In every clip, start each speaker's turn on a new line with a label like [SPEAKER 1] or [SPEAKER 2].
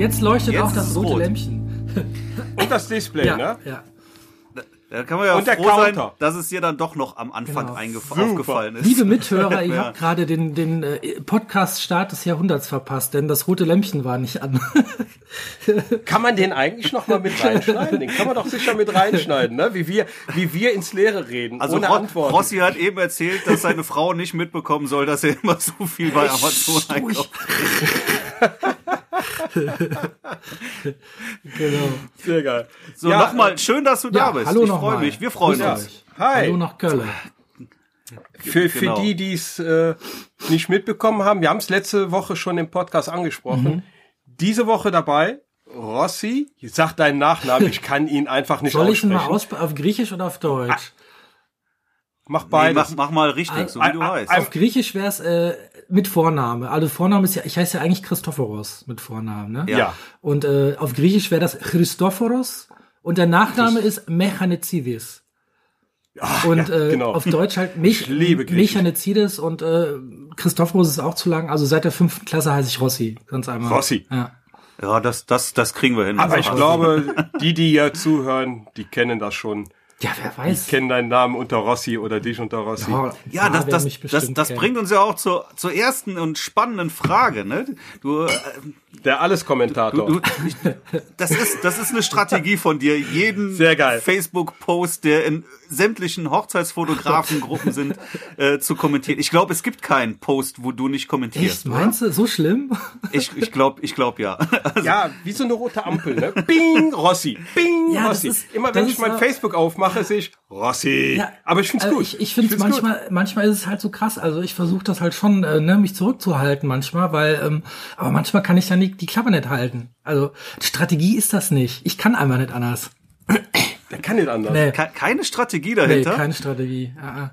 [SPEAKER 1] Jetzt leuchtet
[SPEAKER 2] Jetzt
[SPEAKER 1] auch das rote
[SPEAKER 2] rot.
[SPEAKER 1] Lämpchen.
[SPEAKER 3] Und das Display,
[SPEAKER 1] Ja,
[SPEAKER 3] ne?
[SPEAKER 1] ja.
[SPEAKER 2] Da kann man ja
[SPEAKER 3] Und der
[SPEAKER 2] froh sein, dass es dir dann doch noch am Anfang
[SPEAKER 1] Genau.
[SPEAKER 2] aufgefallen ist.
[SPEAKER 1] Liebe Mithörer, ihr
[SPEAKER 2] Ja.
[SPEAKER 1] habt gerade den, den äh, Podcast-Start des Jahrhunderts verpasst, denn das rote Lämpchen war nicht an.
[SPEAKER 3] Kann man den eigentlich noch mal mit reinschneiden? Den kann man doch sicher mit reinschneiden, ne? Wie wir, wie wir ins Leere reden,
[SPEAKER 2] Also
[SPEAKER 3] ohne
[SPEAKER 2] Ro
[SPEAKER 3] Antwort.
[SPEAKER 2] Rossi hat eben erzählt, dass seine Frau nicht mitbekommen soll, dass er immer so viel bei Amazon einkauft.
[SPEAKER 1] genau.
[SPEAKER 3] Sehr geil.
[SPEAKER 2] So,
[SPEAKER 3] Ja,
[SPEAKER 2] nochmal, schön, dass du da
[SPEAKER 1] Ja,
[SPEAKER 2] bist.
[SPEAKER 1] hallo
[SPEAKER 2] ich
[SPEAKER 1] noch
[SPEAKER 2] freue mich. Wir freuen
[SPEAKER 1] Grüß
[SPEAKER 2] uns.
[SPEAKER 1] euch.
[SPEAKER 3] Hi.
[SPEAKER 1] Hallo nach Köln.
[SPEAKER 3] Für, für
[SPEAKER 2] Genau.
[SPEAKER 3] die, die es äh, nicht mitbekommen haben, wir haben es letzte Woche schon im Podcast angesprochen.
[SPEAKER 1] Mhm.
[SPEAKER 3] Diese Woche dabei, Rossi, sag deinen Nachnamen, ich kann ihn einfach nicht
[SPEAKER 1] Soll ich ihn
[SPEAKER 3] aussprechen.
[SPEAKER 1] mal aus auf Griechisch oder auf Deutsch?
[SPEAKER 3] Mach
[SPEAKER 2] Nee,
[SPEAKER 3] beides.
[SPEAKER 2] mach, mach mal richtig, so wie du
[SPEAKER 3] Ah,
[SPEAKER 2] heißt.
[SPEAKER 3] ah,
[SPEAKER 1] Auf Griechisch wäre es äh, mit Vorname. Also Vorname ist ja, ich heiße ja eigentlich Christophoros mit Vornamen, ne?
[SPEAKER 3] ja.
[SPEAKER 1] Und äh, auf Griechisch wäre das Christophoros und der Nachname ist Mechanizidis. Und
[SPEAKER 3] ja,
[SPEAKER 1] äh,
[SPEAKER 3] genau.
[SPEAKER 1] auf Deutsch halt Mech
[SPEAKER 3] liebe Griechisch.
[SPEAKER 1] Mechanizidis und äh, Christophoros ist auch zu lang. Also seit der fünften Klasse heiße ich Rossi, ganz einmal.
[SPEAKER 3] Rossi.
[SPEAKER 1] Ja.
[SPEAKER 2] Ja, das, das, das kriegen wir hin.
[SPEAKER 3] Aber ich
[SPEAKER 2] Also,
[SPEAKER 3] glaube, die, die hier zuhören, die kennen das schon.
[SPEAKER 1] Ja, wer weiß.
[SPEAKER 3] Kennen deinen Namen unter Rossi oder dich unter Rossi.
[SPEAKER 1] Ja,
[SPEAKER 2] Ja, das, das, das, das bringt uns ja auch zur, zur ersten und spannenden Frage. Ne? Du, äh,
[SPEAKER 3] Der Alles-Kommentator.
[SPEAKER 2] ich, das, ist, das ist eine Strategie von dir, jeden. Facebook-Post, der in sämtlichen Hochzeitsfotografengruppen sind, äh, zu kommentieren. Ich glaube, es gibt keinen Post, wo du nicht kommentierst.
[SPEAKER 1] Echt, meinst du? So schlimm?
[SPEAKER 2] Ich, ich glaube, ich glaube ja. Also,
[SPEAKER 3] Ja, wie so eine rote Ampel, ne? Bing, Rossi. Bing,
[SPEAKER 1] Ja,
[SPEAKER 3] Rossi.
[SPEAKER 1] ist-
[SPEAKER 3] Immer wenn ich mein Facebook aufmache, sehe ich Rossi.
[SPEAKER 1] Ja,
[SPEAKER 3] Aber ich find's
[SPEAKER 1] also
[SPEAKER 3] gut.
[SPEAKER 1] Ich, ich finde es
[SPEAKER 3] find's gut.
[SPEAKER 1] manchmal, manchmal ist es halt so krass. Also ich versuche das halt schon, äh, ne, mich zurückzuhalten manchmal, weil, ähm, aber manchmal kann ich dann die, die Klappe nicht halten. Also Strategie ist das nicht. Ich kann einfach nicht anders.
[SPEAKER 3] Der kann nicht anders.
[SPEAKER 1] Nee,
[SPEAKER 2] ke- keine Strategie
[SPEAKER 1] nee
[SPEAKER 2] dahinter.
[SPEAKER 1] keine Strategie. Ah, ah.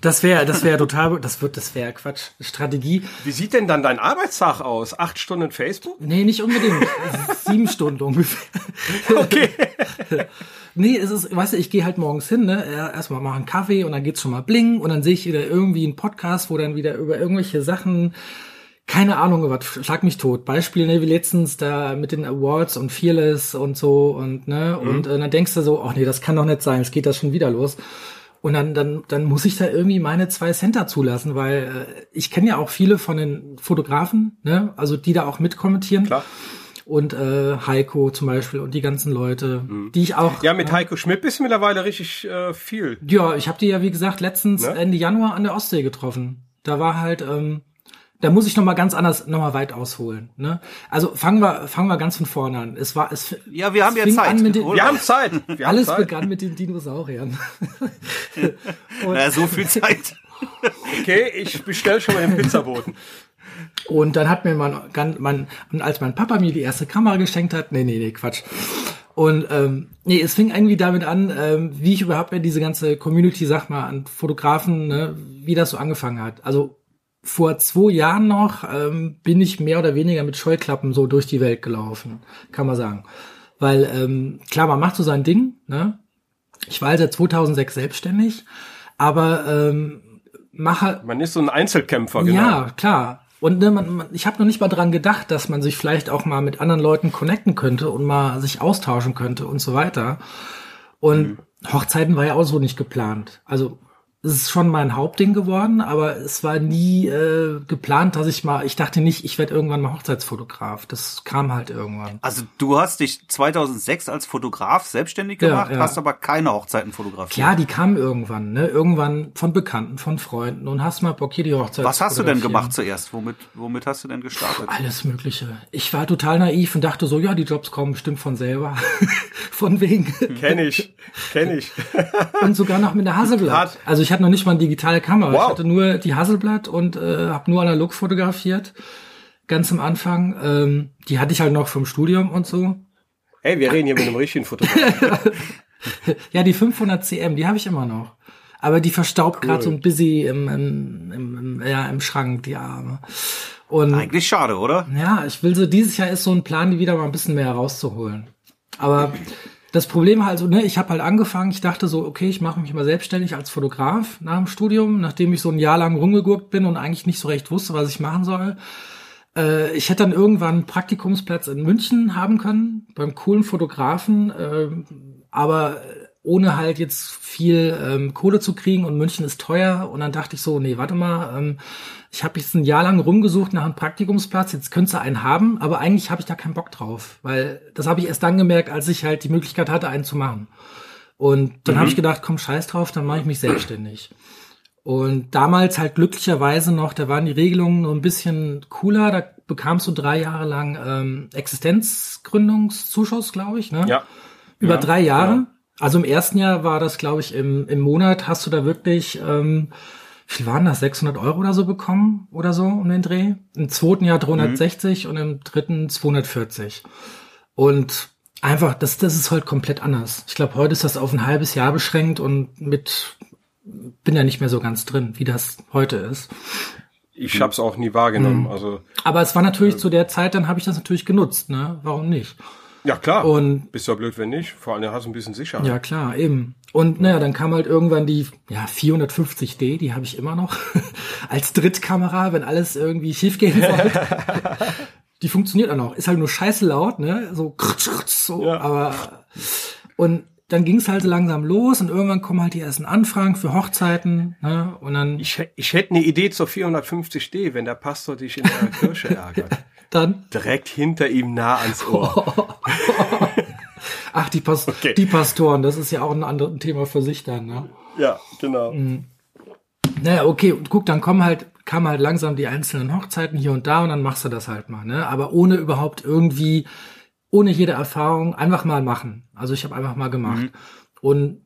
[SPEAKER 1] Das wäre, das wäre total, das wird, das wäre Quatsch. Strategie?
[SPEAKER 3] Wie sieht denn dann dein Arbeitstag aus? Acht Stunden Facebook?
[SPEAKER 1] Nee, nicht unbedingt. Sieben Stunden ungefähr.
[SPEAKER 3] Okay.
[SPEAKER 1] Nee, es ist, weißt du, ich gehe halt morgens hin, ne, erstmal mache einen Kaffee und dann geht's schon mal bling und dann sehe ich wieder irgendwie einen Podcast, wo dann wieder über irgendwelche Sachen, keine Ahnung, was, schlag mich tot. Beispiel, ne, wie letztens da mit den Awards und Fearless und so und, ne, und äh, dann denkst du so, ach nee, das kann doch nicht sein, es geht das schon wieder los. Und dann, dann, dann muss ich da irgendwie meine zwei Center zulassen, weil äh, ich kenne ja auch viele von den Fotografen, ne, also die da auch mitkommentieren.
[SPEAKER 3] Klar.
[SPEAKER 1] Und äh, Heiko zum Beispiel und die ganzen Leute, die ich auch.
[SPEAKER 3] Ja, mit Heiko Schmidt bist du mittlerweile richtig äh, viel.
[SPEAKER 1] Ja, ich habe die ja wie gesagt letztens
[SPEAKER 3] Ne?
[SPEAKER 1] Ende Januar an der Ostsee getroffen. Da war halt, ähm, da muss ich noch mal ganz anders, noch mal weit ausholen. Ne? Also fangen wir, fangen wir ganz von vorne an. Es war, es,
[SPEAKER 2] Ja, wir haben
[SPEAKER 1] es
[SPEAKER 2] ja
[SPEAKER 1] fing
[SPEAKER 2] Zeit.
[SPEAKER 1] Den,
[SPEAKER 3] Wir haben Zeit. Wir haben
[SPEAKER 1] alles
[SPEAKER 3] Zeit.
[SPEAKER 1] begann mit den Dinosauriern.
[SPEAKER 2] Na, so viel Zeit.
[SPEAKER 3] Okay, ich bestell schon mal den Pizzaboten.
[SPEAKER 1] Und dann hat mir mein, mein, und als mein Papa mir die erste Kamera geschenkt hat, nee, nee, nee, Quatsch. Und ähm, nee, es fing irgendwie damit an, ähm, wie ich überhaupt in diese ganze Community, sag mal, an Fotografen, ne, wie das so angefangen hat. Also vor zwei Jahren noch ähm, bin ich mehr oder weniger mit Scheuklappen so durch die Welt gelaufen, kann man sagen. Weil ähm, klar, man macht so sein Ding. Ne? Ich war seit 2006 selbstständig, aber ähm, mache
[SPEAKER 3] Man ist so ein Einzelkämpfer, genau.
[SPEAKER 1] ja, klar. Und ne, man, man, ich habe noch nicht mal dran gedacht, dass man sich vielleicht auch mal mit anderen Leuten connecten könnte und mal sich austauschen könnte und so weiter. Und Hochzeiten war ja auch so nicht geplant. Also es ist schon mein Hauptding geworden, aber es war nie äh, geplant, dass ich mal, ich dachte nicht, ich werde irgendwann mal Hochzeitsfotograf. Das kam halt irgendwann.
[SPEAKER 2] Also du hast dich 2006 als Fotograf selbstständig
[SPEAKER 1] Ja,
[SPEAKER 2] gemacht,
[SPEAKER 1] ja.
[SPEAKER 2] hast aber keine Hochzeiten fotografiert.
[SPEAKER 1] Klar, die kamen irgendwann, ne? Irgendwann von Bekannten, von Freunden und hast mal Bock, hier die Hochzeit
[SPEAKER 2] Was hast du denn gemacht zuerst? Womit, womit hast du denn gestartet?
[SPEAKER 1] Alles Mögliche. Ich war total naiv und dachte so, ja, die Jobs kommen bestimmt von selber. von wegen.
[SPEAKER 3] Kenn ich, kenn ich.
[SPEAKER 1] Und sogar noch mit der Hasselblatt. Also ich hatte noch nicht mal eine digitale Kamera.
[SPEAKER 3] Wow.
[SPEAKER 1] Ich hatte nur die Hasselblatt und äh, habe nur analog fotografiert. Ganz am Anfang. Ähm, die hatte ich halt noch vom Studium und so.
[SPEAKER 3] Hey, wir reden hier mit einem richtigen Fotografen.
[SPEAKER 1] Ja, die 500 cm, die habe ich immer noch. Aber die verstaubt gerade so ein busy im, im, im, im, ja, im Schrank, die Arme. Und
[SPEAKER 2] Eigentlich schade, oder?
[SPEAKER 1] Ja, ich will so, dieses Jahr ist so ein Plan, die wieder mal ein bisschen mehr rauszuholen. Aber das Problem halt ne, ich habe halt angefangen, ich dachte so, okay, ich mache mich mal selbstständig als Fotograf nach dem Studium, nachdem ich so ein Jahr lang rumgegurkt bin und eigentlich nicht so recht wusste, was ich machen soll. Äh, ich hätte dann irgendwann einen Praktikumsplatz in München haben können, beim coolen Fotografen, äh, aber ohne halt jetzt viel ähm, Kohle zu kriegen und München ist teuer. Und dann dachte ich so, nee, warte mal, ähm, ich habe jetzt ein Jahr lang rumgesucht nach einem Praktikumsplatz, jetzt könntest du einen haben, aber eigentlich habe ich da keinen Bock drauf, weil das habe ich erst dann gemerkt, als ich halt die Möglichkeit hatte, einen zu machen. Und dann mhm. habe ich gedacht, komm, scheiß drauf, dann mache ich mich selbstständig. Und damals halt glücklicherweise noch, da waren die Regelungen noch ein bisschen cooler, da bekamst du drei Jahre lang ähm, Existenzgründungszuschuss, glaube ich, ne?
[SPEAKER 3] Ja.
[SPEAKER 1] Über
[SPEAKER 3] ja,
[SPEAKER 1] drei Jahre.
[SPEAKER 3] Ja.
[SPEAKER 1] Also im ersten Jahr war das, glaube ich, im, im Monat hast du da wirklich, ähm, wie viel waren das, 600 Euro oder so bekommen oder so um den Dreh. Im zweiten Jahr 360 mhm. und im dritten 240. Und einfach, das, das ist halt komplett anders. Ich glaube, heute ist das auf ein halbes Jahr beschränkt und mit, bin ja nicht mehr so ganz drin, wie das heute ist.
[SPEAKER 3] Ich habe es auch nie wahrgenommen. Mhm. Also,
[SPEAKER 1] Aber es war natürlich äh, zu der Zeit, dann habe ich das natürlich genutzt, ne? Warum nicht?
[SPEAKER 3] Ja, klar.
[SPEAKER 1] Und
[SPEAKER 3] bist ja blöd, wenn nicht. Vor allem hast du ein bisschen Sicherheit.
[SPEAKER 1] Ja, klar, eben. Und naja, dann kam halt irgendwann die ja, 450D, die habe ich immer noch als Drittkamera, wenn alles irgendwie schief gehen soll. die funktioniert auch noch. Ist halt nur scheiße laut, ne? So, so ja. aber und dann ging es halt so langsam los und irgendwann kommen halt die ersten Anfragen für Hochzeiten. Ne? Und dann
[SPEAKER 3] ich, ich hätte eine Idee zur 450D, wenn der Pastor dich in der Kirche ärgert.
[SPEAKER 1] Dann?
[SPEAKER 3] Direkt hinter ihm nah ans Ohr.
[SPEAKER 1] Ach, die, Pas okay. die Pastoren, das ist ja auch ein anderes Thema für sich dann, ne?
[SPEAKER 3] Ja, genau. Mhm.
[SPEAKER 1] Naja, okay, und guck, dann kommen halt, kamen halt langsam die einzelnen Hochzeiten hier und da und dann machst du das halt mal, ne? Aber ohne überhaupt irgendwie, ohne jede Erfahrung, einfach mal machen. Also ich habe einfach mal gemacht. Mhm. Und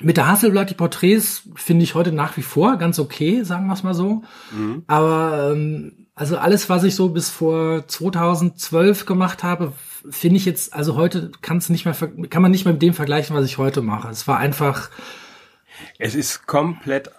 [SPEAKER 1] mit der Hasselblatt, die Porträts finde ich heute nach wie vor ganz okay, sagen wir es mal so. Mhm. Aber ähm, also alles, was ich so bis vor 2012 gemacht habe, finde ich jetzt, also heute kann es nicht mehr, kann man nicht mehr mit dem vergleichen, was ich heute mache. Es war einfach.
[SPEAKER 3] Es ist komplett,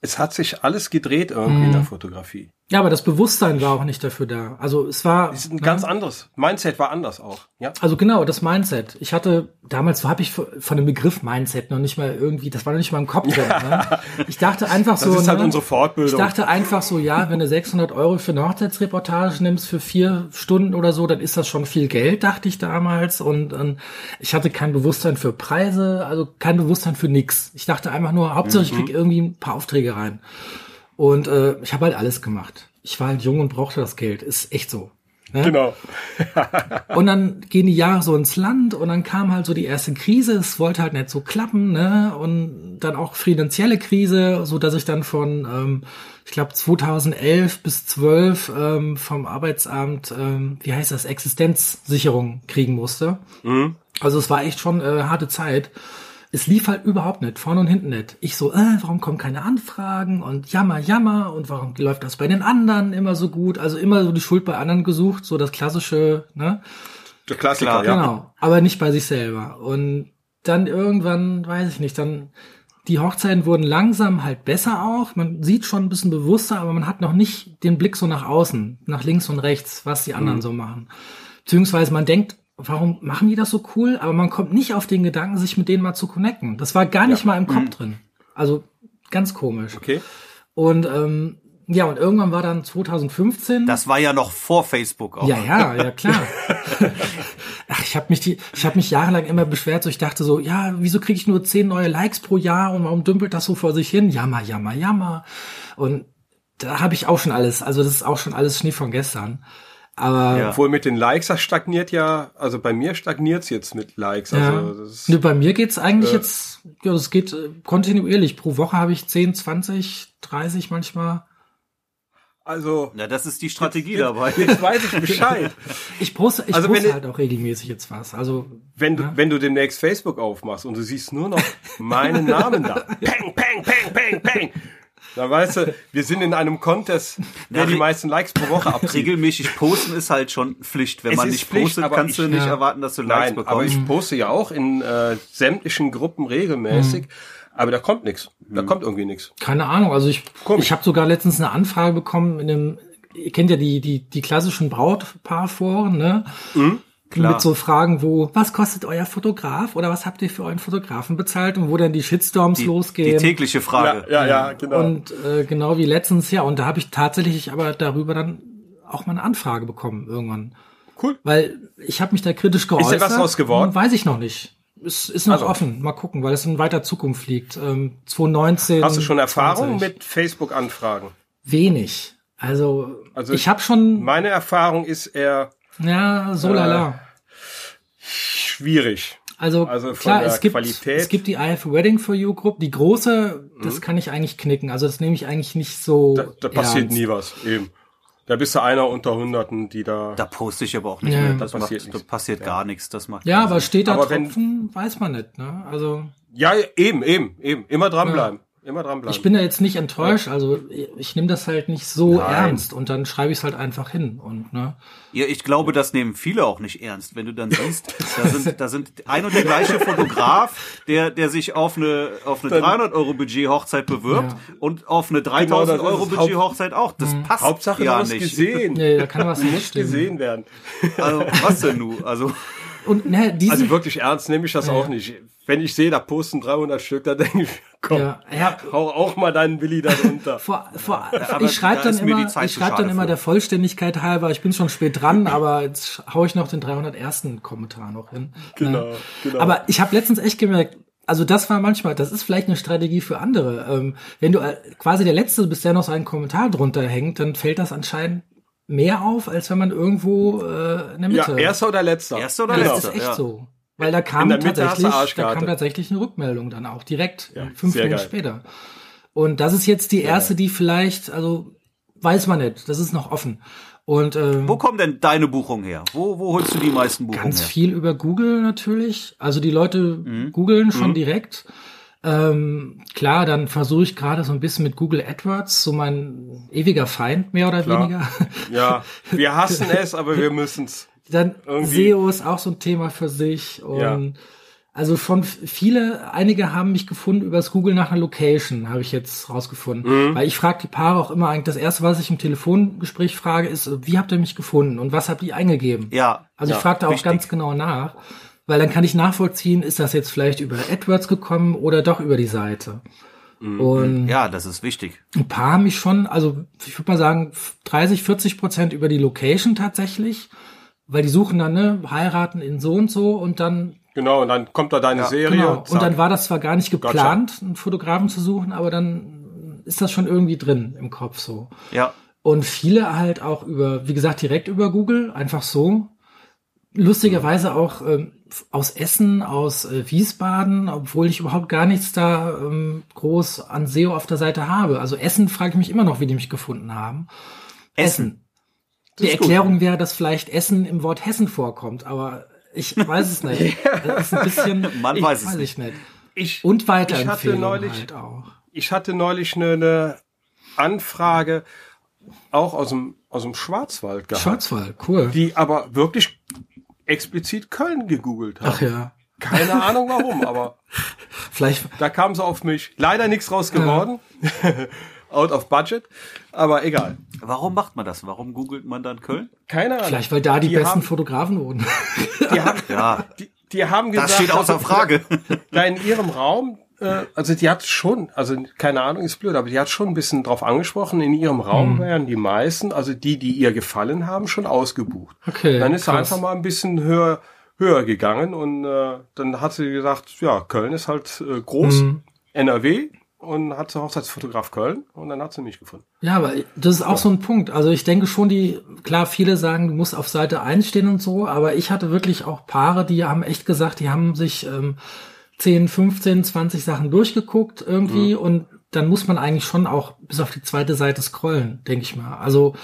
[SPEAKER 3] es hat sich alles gedreht irgendwie mm. in der mhm. Fotografie.
[SPEAKER 1] Ja, aber das Bewusstsein war auch nicht dafür da. Also es war.
[SPEAKER 3] Es ist ein ne? ganz anderes. Mindset war anders auch. Ja.
[SPEAKER 1] Also genau, das Mindset. Ich hatte damals, so habe ich von dem Begriff Mindset noch nicht mal irgendwie, das war noch nicht mal im Kopf drin. Ne? Ich dachte einfach so.
[SPEAKER 3] Das ist halt
[SPEAKER 1] ne?
[SPEAKER 3] unsere Fortbildung.
[SPEAKER 1] Ich dachte einfach so, ja, wenn du 600 Euro für eine Hochzeitsreportage nimmst für vier Stunden oder so, dann ist das schon viel Geld, dachte ich damals. Und, und ich hatte kein Bewusstsein für Preise, also kein Bewusstsein für nix. Ich dachte einfach nur, Hauptsache ich krieg mhm. irgendwie ein paar Aufträge rein. Und äh, ich habe halt alles gemacht. Ich war halt jung und brauchte das Geld. Ist echt so.
[SPEAKER 3] Ne? Genau.
[SPEAKER 1] und dann gehen die Jahre so ins Land und dann kam halt so die erste Krise. Es wollte halt nicht so klappen, ne? Und dann auch finanzielle Krise, so dass ich dann von, ähm, ich glaube 2011 bis 12 ähm, vom Arbeitsamt, ähm, wie heißt das, Existenzsicherung kriegen musste. Mhm. Also es war echt schon äh, harte Zeit es lief halt überhaupt nicht, vorne und hinten nicht. Ich so, äh, warum kommen keine Anfragen und jammer, jammer und warum läuft das bei den anderen immer so gut? Also immer so die Schuld bei anderen gesucht, so das klassische, ne?
[SPEAKER 3] Der Klassiker, ja.
[SPEAKER 1] Genau, aber nicht bei sich selber. Und dann irgendwann, weiß ich nicht, dann die Hochzeiten wurden langsam halt besser auch. Man sieht schon ein bisschen bewusster, aber man hat noch nicht den Blick so nach außen, nach links und rechts, was die anderen mhm. so machen. Beziehungsweise man denkt warum machen die das so cool? Aber man kommt nicht auf den Gedanken, sich mit denen mal zu connecten. Das war gar nicht ja. mal im Kopf mhm. drin. Also ganz komisch.
[SPEAKER 3] Okay.
[SPEAKER 1] Und ähm, ja, und irgendwann war dann 2015.
[SPEAKER 2] Das war ja noch vor Facebook
[SPEAKER 1] auch. Ja, ja, ja, klar. Ach, ich habe mich die, ich habe mich jahrelang immer beschwert, so ich dachte so, ja, wieso kriege ich nur zehn neue Likes pro Jahr und warum dümpelt das so vor sich hin? Jammer, jammer, jammer. Und da habe ich auch schon alles, also das ist auch schon alles Schnee von gestern. Aber
[SPEAKER 3] ja. Obwohl mit den Likes, das stagniert ja, also bei mir stagniert's jetzt mit Likes. Also
[SPEAKER 1] ja. das, ne, bei mir geht's eigentlich äh, jetzt, ja, das geht äh, kontinuierlich. Pro Woche habe ich 10, 20, 30 manchmal.
[SPEAKER 3] Also.
[SPEAKER 2] Na, das ist die Strategie jetzt, dabei.
[SPEAKER 3] Jetzt weiß ich Bescheid.
[SPEAKER 1] ich poste, ich
[SPEAKER 3] also
[SPEAKER 1] poste
[SPEAKER 3] wenn,
[SPEAKER 1] halt auch regelmäßig jetzt was. Also.
[SPEAKER 3] Wenn du, ja? wenn du demnächst Facebook aufmachst und du siehst nur noch meinen Namen da. Peng, peng, peng, peng, peng. Da weißt du, wir sind in einem Contest, der die meisten Likes pro Woche abzieht.
[SPEAKER 2] Regelmäßig posten ist halt schon Pflicht. Wenn es man nicht Pflicht, postet, kannst du nicht ja. erwarten, dass du Likes Nein, bekommst.
[SPEAKER 3] Aber ich poste ja auch in äh, sämtlichen Gruppen regelmäßig. Mhm. Aber da kommt nichts. Da mhm. kommt irgendwie nichts.
[SPEAKER 1] Keine Ahnung. Also ich, Komisch. ich habe sogar letztens eine Anfrage bekommen in dem, ihr kennt ja die, die, die klassischen Brautpaarforen, ne? Mhm. Klar. Mit so Fragen, wo, was kostet euer Fotograf oder was habt ihr für euren Fotografen bezahlt und wo dann die Shitstorms
[SPEAKER 2] die,
[SPEAKER 1] losgehen.
[SPEAKER 2] Die tägliche Frage.
[SPEAKER 3] Ja, ja, ja genau.
[SPEAKER 1] Und äh, genau wie letztens, ja, und da habe ich tatsächlich aber darüber dann auch mal eine Anfrage bekommen irgendwann.
[SPEAKER 3] Cool.
[SPEAKER 1] Weil ich habe mich da kritisch geäußert.
[SPEAKER 3] was draus geworden?
[SPEAKER 1] Hm, Weiß ich noch nicht. Es ist noch
[SPEAKER 3] Also.
[SPEAKER 1] offen. Mal gucken, weil es in weiter Zukunft liegt. Ähm, 2019.
[SPEAKER 3] Hast du schon Erfahrung
[SPEAKER 1] 20.
[SPEAKER 3] mit Facebook-Anfragen?
[SPEAKER 1] Wenig. Also,
[SPEAKER 3] Also
[SPEAKER 1] ich habe schon,
[SPEAKER 3] Meine Erfahrung ist eher
[SPEAKER 1] ja, so lala.
[SPEAKER 3] schwierig.
[SPEAKER 1] Also,
[SPEAKER 3] Also
[SPEAKER 1] klar, es gibt,
[SPEAKER 3] Qualität.
[SPEAKER 1] es gibt die I Have a Wedding for You Gruppe, die große, das
[SPEAKER 3] Mhm.
[SPEAKER 1] kann ich eigentlich knicken. Also das nehme ich eigentlich nicht so.
[SPEAKER 3] Da, da passiert nie was, eben. Da bist du einer unter Hunderten, die da.
[SPEAKER 2] Da poste ich aber auch nicht
[SPEAKER 1] Ja.
[SPEAKER 2] mehr.
[SPEAKER 1] Da
[SPEAKER 2] Das
[SPEAKER 3] passiert
[SPEAKER 2] macht, da
[SPEAKER 3] nichts.
[SPEAKER 2] passiert gar nichts. Das macht
[SPEAKER 1] Ja, aber steht da
[SPEAKER 3] Aber wenn-
[SPEAKER 1] Tropfen, weiß man nicht. Ne? Also
[SPEAKER 3] Ja, eben, eben, eben. Immer dranbleiben. Immer dranbleiben.
[SPEAKER 1] ich bin da jetzt nicht enttäuscht. Also ich, ich nehme das halt nicht so
[SPEAKER 3] Nein.
[SPEAKER 1] ernst und dann schreibe ich es halt einfach hin. Und ne,
[SPEAKER 2] Ja, ich glaube, das nehmen viele auch nicht ernst, wenn du dann siehst, da sind, da sind ein und der gleiche Fotograf, der, der sich auf eine, auf eine 300 Euro Budget Hochzeit bewirbt
[SPEAKER 1] Ja.
[SPEAKER 2] und auf eine
[SPEAKER 3] Genau,
[SPEAKER 2] 3000
[SPEAKER 3] das ist
[SPEAKER 2] Euro. Budget Hochzeit auch. Das passt
[SPEAKER 3] Hauptsache,
[SPEAKER 2] ja
[SPEAKER 3] du hast
[SPEAKER 2] nicht.
[SPEAKER 3] gesehen.
[SPEAKER 1] nee, da kann was nicht
[SPEAKER 3] gesehen werden.
[SPEAKER 2] Also, was denn nu? Also,
[SPEAKER 1] Und ne, diesen,
[SPEAKER 3] Also wirklich ernst nehme ich das auch nicht. Wenn ich sehe, da posten 300 Stück, da denke ich, komm,
[SPEAKER 1] ja, ja,
[SPEAKER 3] hau auch mal deinen Willi darunter.
[SPEAKER 1] vor, vor,
[SPEAKER 2] aber
[SPEAKER 1] ich schreibe
[SPEAKER 2] da
[SPEAKER 1] dann immer, ich
[SPEAKER 2] zu
[SPEAKER 1] schreibe dann immer
[SPEAKER 2] für.
[SPEAKER 1] der Vollständigkeit halber, ich bin schon spät dran, aber jetzt hau ich noch den 301. Kommentar noch hin.
[SPEAKER 3] Genau,
[SPEAKER 1] Ne?
[SPEAKER 3] genau.
[SPEAKER 1] Aber ich habe letztens echt gemerkt, also das war manchmal, das ist vielleicht eine Strategie für andere. Ähm, wenn du äh, quasi der Letzte bist, der noch so einen Kommentar drunter hängt, dann fällt das anscheinend mehr auf, als wenn man irgendwo äh, in der
[SPEAKER 3] Ja,
[SPEAKER 1] Mitte.
[SPEAKER 3] erster oder letzter?
[SPEAKER 2] Erster oder
[SPEAKER 1] Ja,
[SPEAKER 3] genau.
[SPEAKER 1] das
[SPEAKER 2] letzter?
[SPEAKER 1] ist echt
[SPEAKER 2] ja.
[SPEAKER 1] so. Weil da kam tatsächlich, da kam tatsächlich eine Rückmeldung dann auch direkt
[SPEAKER 3] Ja,
[SPEAKER 1] fünf Minuten
[SPEAKER 3] geil.
[SPEAKER 1] später. Und das ist jetzt die erste, die vielleicht, also weiß man nicht, das ist noch offen. Und ähm,
[SPEAKER 2] Wo kommen denn deine Buchungen her? Wo, wo holst du die meisten Buchungen
[SPEAKER 1] ganz
[SPEAKER 2] her?
[SPEAKER 1] viel über Google natürlich. Also die Leute googeln schon direkt. Ähm, klar, dann versuche ich gerade so ein bisschen mit Google AdWords, so mein ewiger Feind mehr oder
[SPEAKER 3] Klar.
[SPEAKER 1] weniger.
[SPEAKER 3] Ja, wir hassen es, aber wir müssen's.
[SPEAKER 1] Dann
[SPEAKER 3] Irgendwie-
[SPEAKER 1] SEO ist auch so ein Thema für sich und
[SPEAKER 3] Ja.
[SPEAKER 1] also schon viele, einige haben mich gefunden übers Google nach einer Location, habe ich jetzt rausgefunden.
[SPEAKER 3] Mhm.
[SPEAKER 1] Weil ich frage die Paare auch immer eigentlich, das erste, was ich im Telefongespräch frage, ist, wie habt ihr mich gefunden und was habt ihr eingegeben?
[SPEAKER 2] Ja.
[SPEAKER 1] Also
[SPEAKER 3] Ja,
[SPEAKER 1] ich frage da auch
[SPEAKER 2] richtig.
[SPEAKER 1] ganz genau nach, weil dann kann ich nachvollziehen, ist das jetzt vielleicht über AdWords gekommen oder doch über die Seite.
[SPEAKER 3] Mhm.
[SPEAKER 1] Und
[SPEAKER 2] Ja, das ist wichtig.
[SPEAKER 1] ein paar haben mich schon, also ich würde mal sagen 30, 40 Prozent über die Location tatsächlich, weil die suchen dann, ne, heiraten in so und so und dann,
[SPEAKER 3] Genau, und dann kommt da deine Serie.
[SPEAKER 1] genau,
[SPEAKER 3] zack.
[SPEAKER 1] und dann war das zwar gar nicht geplant, einen Fotografen zu suchen, aber dann ist das schon irgendwie drin im Kopf so.
[SPEAKER 2] Ja.
[SPEAKER 1] Und viele halt auch über, wie gesagt, direkt über Google, einfach so. Lustigerweise auch ähm, aus Essen, aus äh, Wiesbaden, obwohl ich überhaupt gar nichts da ähm, groß an SEO auf der Seite habe. Also Essen frage ich mich immer noch, wie die mich gefunden haben. Essen. Die
[SPEAKER 3] ist gut.
[SPEAKER 1] Erklärung wäre, dass vielleicht Essen im Wort Hessen vorkommt, aber ich weiß es nicht. Das ist ein bisschen,
[SPEAKER 2] Man
[SPEAKER 1] ich,
[SPEAKER 2] weiß es
[SPEAKER 1] weiß
[SPEAKER 2] nicht.
[SPEAKER 1] ich nicht.
[SPEAKER 3] ich,
[SPEAKER 1] Und
[SPEAKER 3] Ich hatte
[SPEAKER 1] Weiterempfehlung
[SPEAKER 3] neulich-
[SPEAKER 1] halt auch.
[SPEAKER 3] ich hatte neulich eine, eine Anfrage auch aus dem, aus dem Schwarzwald gehabt,
[SPEAKER 1] Schwarzwald, cool.
[SPEAKER 3] die aber wirklich explizit Köln gegoogelt hat.
[SPEAKER 1] Ach ja.
[SPEAKER 3] Keine Ahnung warum, aber
[SPEAKER 1] Vielleicht
[SPEAKER 3] da kam sie auf mich. Leider nichts raus geworden. Out of budget. Aber egal.
[SPEAKER 2] Warum macht man das? Warum googelt man dann Köln?
[SPEAKER 3] Keine Ahnung.
[SPEAKER 1] Vielleicht, weil da die,
[SPEAKER 3] Die
[SPEAKER 1] besten
[SPEAKER 3] haben-
[SPEAKER 1] Fotografen wohnen.
[SPEAKER 3] Die haben,
[SPEAKER 2] Ja,
[SPEAKER 3] die, die haben gesagt,
[SPEAKER 2] das steht außer Frage.
[SPEAKER 3] da in ihrem Raum, äh, also die hat schon, also keine Ahnung, ist blöd, aber die hat schon ein bisschen drauf angesprochen, in ihrem
[SPEAKER 1] Mhm.
[SPEAKER 3] Raum wären die meisten, also die, die ihr gefallen haben, schon ausgebucht.
[SPEAKER 1] Okay,
[SPEAKER 3] Dann ist sie
[SPEAKER 1] krass.
[SPEAKER 3] einfach mal ein bisschen höher, höher gegangen und äh, dann hat sie gesagt, ja, Köln ist halt äh, groß,
[SPEAKER 1] Mhm.
[SPEAKER 3] NRW und hat sie Hochzeitsfotograf Köln und dann hat sie mich gefunden.
[SPEAKER 1] Ja, aber das ist auch so ein Punkt. Also ich denke schon, die, klar, viele sagen, du musst auf Seite 1 stehen und so, aber ich hatte wirklich auch Paare, die haben echt gesagt, die haben sich ähm, 10, 15, 20 Sachen durchgeguckt
[SPEAKER 3] Mhm.
[SPEAKER 1] irgendwie und dann muss man eigentlich schon auch bis auf die zweite Seite scrollen, denke ich mal. Also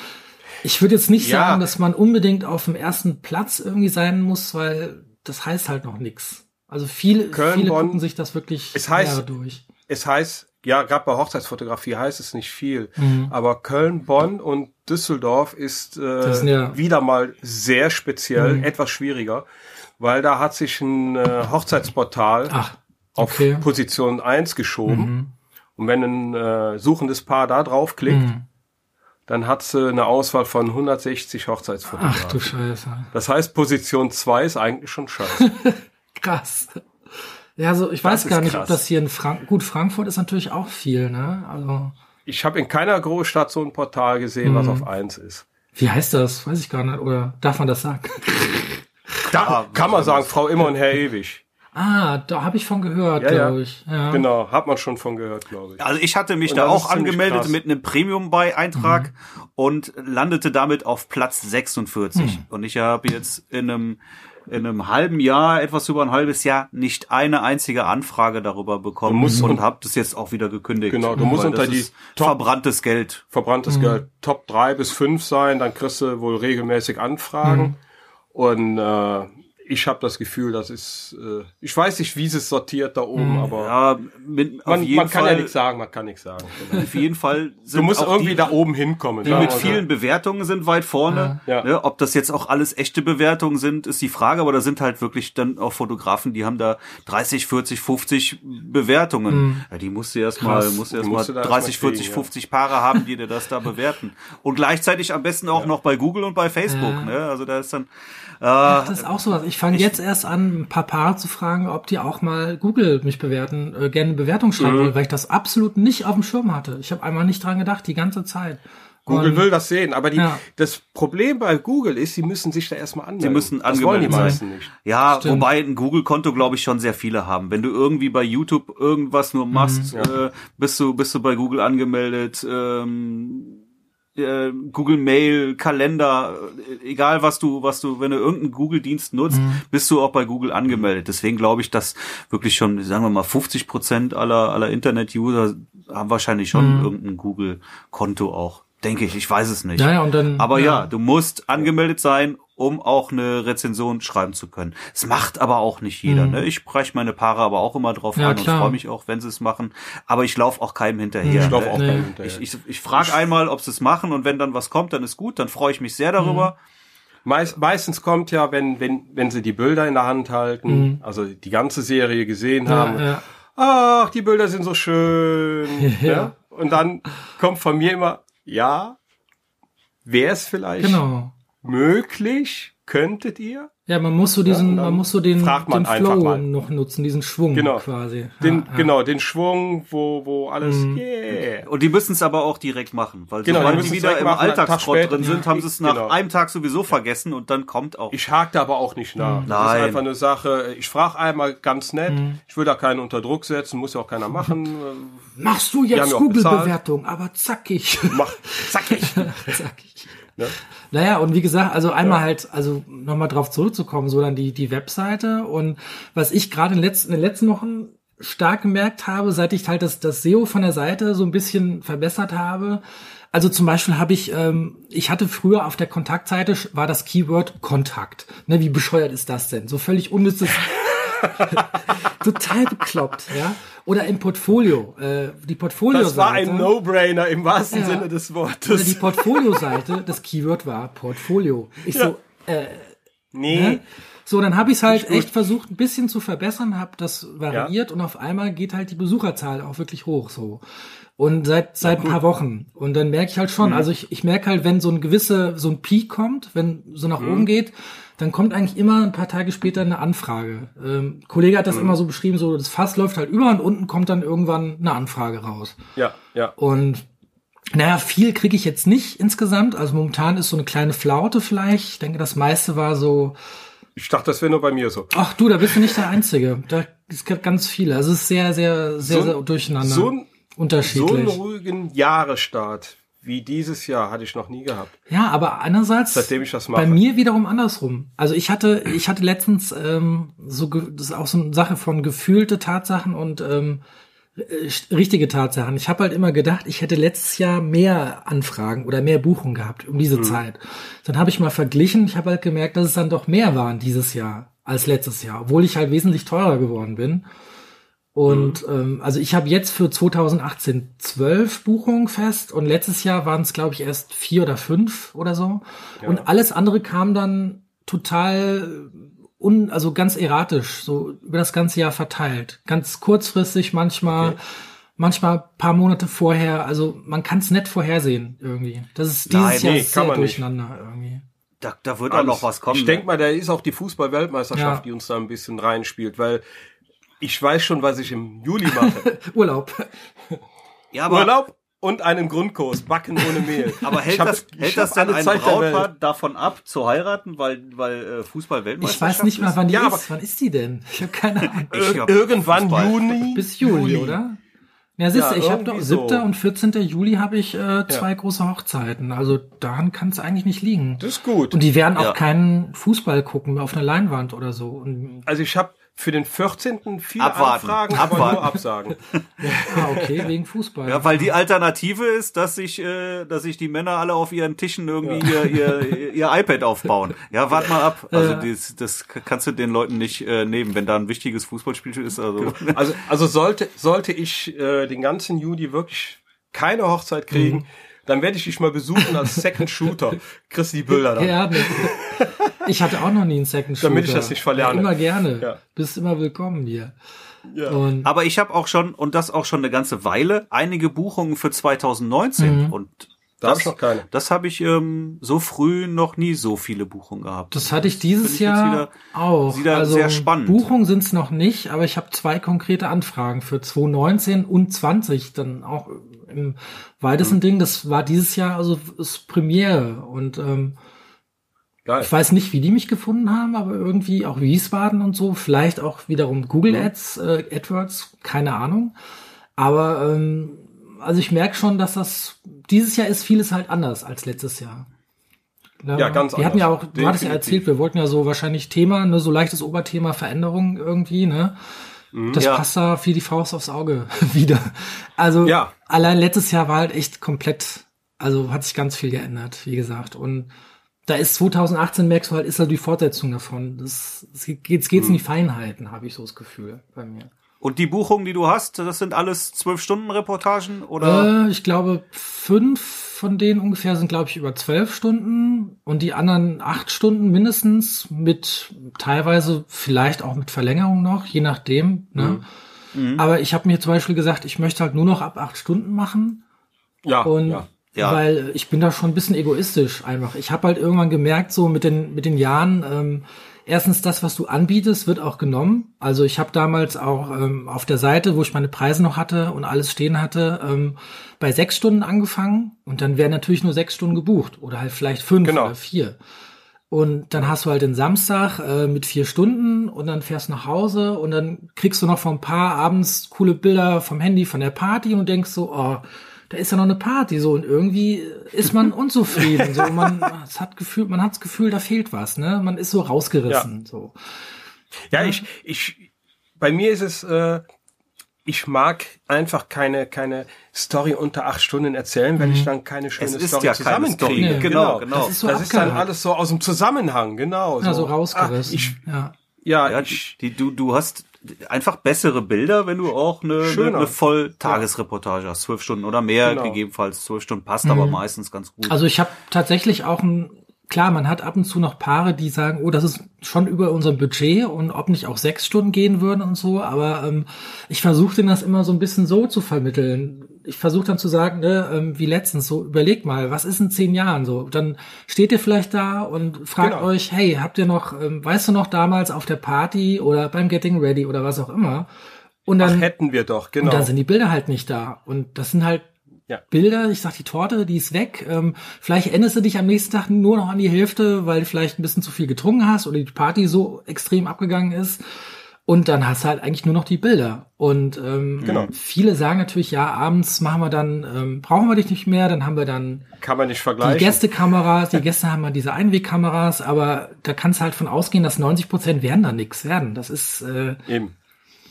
[SPEAKER 1] ich würde jetzt nicht
[SPEAKER 3] Ja.
[SPEAKER 1] sagen, dass man unbedingt auf dem ersten Platz irgendwie sein muss, weil das heißt halt noch nichts. Also viele,
[SPEAKER 3] Köln,
[SPEAKER 1] viele
[SPEAKER 3] Bonn.
[SPEAKER 1] gucken sich das wirklich
[SPEAKER 3] Es heißt-
[SPEAKER 1] durch.
[SPEAKER 3] Es heißt, ja, gerade bei Hochzeitsfotografie heißt es nicht viel,
[SPEAKER 1] Mhm.
[SPEAKER 3] aber Köln, Bonn und Düsseldorf ist äh,
[SPEAKER 1] ja-
[SPEAKER 3] wieder mal sehr speziell,
[SPEAKER 1] Mhm.
[SPEAKER 3] etwas schwieriger, weil da hat sich ein äh, Hochzeitsportal
[SPEAKER 1] Ach,
[SPEAKER 3] auf
[SPEAKER 1] okay.
[SPEAKER 3] Position 1 geschoben.
[SPEAKER 1] Mhm.
[SPEAKER 3] Und wenn ein äh, suchendes Paar da draufklickt,
[SPEAKER 1] Mhm.
[SPEAKER 3] dann hat sie eine Auswahl von 160
[SPEAKER 1] Ach
[SPEAKER 3] Hochzeitsfotografen.
[SPEAKER 1] du Scheiße.
[SPEAKER 3] Das heißt, Position 2 ist eigentlich schon scheiße.
[SPEAKER 1] Krass. Ja, so ich weiß
[SPEAKER 3] ist
[SPEAKER 1] gar nicht,
[SPEAKER 3] krass.
[SPEAKER 1] ob das hier in Frank gut Frankfurt ist natürlich auch viel, ne? Also
[SPEAKER 3] ich habe in keiner Großstadt so ein Portal gesehen,
[SPEAKER 1] Mhm.
[SPEAKER 3] was auf 1 ist.
[SPEAKER 1] Wie heißt das? Weiß ich gar nicht. Oder darf man das sagen?
[SPEAKER 3] Da kann man sagen, Frau immer und Herr ewig.
[SPEAKER 1] Ah, da habe ich von gehört,
[SPEAKER 3] Ja, ja.
[SPEAKER 1] glaube ich. Ja.
[SPEAKER 3] Genau, hat man schon von gehört, glaube ich.
[SPEAKER 2] Also ich hatte mich
[SPEAKER 3] Und
[SPEAKER 2] da auch angemeldet
[SPEAKER 3] krass.
[SPEAKER 2] mit einem Premium bei Eintrag
[SPEAKER 1] Mhm.
[SPEAKER 2] und landete damit auf Platz 46. Und ich habe jetzt in einem in einem halben Jahr, etwas über ein halbes Jahr, nicht eine einzige Anfrage darüber bekommen
[SPEAKER 3] Du musst
[SPEAKER 2] und
[SPEAKER 3] un-
[SPEAKER 2] habe das jetzt auch wieder gekündigt.
[SPEAKER 3] Genau, du musst unter
[SPEAKER 2] das
[SPEAKER 3] die
[SPEAKER 2] ist
[SPEAKER 3] Top-
[SPEAKER 2] verbranntes Geld.
[SPEAKER 3] Verbranntes Geld Top 3 bis 5 sein, dann kriegst du wohl regelmäßig Anfragen. Und äh, ich habe das Gefühl, das ist, äh, ich weiß nicht, wie sie es sortiert da oben, aber
[SPEAKER 2] Ja, mit, auf
[SPEAKER 3] man,
[SPEAKER 2] jeden
[SPEAKER 3] man kann
[SPEAKER 2] Fall,
[SPEAKER 3] ja nichts sagen, man kann nichts sagen. Genau.
[SPEAKER 2] Auf jeden Fall sind
[SPEAKER 3] Du musst
[SPEAKER 2] auch
[SPEAKER 3] irgendwie
[SPEAKER 2] die,
[SPEAKER 3] da oben hinkommen.
[SPEAKER 2] Die
[SPEAKER 3] sagen
[SPEAKER 2] mit
[SPEAKER 3] so.
[SPEAKER 2] vielen Bewertungen sind weit vorne.
[SPEAKER 3] Ja.
[SPEAKER 2] Ne, ob das jetzt auch alles echte Bewertungen sind, ist die Frage, aber da sind halt wirklich dann auch Fotografen, die haben da 30, 40, 50 Bewertungen. Ja, die musst du erstmal,
[SPEAKER 1] Krass.
[SPEAKER 2] musst du
[SPEAKER 3] Die
[SPEAKER 2] erstmal
[SPEAKER 3] musst du da
[SPEAKER 2] 30,
[SPEAKER 3] erstmal
[SPEAKER 2] 40,
[SPEAKER 3] kriegen, ja.
[SPEAKER 2] 50 Paare haben, die dir das da bewerten. Und gleichzeitig am besten auch noch bei Google und bei Facebook.
[SPEAKER 1] Ja.
[SPEAKER 2] Ne? Also da ist dann, äh,
[SPEAKER 1] Das ist auch sowas. Ich fange jetzt erst an, ein paar Paare zu fragen, ob die auch mal Google mich bewerten, äh, gerne eine Bewertung schreiben
[SPEAKER 3] Mhm.
[SPEAKER 1] wollen, weil ich das absolut nicht auf dem Schirm hatte. Ich habe einmal nicht dran gedacht, die ganze Zeit.
[SPEAKER 3] Google
[SPEAKER 1] Und-
[SPEAKER 3] will das sehen, aber die,
[SPEAKER 1] Ja.
[SPEAKER 3] das Problem bei Google ist, sie müssen sich da erstmal anmelden.
[SPEAKER 2] Sie müssen
[SPEAKER 3] das wollen die
[SPEAKER 2] angemeldet sein.
[SPEAKER 3] meisten nicht.
[SPEAKER 2] Ja,
[SPEAKER 1] Stimmt.
[SPEAKER 2] wobei ein Google-Konto, glaube ich, schon sehr viele haben. Wenn du irgendwie bei YouTube irgendwas nur machst,
[SPEAKER 3] Mhm,
[SPEAKER 2] äh, bist du bist du bei Google angemeldet. Ähm, äh, Google Mail, Kalender, äh, egal was du, was du, wenn du irgendeinen Google-Dienst nutzt,
[SPEAKER 3] Mhm.
[SPEAKER 2] bist du auch bei Google angemeldet. Deswegen glaube ich, dass wirklich schon, sagen wir mal, 50 Prozent aller, aller Internet-User haben wahrscheinlich schon irgendein Google-Konto auch. Denke ich, ich weiß es nicht.
[SPEAKER 1] Ja, ja, und dann.
[SPEAKER 2] Aber ja, du musst angemeldet sein, um auch eine Rezension schreiben zu können. Es macht aber auch nicht jeder. Ne? Ich spreche meine Paare aber auch immer drauf
[SPEAKER 1] Mhm. Ja,
[SPEAKER 2] an und
[SPEAKER 1] klar.
[SPEAKER 2] freue mich auch, wenn sie es machen. Aber ich laufe auch keinem hinterher.
[SPEAKER 3] Ich laufe auch
[SPEAKER 2] ne?
[SPEAKER 3] keinem
[SPEAKER 1] Nee.
[SPEAKER 3] hinterher.
[SPEAKER 2] Ich, ich, ich frage einmal, ob sie es machen und wenn dann was kommt, dann ist gut, dann freue ich mich sehr darüber.
[SPEAKER 3] Meist, meistens kommt ja, wenn, wenn, wenn sie die Bilder in der Hand halten, also die ganze Serie gesehen haben,
[SPEAKER 1] Mhm. ja.
[SPEAKER 3] ach, die Bilder sind so schön.
[SPEAKER 1] Ja.
[SPEAKER 3] ja. Und dann kommt von mir immer, ja, wäre es vielleicht
[SPEAKER 1] Genau.
[SPEAKER 3] möglich, könntet ihr?
[SPEAKER 1] Ja, man muss so diesen,
[SPEAKER 3] dann
[SPEAKER 1] man muss so den,
[SPEAKER 3] fragt man
[SPEAKER 1] den Flow
[SPEAKER 3] mal.
[SPEAKER 1] noch nutzen, diesen Schwung
[SPEAKER 3] Genau.
[SPEAKER 1] quasi.
[SPEAKER 3] Den,
[SPEAKER 1] ja, ja.
[SPEAKER 3] Genau, den Schwung, wo, wo alles,
[SPEAKER 1] Mhm.
[SPEAKER 3] yeah.
[SPEAKER 2] Und die müssen es aber auch direkt machen, weil
[SPEAKER 3] Genau, die
[SPEAKER 2] sobald die
[SPEAKER 3] es
[SPEAKER 2] wieder im
[SPEAKER 3] später.
[SPEAKER 2] drin sind,
[SPEAKER 3] Ja.
[SPEAKER 2] haben sie es nach
[SPEAKER 3] Genau.
[SPEAKER 2] einem Tag sowieso vergessen und dann kommt auch.
[SPEAKER 3] Ich hake da aber auch nicht nach. Das
[SPEAKER 2] Nein.
[SPEAKER 3] ist einfach eine Sache. Ich frage einmal ganz nett.
[SPEAKER 1] Mhm.
[SPEAKER 3] Ich will da keinen unter Druck setzen, muss ja auch keiner machen.
[SPEAKER 1] Machst du jetzt
[SPEAKER 3] ja
[SPEAKER 1] Google-Bewertung, aber zackig.
[SPEAKER 3] Mach, zackig.
[SPEAKER 1] zackig.
[SPEAKER 3] Ne?
[SPEAKER 1] Naja, und wie gesagt, also einmal halt, also nochmal drauf zurückzukommen, so dann die, die Webseite und was ich gerade in, den letzten- in den letzten Wochen stark gemerkt habe, seit ich halt das, das SEO von der Seite so ein bisschen verbessert habe. Also zum Beispiel habe ich, ähm, ich hatte früher auf der Kontaktseite war das Keyword Kontakt. Ne, wie bescheuert ist das denn? So völlig unnützes, total bekloppt, ja. Oder im Portfolio, äh, die Portfolio.
[SPEAKER 3] Das war ein No-Brainer im wahrsten
[SPEAKER 1] Ja.
[SPEAKER 3] Sinne des
[SPEAKER 1] Oder die
[SPEAKER 3] Wortes.
[SPEAKER 1] Portfolio-Seite, das Keyword war Portfolio. Ich so,
[SPEAKER 3] Nee.
[SPEAKER 1] ne? So, dann habe ich es halt echt versucht, ein bisschen zu verbessern, habe das variiert
[SPEAKER 3] Ja.
[SPEAKER 1] und auf einmal geht halt die Besucherzahl auch wirklich hoch so. Und seit seit ein paar Wochen. Und dann merke ich halt
[SPEAKER 3] Mhm.
[SPEAKER 1] schon, also ich, ich merke halt, wenn so ein gewisse, so ein Peak kommt, wenn so nach
[SPEAKER 3] Mhm.
[SPEAKER 1] oben geht, dann kommt eigentlich immer ein paar Tage später eine Anfrage. Ähm, Kollege hat das
[SPEAKER 3] Mhm.
[SPEAKER 1] immer so beschrieben, so das Fass läuft halt über und unten kommt dann irgendwann eine Anfrage raus.
[SPEAKER 3] Ja, ja.
[SPEAKER 1] Und naja, viel kriege ich jetzt nicht insgesamt. Also momentan ist so eine kleine Flaute vielleicht. Ich denke, das meiste war so,
[SPEAKER 3] Ich dachte, das wäre nur bei mir so.
[SPEAKER 1] ach du, da bist du nicht der Einzige. Da es gibt ganz viele. Also es ist sehr, sehr, sehr,
[SPEAKER 3] So-
[SPEAKER 1] sehr durcheinander.
[SPEAKER 3] So, ein, so
[SPEAKER 1] unterschiedlich.
[SPEAKER 3] einen ruhigen Jahresstart wie dieses Jahr hatte ich noch nie gehabt.
[SPEAKER 1] ja, aber einerseits
[SPEAKER 3] Seitdem ich das mache.
[SPEAKER 1] bei mir wiederum andersrum. Also ich hatte, ich hatte letztens ähm, so, das ist auch so eine Sache von gefühlte Tatsachen und ähm, äh, richtige Tatsachen. Ich habe halt immer gedacht, ich hätte letztes Jahr mehr Anfragen oder mehr Buchungen gehabt um
[SPEAKER 3] Mhm.
[SPEAKER 1] diese Zeit. Dann habe ich mal verglichen. Ich habe halt gemerkt, dass es dann doch mehr waren dieses Jahr als letztes Jahr, obwohl ich halt wesentlich teurer geworden bin. Und
[SPEAKER 3] Mhm.
[SPEAKER 1] ähm, also ich habe jetzt für 2018 zwölf Buchungen fest und letztes Jahr waren es, glaube ich, erst vier oder fünf oder so. Und alles andere kam dann total un, also ganz erratisch, so über das ganze Jahr verteilt. Ganz kurzfristig, manchmal, manchmal paar Monate vorher. Also man kann es nicht vorhersehen irgendwie. Das ist dieses
[SPEAKER 2] Nein,
[SPEAKER 1] Jahr
[SPEAKER 3] nee,
[SPEAKER 1] sehr
[SPEAKER 3] man nicht.
[SPEAKER 1] durcheinander irgendwie.
[SPEAKER 2] Da, da wird auch noch was kommen.
[SPEAKER 3] Ich denke mal, da ist auch die Fußball-Weltmeisterschaft,
[SPEAKER 1] Ja.
[SPEAKER 3] die uns da ein bisschen reinspielt, weil ich weiß schon, was ich im Juli mache.
[SPEAKER 1] Urlaub.
[SPEAKER 2] ja, aber
[SPEAKER 3] Urlaub und einen Grundkurs, Backen ohne Mehl.
[SPEAKER 2] Aber hält
[SPEAKER 3] Ich hab-
[SPEAKER 2] das,
[SPEAKER 3] ich
[SPEAKER 2] hält das denn
[SPEAKER 3] alle
[SPEAKER 2] ein
[SPEAKER 3] Zeit.
[SPEAKER 2] Brautpaar davon ab, zu heiraten, weil, weil äh, Fußball
[SPEAKER 1] Ich
[SPEAKER 2] Weltmeisterschaft
[SPEAKER 1] weiß nicht mal, wann die
[SPEAKER 3] Ja, aber-
[SPEAKER 1] ist. Wann ist die denn? Ich habe keine Ahnung.
[SPEAKER 2] Ich
[SPEAKER 3] Ir
[SPEAKER 2] hab
[SPEAKER 3] irgendwann
[SPEAKER 2] Fußball.
[SPEAKER 3] Juni.
[SPEAKER 1] Bis Juli, oder? Ja, siehst
[SPEAKER 3] Ja,
[SPEAKER 1] du, ich habe doch
[SPEAKER 3] so.
[SPEAKER 1] 7. und 14. Juli habe ich äh, zwei große Hochzeiten. Also daran kann es eigentlich nicht liegen.
[SPEAKER 3] Das ist gut.
[SPEAKER 1] Und die werden auch
[SPEAKER 2] Ja.
[SPEAKER 1] keinen Fußball gucken auf einer Leinwand oder so. Und,
[SPEAKER 3] Also ich habe für den 14. viele
[SPEAKER 2] Abwarten.
[SPEAKER 3] Anfragen, aber
[SPEAKER 2] Abwarten.
[SPEAKER 3] nur Absagen.
[SPEAKER 1] ah, okay, wegen Fußball.
[SPEAKER 2] Ja, weil die Alternative ist, dass sich, äh, dass sich die Männer alle auf ihren Tischen irgendwie ihr, ihr, ihr iPad aufbauen. Ja, wart mal ab. Also
[SPEAKER 1] Ja.
[SPEAKER 2] das, das kannst du den Leuten nicht äh, nehmen, wenn da ein wichtiges Fußballspiel ist. Also
[SPEAKER 3] Also, also sollte, sollte ich äh, den ganzen Juli wirklich keine Hochzeit kriegen, dann werde ich dich mal besuchen als Second Shooter. Kriegst die Bilder dann.
[SPEAKER 1] Ja, ne. Ich hatte auch noch nie einen Second Shooter.
[SPEAKER 3] Damit ich das nicht verlerne.
[SPEAKER 1] Ja, immer gerne.
[SPEAKER 3] Ja.
[SPEAKER 1] Bist immer willkommen hier.
[SPEAKER 3] Ja.
[SPEAKER 1] Und
[SPEAKER 2] Aber ich habe auch schon, und das auch schon eine ganze Weile, einige Buchungen für 2019. Und
[SPEAKER 3] Da hab
[SPEAKER 2] das,
[SPEAKER 3] ich noch keine.
[SPEAKER 2] das habe ich ähm, so früh noch nie so viele Buchungen gehabt.
[SPEAKER 1] das hatte ich dieses
[SPEAKER 2] ich
[SPEAKER 1] Jahr
[SPEAKER 2] wieder-
[SPEAKER 1] auch.
[SPEAKER 2] wieder
[SPEAKER 1] also
[SPEAKER 2] sehr spannend.
[SPEAKER 1] Buchungen sind es noch nicht, aber ich habe zwei konkrete Anfragen für 2019 und 20 dann auch im weitesten
[SPEAKER 2] Mhm.
[SPEAKER 1] Ding. Das war dieses Jahr also das Premiere und ähm,
[SPEAKER 3] Geil.
[SPEAKER 1] Ich weiß nicht, wie die mich gefunden haben, aber irgendwie auch Wiesbaden und so, vielleicht auch wiederum Google
[SPEAKER 3] Mhm.
[SPEAKER 1] Ads, äh, AdWords, keine Ahnung. Aber ähm, also ich merke schon, dass das dieses Jahr ist vieles halt anders als letztes Jahr.
[SPEAKER 3] Ja, ganz
[SPEAKER 1] Wir hatten ja auch,
[SPEAKER 3] anders.
[SPEAKER 1] du hattest ja erzählt, wir wollten ja so wahrscheinlich Thema, ne, so leichtes Oberthema Veränderung irgendwie, ne? Das
[SPEAKER 2] Ja.
[SPEAKER 1] passt da wie die Faust aufs Auge wieder. Also
[SPEAKER 3] Ja.
[SPEAKER 1] allein letztes Jahr war halt echt komplett, also hat sich ganz viel geändert, wie gesagt. Und da ist 2018, merkst du halt, ist halt die Fortsetzung davon. Das, das geht, geht's
[SPEAKER 3] Hm.
[SPEAKER 1] in die Feinheiten, habe ich so das Gefühl bei mir.
[SPEAKER 2] Und die Buchungen, die du hast, das sind alles zwölf Stunden Reportagen oder?
[SPEAKER 1] Äh, ich glaube, fünf von denen ungefähr sind, glaube ich, über zwölf Stunden und die anderen acht Stunden mindestens mit teilweise vielleicht auch mit Verlängerung noch, je nachdem. Ne?
[SPEAKER 3] Mhm.
[SPEAKER 1] Aber ich habe mir zum Beispiel gesagt, ich möchte halt nur noch ab acht Stunden machen.
[SPEAKER 3] Ja,
[SPEAKER 1] Und
[SPEAKER 3] ja.
[SPEAKER 2] Ja.
[SPEAKER 1] weil ich bin da schon ein bisschen egoistisch einfach. Ich habe halt irgendwann gemerkt, so mit den, mit den Jahren, ähm, erstens das, was du anbietest, wird auch genommen. Also ich habe damals auch ähm, auf der Seite, wo ich meine Preise noch hatte und alles stehen hatte, ähm, bei sechs Stunden angefangen und dann werden natürlich nur sechs Stunden gebucht oder halt vielleicht fünf
[SPEAKER 3] Genau.
[SPEAKER 1] oder vier. Und dann hast du halt den Samstag äh, mit vier Stunden und dann fährst du nach Hause und dann kriegst du noch vom Paar abends coole Bilder vom Handy von der Party und denkst so, oh, da ist ja noch eine Party so und irgendwie ist man unzufrieden so man es hat Gefühl man hat das Gefühl da fehlt was ne man ist so rausgerissen so
[SPEAKER 3] Ja, ich, ich, bei mir ist es, äh, ich mag einfach keine, keine Story unter acht Stunden erzählen, wenn ich dann keine schöne
[SPEAKER 2] Es
[SPEAKER 3] Story
[SPEAKER 2] ja
[SPEAKER 3] zusammenkriege.
[SPEAKER 1] Nee.
[SPEAKER 2] Genau, genau.
[SPEAKER 1] Das ist so
[SPEAKER 3] das ist dann alles so aus dem Zusammenhang, genau.
[SPEAKER 1] ja, so
[SPEAKER 3] Ah,
[SPEAKER 1] rausgerissen
[SPEAKER 3] ich,
[SPEAKER 1] ja
[SPEAKER 3] ja,
[SPEAKER 2] Ja,
[SPEAKER 3] ich,
[SPEAKER 2] die, du, du hast einfach bessere Bilder, wenn du auch eine, eine, eine Volltagesreportage hast. Zwölf Stunden oder mehr,
[SPEAKER 3] Genau.
[SPEAKER 2] gegebenenfalls zwölf Stunden passt aber meistens ganz gut.
[SPEAKER 1] Also ich habe tatsächlich auch ein, klar, man hat ab und zu noch Paare, die sagen, oh, das ist schon über unserem Budget und ob nicht auch sechs Stunden gehen würden und so, aber ähm, ich versuche denen das immer so ein bisschen so zu vermitteln. Ich versuche dann zu sagen, ne, ähm, wie letztens, so überlegt mal, was ist in zehn Jahren so? Dann steht ihr vielleicht da und fragt
[SPEAKER 3] Genau.
[SPEAKER 1] euch, hey, habt ihr noch, ähm, weißt du noch damals auf der Party oder beim Getting Ready oder was auch immer? Und
[SPEAKER 3] ach,
[SPEAKER 1] dann
[SPEAKER 3] hätten wir doch, genau.
[SPEAKER 1] und dann sind die Bilder halt nicht da. Und das sind halt
[SPEAKER 3] Ja.
[SPEAKER 1] Bilder, ich sag, die Torte, die ist weg. Ähm, vielleicht änderst du dich am nächsten Tag nur noch an die Hälfte, weil du vielleicht ein bisschen zu viel getrunken hast oder die Party so extrem abgegangen ist. Und dann hast du halt eigentlich nur noch die Bilder. Und ähm,
[SPEAKER 3] Genau.
[SPEAKER 1] viele sagen natürlich, ja, abends machen wir dann, ähm, brauchen wir dich nicht mehr, dann haben wir dann
[SPEAKER 3] Kann man nicht
[SPEAKER 1] die
[SPEAKER 3] vergleichen.
[SPEAKER 1] Gästekameras, die Gäste haben mal diese Einwegkameras, aber da kannst du halt von ausgehen, dass 90 Prozent werden da nichts werden. Das ist äh,
[SPEAKER 3] Eben.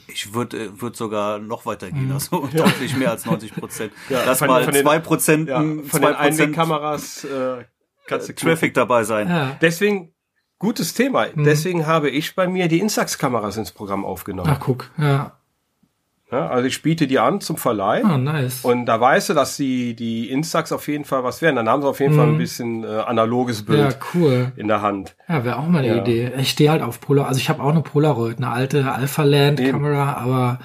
[SPEAKER 2] Ich würde äh, würd sogar noch weitergehen, also deutlich mehr als 90 Prozent.
[SPEAKER 3] Ja,
[SPEAKER 2] Lass
[SPEAKER 3] von-
[SPEAKER 2] mal
[SPEAKER 3] von den-
[SPEAKER 2] zwei Prozent,
[SPEAKER 3] Ja, von
[SPEAKER 2] zwei
[SPEAKER 3] den
[SPEAKER 2] Prozent
[SPEAKER 3] Einwegkameras äh, kannst du
[SPEAKER 2] Traffic dabei sein.
[SPEAKER 1] ja.
[SPEAKER 3] Deswegen, gutes Thema.
[SPEAKER 1] Mhm.
[SPEAKER 3] Deswegen habe ich bei mir die Instax-Kameras ins Programm aufgenommen.
[SPEAKER 1] Ach guck, ja.
[SPEAKER 3] Ja, also ich biete die an zum Verleih.
[SPEAKER 1] Ah, nice.
[SPEAKER 3] Und da weißt du, dass die, die Instax auf jeden Fall was werden. Dann haben sie auf jeden Fall ein bisschen äh, analoges
[SPEAKER 1] ja,
[SPEAKER 3] Bild
[SPEAKER 1] cool.
[SPEAKER 3] in der Hand.
[SPEAKER 1] Ja, wäre auch mal eine
[SPEAKER 3] Ja.
[SPEAKER 1] Idee. Ich stehe halt auf Polar. Also ich habe auch eine Polaroid, eine alte Alpha Land Kamera, aber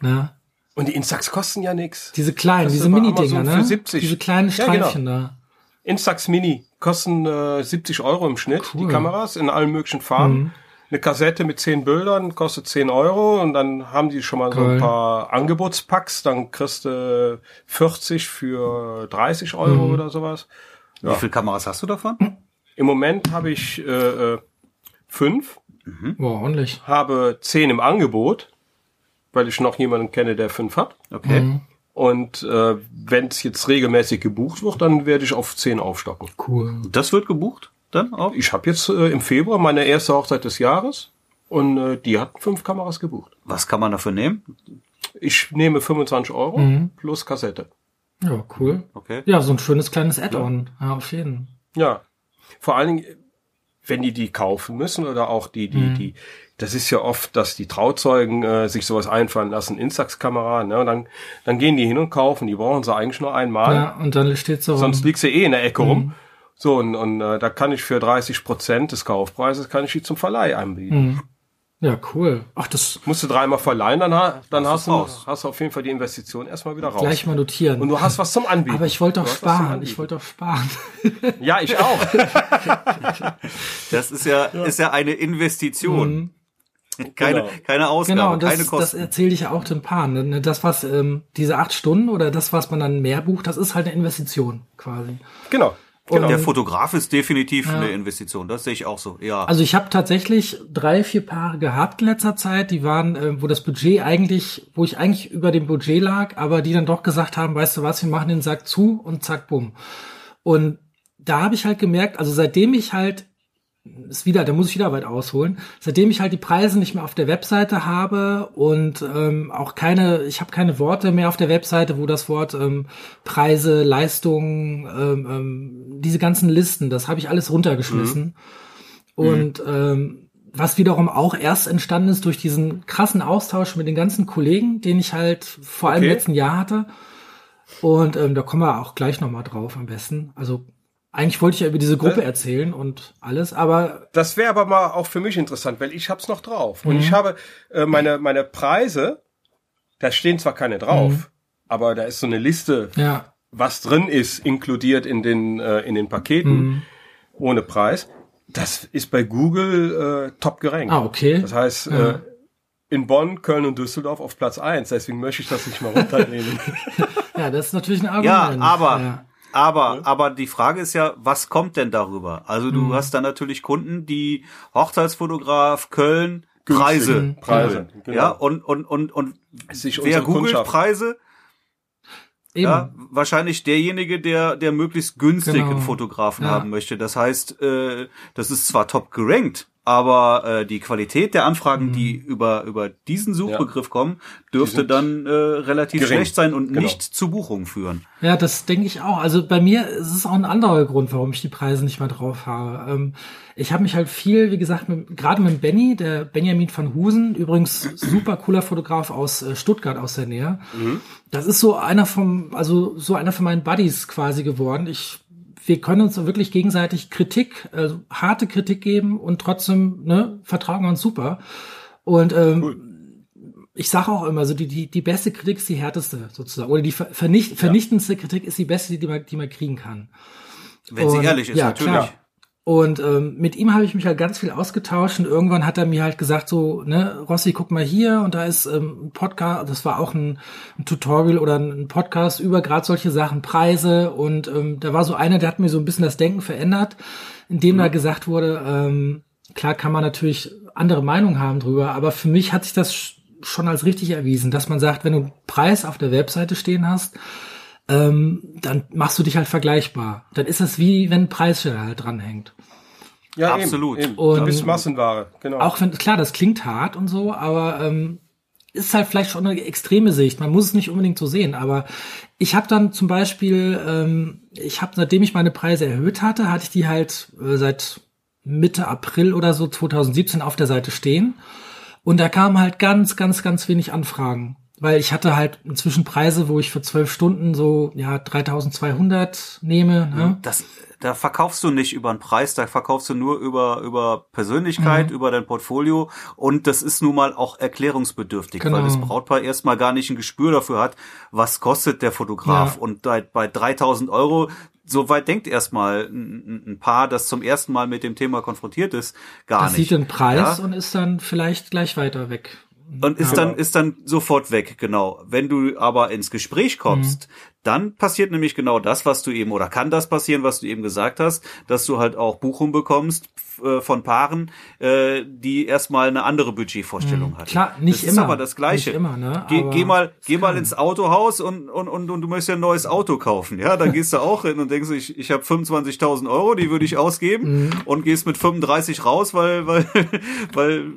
[SPEAKER 1] ne,
[SPEAKER 3] Und die Instax kosten ja nichts.
[SPEAKER 1] diese kleinen,
[SPEAKER 3] Das
[SPEAKER 1] diese Mini-Dinger, ne?
[SPEAKER 3] für 70.
[SPEAKER 1] Diese kleinen
[SPEAKER 3] Ja, genau.
[SPEAKER 1] Streifchen da.
[SPEAKER 3] Instax Mini kosten äh, 70 Euro im Schnitt,
[SPEAKER 1] Cool.
[SPEAKER 3] die Kameras in allen möglichen Farben. Eine Kassette mit zehn Bildern, kostet 10 Euro und dann haben die schon mal so ein paar Angebotspacks, dann kriegst du 40 für 30 Euro mhm. oder sowas.
[SPEAKER 2] Ja. Wie viele Kameras hast du davon?
[SPEAKER 3] Im Moment habe ich äh, äh, fünf.
[SPEAKER 1] Mhm. Boah, ordentlich.
[SPEAKER 3] Habe zehn im Angebot, weil ich noch jemanden kenne, der fünf hat.
[SPEAKER 2] Okay. Mhm.
[SPEAKER 3] Und äh, wenn es jetzt regelmäßig gebucht wird, dann werde ich auf zehn aufstocken.
[SPEAKER 2] Cool. Das wird gebucht dann auch?
[SPEAKER 3] Ich habe jetzt äh, im Februar meine erste Hochzeit des Jahres und äh, die hat fünf Kameras gebucht.
[SPEAKER 2] Was kann man dafür nehmen?
[SPEAKER 3] Ich nehme 25 Euro mhm. plus Kassette.
[SPEAKER 1] Ja, cool. Okay. Ja, so ein schönes kleines Add-on. Ja. ja, auf jeden.
[SPEAKER 3] Ja. Vor allen Dingen, wenn die die kaufen müssen oder auch die, die, mhm. die, das ist ja oft, dass die Trauzeugen äh, sich sowas einfallen lassen, Instax-Kamera, ne, und dann, dann gehen die hin und kaufen, die brauchen sie eigentlich nur einmal. Ja,
[SPEAKER 1] und dann steht so.
[SPEAKER 3] Sonst liegt sie eh in der Ecke mhm. rum. So, und, und äh, da kann ich für 30 Prozent des Kaufpreises, kann ich die zum Verleih anbieten. Mhm.
[SPEAKER 1] Ja, cool. Ach, das
[SPEAKER 3] musst du dreimal verleihen, dann, dann hast, du, hast du auf jeden Fall die Investition erstmal wieder raus.
[SPEAKER 1] Gleich mal notieren.
[SPEAKER 3] Und du hast was zum Anbieten.
[SPEAKER 1] Aber ich wollte doch sparen. Ich wollte doch sparen.
[SPEAKER 3] Ja, ich auch.
[SPEAKER 2] das ist ja, ja. ist ja eine Investition. Mhm. Keine, genau. keine Ausgabe,
[SPEAKER 1] genau, das,
[SPEAKER 2] keine Kosten.
[SPEAKER 1] Das erzähle ich ja auch den Paaren. Ne? Das, was ähm, diese acht Stunden oder das, was man dann mehr bucht, das ist halt eine Investition quasi.
[SPEAKER 3] Genau.
[SPEAKER 2] Genau. Der Fotograf ist definitiv ja. eine Investition, das sehe ich auch so, ja.
[SPEAKER 1] Also ich habe tatsächlich drei, vier Paare gehabt in letzter Zeit, die waren, äh, wo das Budget eigentlich, wo ich eigentlich über dem Budget lag, aber die dann doch gesagt haben, weißt du was, wir machen den Sack zu und zack, bumm. Und da habe ich halt gemerkt, also seitdem ich halt ist wieder, da muss ich wieder weit ausholen. Seitdem ich halt die Preise nicht mehr auf der Webseite habe und ähm, auch keine, ich habe keine Worte mehr auf der Webseite, wo das Wort ähm, Preise, Leistungen, ähm, ähm, diese ganzen Listen, das habe ich alles runtergeschmissen. Mhm. Und ähm, was wiederum auch erst entstanden ist durch diesen krassen Austausch mit den ganzen Kollegen, den ich halt vor allem okay. im letzten Jahr hatte. Und ähm, da kommen wir auch gleich nochmal drauf am besten. Also eigentlich wollte ich ja über diese Gruppe erzählen und alles, aber
[SPEAKER 3] das wäre aber mal auch für mich interessant, weil ich hab's noch drauf mhm. und ich habe äh, meine meine Preise, da stehen zwar keine drauf, mhm. aber da ist so eine Liste,
[SPEAKER 1] ja.
[SPEAKER 3] was drin ist, inkludiert in den äh, in den Paketen mhm. ohne Preis. Das ist bei Google äh, top gerankt.
[SPEAKER 1] Ah, okay.
[SPEAKER 3] Das heißt, ja. äh, in Bonn, Köln und Düsseldorf auf Platz eins. Deswegen möchte ich das nicht mal runternehmen.
[SPEAKER 1] ja, das ist natürlich ein Argument.
[SPEAKER 2] Ja, aber ja. Aber, aber die Frage ist ja, was kommt denn darüber? Also du mhm. hast dann natürlich Kunden, die Hochzeitsfotograf Köln Preise,
[SPEAKER 3] Preise,
[SPEAKER 2] genau. ja und und und und wer googelt Preise? Eben. Ja, wahrscheinlich derjenige, der der möglichst günstig genau. einen Fotografen ja. haben möchte. Das heißt, äh, das ist zwar top gerankt, aber äh, die Qualität der Anfragen, mhm. die über über diesen Suchbegriff ja. kommen, dürfte dann äh, relativ gering. schlecht sein und genau. nicht zu Buchungen führen.
[SPEAKER 1] Ja, das denke ich auch. Also bei mir ist es auch ein anderer Grund, warum ich die Preise nicht mehr drauf habe. Ähm, ich habe mich halt viel, wie gesagt, mit, gerade mit Benny, der Benjamin van Husen, übrigens super cooler Fotograf aus äh, Stuttgart aus der Nähe. Mhm. Das ist so einer vom, also so einer von meinen Buddies quasi geworden. Ich wir können uns wirklich gegenseitig Kritik, also harte Kritik geben und trotzdem ne, vertragen uns super. Und ähm, cool. ich sage auch immer, so die, die, die beste Kritik ist die härteste sozusagen. Oder die vernicht, vernichtendste ja. Kritik ist die beste, die man, die man kriegen kann.
[SPEAKER 2] Wenn und, sie ehrlich ist, ja, natürlich. Klar.
[SPEAKER 1] Und ähm, mit ihm habe ich mich halt ganz viel ausgetauscht und irgendwann hat er mir halt gesagt so, ne, Rossi, guck mal hier und da ist ähm, ein Podcast, das war auch ein, ein Tutorial oder ein Podcast über gerade solche Sachen, Preise und ähm, da war so einer, der hat mir so ein bisschen das Denken verändert, indem mhm. da gesagt wurde, ähm, klar kann man natürlich andere Meinungen haben drüber, aber für mich hat sich das schon als richtig erwiesen, dass man sagt, wenn du einen Preis auf der Webseite stehen hast, ähm, dann machst du dich halt vergleichbar. Dann ist das wie wenn ein Preisschild halt dranhängt.
[SPEAKER 3] Ja, absolut. Eben, eben. Und du bist Massenware, genau.
[SPEAKER 1] Auch wenn, klar, das klingt hart und so, aber ähm, ist halt vielleicht schon eine extreme Sicht. Man muss es nicht unbedingt so sehen, aber ich habe dann zum Beispiel, ähm, ich habe, seitdem ich meine Preise erhöht hatte, hatte ich die halt äh, seit Mitte April oder so 2017 auf der Seite stehen. Und da kamen halt ganz, ganz, ganz wenig Anfragen weil ich hatte halt inzwischen Preise, wo ich für zwölf Stunden so ja 3200 nehme. Ne?
[SPEAKER 2] Das, da verkaufst du nicht über einen Preis, da verkaufst du nur über über Persönlichkeit, mhm. über dein Portfolio und das ist nun mal auch erklärungsbedürftig, genau. weil das Brautpaar erstmal gar nicht ein Gespür dafür hat, was kostet der Fotograf ja. und bei, bei 3000 Euro so weit denkt erstmal ein, ein, Paar, das zum ersten Mal mit dem Thema konfrontiert ist, gar
[SPEAKER 1] das
[SPEAKER 2] nicht. Das
[SPEAKER 1] sieht den Preis ja? und ist dann vielleicht gleich weiter weg.
[SPEAKER 2] Und ist ja. dann, ist dann sofort weg, genau. Wenn du aber ins Gespräch kommst, mhm. dann passiert nämlich genau das, was du eben, oder kann das passieren, was du eben gesagt hast, dass du halt auch Buchung bekommst äh, von Paaren, äh, die erstmal eine andere Budgetvorstellung mhm. hatten.
[SPEAKER 1] Klar, nicht
[SPEAKER 2] das
[SPEAKER 1] immer.
[SPEAKER 2] ist aber das Gleiche.
[SPEAKER 1] Nicht immer, ne?
[SPEAKER 2] Geh, geh mal, geh mal ins Autohaus und, und, und, und du möchtest ja ein neues Auto kaufen. Ja, dann gehst du auch hin und denkst, ich, ich habe 25.000 Euro, die würde ich ausgeben mhm. und gehst mit 35 raus, weil, weil, weil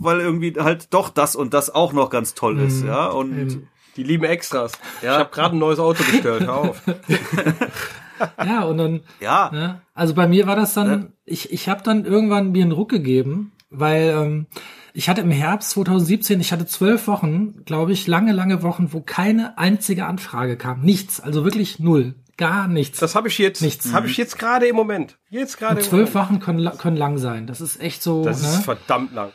[SPEAKER 2] weil irgendwie halt doch das und das auch noch ganz toll ist, mhm. ja. Und
[SPEAKER 3] die lieben Extras. Ja. Ich habe gerade ein neues Auto bestellt, hör auf.
[SPEAKER 1] ja, und dann.
[SPEAKER 2] Ja.
[SPEAKER 1] Ne? Also bei mir war das dann, ja. ich, ich habe dann irgendwann mir einen Ruck gegeben, weil ähm, ich hatte im Herbst 2017, ich hatte zwölf Wochen, glaube ich, lange, lange Wochen, wo keine einzige Anfrage kam. Nichts, also wirklich null. Gar nichts.
[SPEAKER 3] Das habe ich jetzt. Nichts. Habe ich jetzt gerade im Moment. Jetzt gerade.
[SPEAKER 1] Zwölf Wochen können, können lang sein. Das ist echt so.
[SPEAKER 3] Das ne? ist verdammt lang.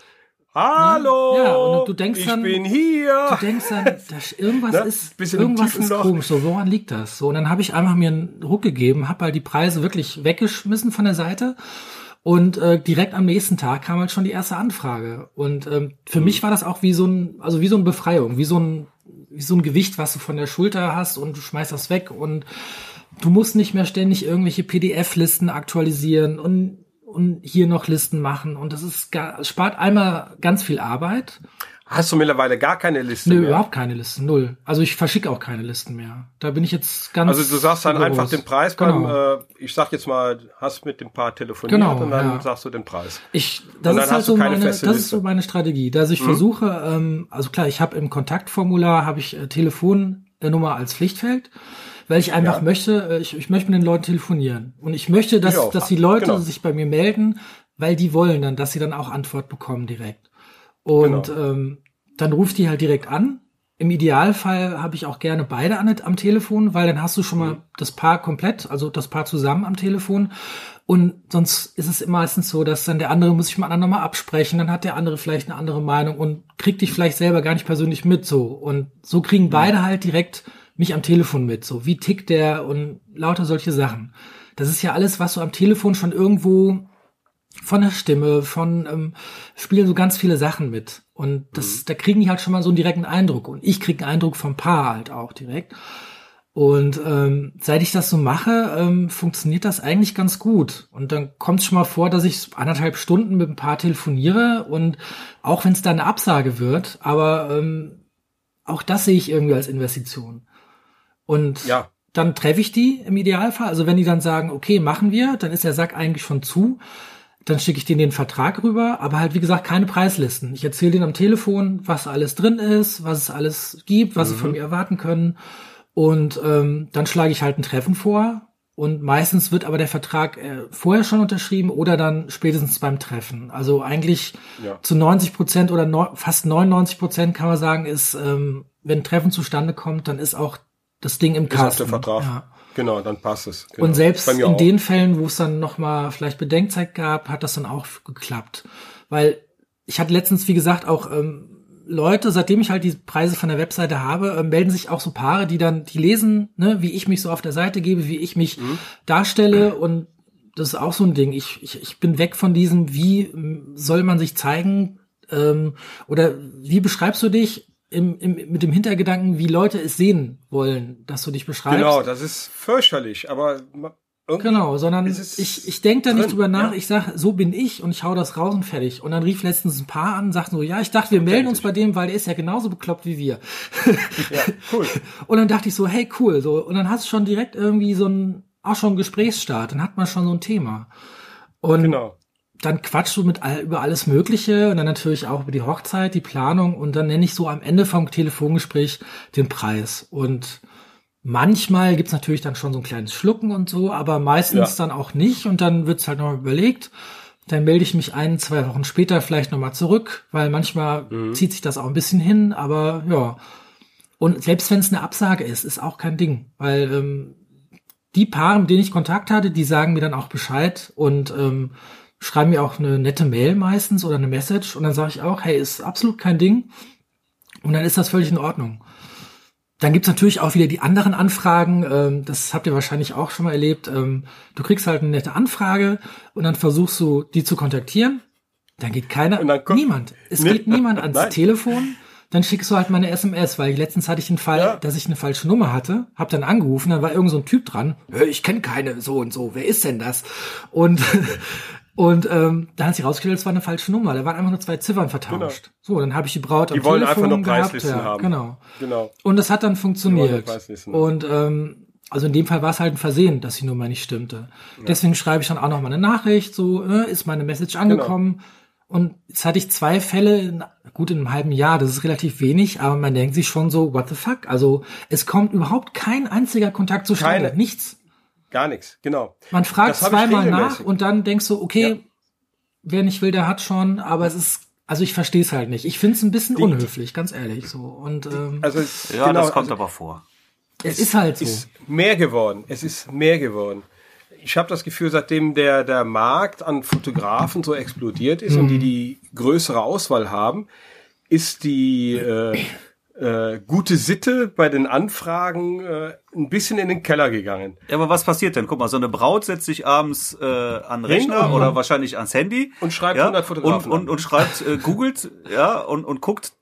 [SPEAKER 3] Hallo! Ja, und
[SPEAKER 1] du denkst
[SPEAKER 3] ich
[SPEAKER 1] dann,
[SPEAKER 3] bin hier.
[SPEAKER 1] Du denkst dann, dass irgendwas ne? ist, irgendwas ist komisch. So, woran liegt das? So, und dann habe ich einfach mir einen Ruck gegeben, habe halt die Preise wirklich weggeschmissen von der Seite. Und äh, direkt am nächsten Tag kam halt schon die erste Anfrage. Und ähm, für mhm. mich war das auch wie so ein, also wie so eine Befreiung, wie so ein, wie so ein Gewicht, was du von der Schulter hast und du schmeißt das weg und du musst nicht mehr ständig irgendwelche PDF-Listen aktualisieren und und hier noch Listen machen. Und das ist gar, spart einmal ganz viel Arbeit.
[SPEAKER 3] Hast du mittlerweile gar keine Listen
[SPEAKER 1] Nö,
[SPEAKER 3] mehr?
[SPEAKER 1] überhaupt keine Listen, null. Also ich verschicke auch keine Listen mehr. Da bin ich jetzt ganz.
[SPEAKER 3] Also du sagst dann einfach den Preis genau. beim, äh, ich sag jetzt mal, hast mit dem Paar telefoniert
[SPEAKER 1] genau,
[SPEAKER 3] und dann
[SPEAKER 1] ja.
[SPEAKER 3] sagst du den Preis.
[SPEAKER 1] Ich, das ist halt so meine, das ist so meine Strategie, dass ich mhm. versuche, ähm, also klar, ich habe im Kontaktformular habe ich äh, Telefonnummer als Pflichtfeld weil ich einfach ja. möchte, äh, ich, ich möchte mit den Leuten telefonieren. Und ich möchte, dass, ich dass die Leute genau. sich bei mir melden, weil die wollen dann, dass sie dann auch Antwort bekommen direkt. Und genau. ähm, dann ruft die halt direkt an. Im Idealfall habe ich auch gerne beide an, am Telefon, weil dann hast du schon mal mhm. das Paar komplett, also das Paar zusammen am Telefon. Und sonst ist es meistens so, dass dann der andere muss sich mit dem anderen nochmal absprechen, dann hat der andere vielleicht eine andere Meinung und kriegt dich vielleicht selber gar nicht persönlich mit so. Und so kriegen mhm. beide halt direkt mich am Telefon mit, so wie tickt der und lauter solche Sachen. Das ist ja alles, was so am Telefon schon irgendwo von der Stimme, von ähm, spielen so ganz viele Sachen mit. Und das, mhm. da kriegen die halt schon mal so einen direkten Eindruck. Und ich krieg einen Eindruck vom Paar halt auch direkt. Und ähm, seit ich das so mache, ähm, funktioniert das eigentlich ganz gut. Und dann kommt es schon mal vor, dass ich anderthalb Stunden mit ein Paar telefoniere und auch wenn es dann eine Absage wird, aber ähm, auch das sehe ich irgendwie als Investition. Und ja. dann treffe ich die im Idealfall. Also wenn die dann sagen, okay, machen wir, dann ist der Sack eigentlich schon zu. Dann schicke ich denen den Vertrag rüber, aber halt wie gesagt keine Preislisten. Ich erzähle denen am Telefon, was alles drin ist, was es alles gibt, was mhm. sie von mhm. mir erwarten können. Und ähm, dann schlage ich halt ein Treffen vor. Und meistens wird aber der Vertrag äh, vorher schon unterschrieben oder dann spätestens beim Treffen. Also eigentlich ja. zu 90 Prozent oder no, fast 99 Prozent kann man sagen, ist, ähm, wenn ein Treffen zustande kommt, dann ist auch das Ding im Kasten. Ist
[SPEAKER 3] der Vertrag. Ja. Genau, dann passt es.
[SPEAKER 1] Genau. Und selbst in auch. den Fällen, wo es dann noch mal vielleicht Bedenkzeit gab, hat das dann auch geklappt. Weil ich hatte letztens, wie gesagt, auch ähm, Leute, seitdem ich halt die Preise von der Webseite habe, äh, melden sich auch so Paare, die dann, die lesen, ne, wie ich mich so auf der Seite gebe, wie ich mich mhm. darstelle und das ist auch so ein Ding. Ich, ich, ich bin weg von diesem, wie soll man sich zeigen ähm, oder wie beschreibst du dich? Im, im, mit dem Hintergedanken, wie Leute es sehen wollen, dass du dich beschreibst.
[SPEAKER 3] Genau, das ist fürchterlich, aber
[SPEAKER 1] Genau, sondern ich, ich denke da nicht drüber nach, ja. ich sag, so bin ich und ich hau das raus und fertig. Und dann rief letztens ein Paar an und sagten so, ja, ich dachte, wir melden uns bei dem, weil der ist ja genauso bekloppt wie wir. Ja, cool. und dann dachte ich so, hey, cool, so, und dann hast du schon direkt irgendwie so ein, auch schon Gesprächsstart, dann hat man schon so ein Thema. Und genau dann quatschst du mit all, über alles Mögliche und dann natürlich auch über die Hochzeit, die Planung und dann nenne ich so am Ende vom Telefongespräch den Preis. Und manchmal gibt's natürlich dann schon so ein kleines Schlucken und so, aber meistens ja. dann auch nicht und dann wird's halt noch überlegt. Dann melde ich mich ein, zwei Wochen später vielleicht nochmal zurück, weil manchmal mhm. zieht sich das auch ein bisschen hin, aber ja. Und selbst wenn es eine Absage ist, ist auch kein Ding, weil ähm, die Paare, mit denen ich Kontakt hatte, die sagen mir dann auch Bescheid und ähm, schreiben mir auch eine nette Mail meistens oder eine Message und dann sage ich auch, hey, ist absolut kein Ding. Und dann ist das völlig in Ordnung. dann gibt's natürlich auch wieder die anderen Anfragen. Ähm, das habt ihr wahrscheinlich auch schon mal erlebt. Ähm, du kriegst halt eine nette Anfrage und dann versuchst du, die zu kontaktieren. Dann geht keiner, dann niemand. Es nee. geht niemand ans Nein. Telefon. Dann schickst du halt mal eine SMS, weil letztens hatte ich einen Fall, ja. dass ich eine falsche Nummer hatte, hab dann angerufen, dann war irgend so ein Typ dran. Ich kenne keine so und so. Wer ist denn das? Und Und ähm, dann hat sich rausgestellt, es war eine falsche Nummer. Da waren einfach nur zwei Ziffern vertauscht. Genau. So, dann habe ich die Braut
[SPEAKER 3] am die wollen Telefon einfach nur Preislisten gehabt. Ja, haben.
[SPEAKER 1] Genau. genau. Und das hat dann funktioniert. Und ähm, also in dem Fall war es halt ein Versehen, dass die Nummer nicht stimmte. Ja. Deswegen schreibe ich dann auch noch mal eine Nachricht, so äh, ist meine Message angekommen. Genau. Und jetzt hatte ich zwei Fälle, in, gut in einem halben Jahr, das ist relativ wenig, aber man denkt sich schon so, what the fuck? Also es kommt überhaupt kein einziger Kontakt zustande, Keine. nichts.
[SPEAKER 3] Gar nichts, genau.
[SPEAKER 1] Man fragt zweimal nach und dann denkst du, okay, ja. wer nicht will, der hat schon, aber es ist, also ich verstehe es halt nicht. Ich finde es ein bisschen die, unhöflich, ganz ehrlich so. Und ähm,
[SPEAKER 2] also ja, genau, das kommt also, aber vor.
[SPEAKER 1] Es, es ist halt so.
[SPEAKER 3] Ist mehr geworden. Es ist mehr geworden. Ich habe das Gefühl, seitdem der der Markt an Fotografen so explodiert ist mhm. und die die größere Auswahl haben, ist die äh, äh, gute Sitte bei den Anfragen äh, ein bisschen in den Keller gegangen.
[SPEAKER 2] Ja, aber was passiert denn? Guck mal, so eine Braut setzt sich abends äh, an Rechner Ring, oder wahrscheinlich ans Handy
[SPEAKER 3] und schreibt
[SPEAKER 2] ja,
[SPEAKER 3] 100
[SPEAKER 2] Fotografen und, und, und schreibt, äh, googelt, ja, und, und guckt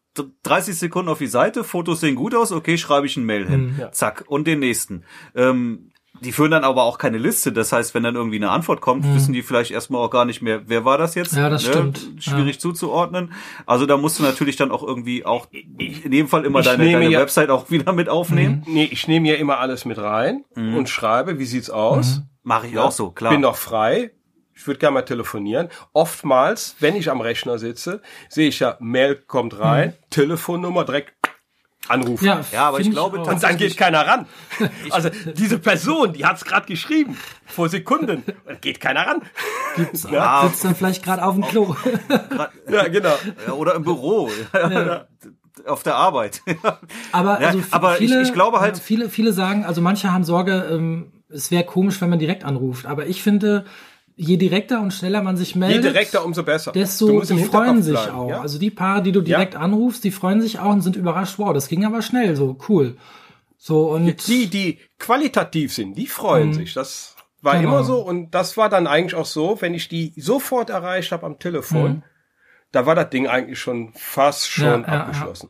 [SPEAKER 2] 30 Sekunden auf die Seite, Fotos sehen gut aus, okay, schreibe ich ein Mail hin. Mhm, ja. Zack, und den nächsten. Ähm, die führen dann aber auch keine Liste. Das heißt, wenn dann irgendwie eine Antwort kommt, mhm. wissen die vielleicht erstmal auch gar nicht mehr, wer war das jetzt?
[SPEAKER 1] Ja, das ne? stimmt.
[SPEAKER 2] Schwierig ja. zuzuordnen. Also da musst du natürlich dann auch irgendwie auch in dem Fall immer ich deine, deine ja, Website auch wieder mit aufnehmen.
[SPEAKER 3] Mhm. Nee, ich nehme ja immer alles mit rein mhm. und schreibe, wie sieht's aus? Mhm.
[SPEAKER 2] Mache ich ja, auch so, klar.
[SPEAKER 3] Bin noch frei. Ich würde gerne mal telefonieren. Oftmals, wenn ich am Rechner sitze, sehe ich ja, Mail kommt rein, mhm. Telefonnummer direkt anrufen.
[SPEAKER 2] Ja, ja aber ich glaube,
[SPEAKER 3] ich und dann geht keiner ran. Also diese Person, die hat es gerade geschrieben vor Sekunden, geht keiner ran.
[SPEAKER 1] Gibt's auch, ja. sitzt dann vielleicht gerade auf dem Klo.
[SPEAKER 3] ja, genau.
[SPEAKER 2] Ja, oder im Büro. Ja. Auf der Arbeit.
[SPEAKER 1] aber also
[SPEAKER 2] aber viele, ich, ich glaube halt
[SPEAKER 1] viele viele sagen, also manche haben Sorge, ähm, es wäre komisch, wenn man direkt anruft. Aber ich finde, je direkter und schneller man sich meldet,
[SPEAKER 3] je direkter umso besser.
[SPEAKER 1] Desto die freuen sich bleiben, auch. Ja? Also die Paare, die du direkt ja. anrufst, die freuen sich auch und sind überrascht. Wow, das ging aber schnell, so cool. So und
[SPEAKER 3] die, die qualitativ sind, die freuen mhm. sich. Das war genau. immer so und das war dann eigentlich auch so, wenn ich die sofort erreicht habe am Telefon, mhm. da war das Ding eigentlich schon fast schon ja, abgeschlossen.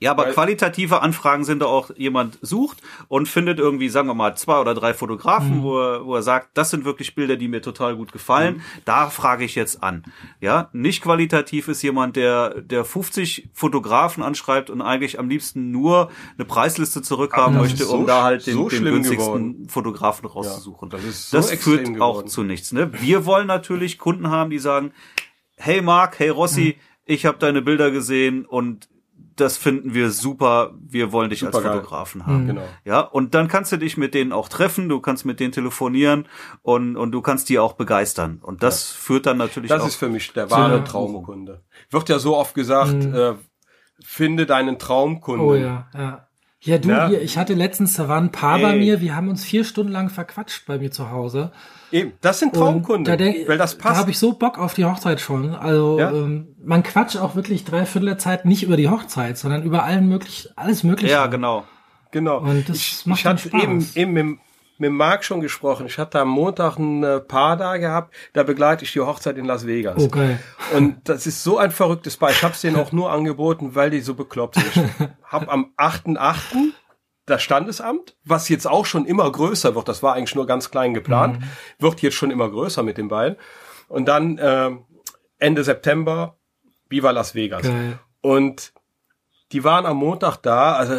[SPEAKER 2] Ja, aber Weil, qualitative Anfragen sind da auch jemand sucht und findet irgendwie, sagen wir mal, zwei oder drei Fotografen, mhm. wo, er, wo er sagt, das sind wirklich Bilder, die mir total gut gefallen. Mhm. Da frage ich jetzt an. Ja, nicht qualitativ ist jemand, der, der 50 Fotografen anschreibt und eigentlich am liebsten nur eine Preisliste zurückhaben möchte, um so, da halt den, so den günstigsten geworden. Fotografen rauszusuchen. Ja, das, so das führt geworden. auch zu nichts. Ne? Wir wollen natürlich Kunden haben, die sagen, hey Marc, hey Rossi, mhm. ich habe deine Bilder gesehen und das finden wir super, wir wollen dich super als Fotografen haben. Mhm. Genau. Ja, und dann kannst du dich mit denen auch treffen, du kannst mit denen telefonieren und, und du kannst die auch begeistern. Und das ja. führt dann natürlich
[SPEAKER 3] Das auch ist für mich der wahre Traumkunde. Wird ja so oft gesagt, mhm. äh, finde deinen Traumkunden.
[SPEAKER 1] Oh ja, ja. Ja, du, ja. Hier, ich hatte letztens, da war ein Paar Ey. bei mir, wir haben uns vier Stunden lang verquatscht bei mir zu Hause.
[SPEAKER 3] Eben, das sind Traumkunden, da denk, weil das passt.
[SPEAKER 1] Da habe ich so Bock auf die Hochzeit schon. Also ja? ähm, man quatscht auch wirklich drei Viertel der Zeit nicht über die Hochzeit, sondern über allen möglich, alles mögliche.
[SPEAKER 2] Ja, genau.
[SPEAKER 3] Genau. Und das ich, macht ich hatte Spaß. eben, eben mit, mit Marc schon gesprochen. Ich hatte am Montag ein äh, Paar da gehabt, da begleite ich die Hochzeit in Las Vegas.
[SPEAKER 1] Okay.
[SPEAKER 3] Und das ist so ein verrücktes Paar. Ich habe es denen auch nur angeboten, weil die so bekloppt sind. Ich hab am 8.8 das Standesamt, was jetzt auch schon immer größer wird, das war eigentlich nur ganz klein geplant, mhm. wird jetzt schon immer größer mit den beiden. Und dann äh, Ende September Viva Las Vegas. Geil. Und die waren am Montag da, also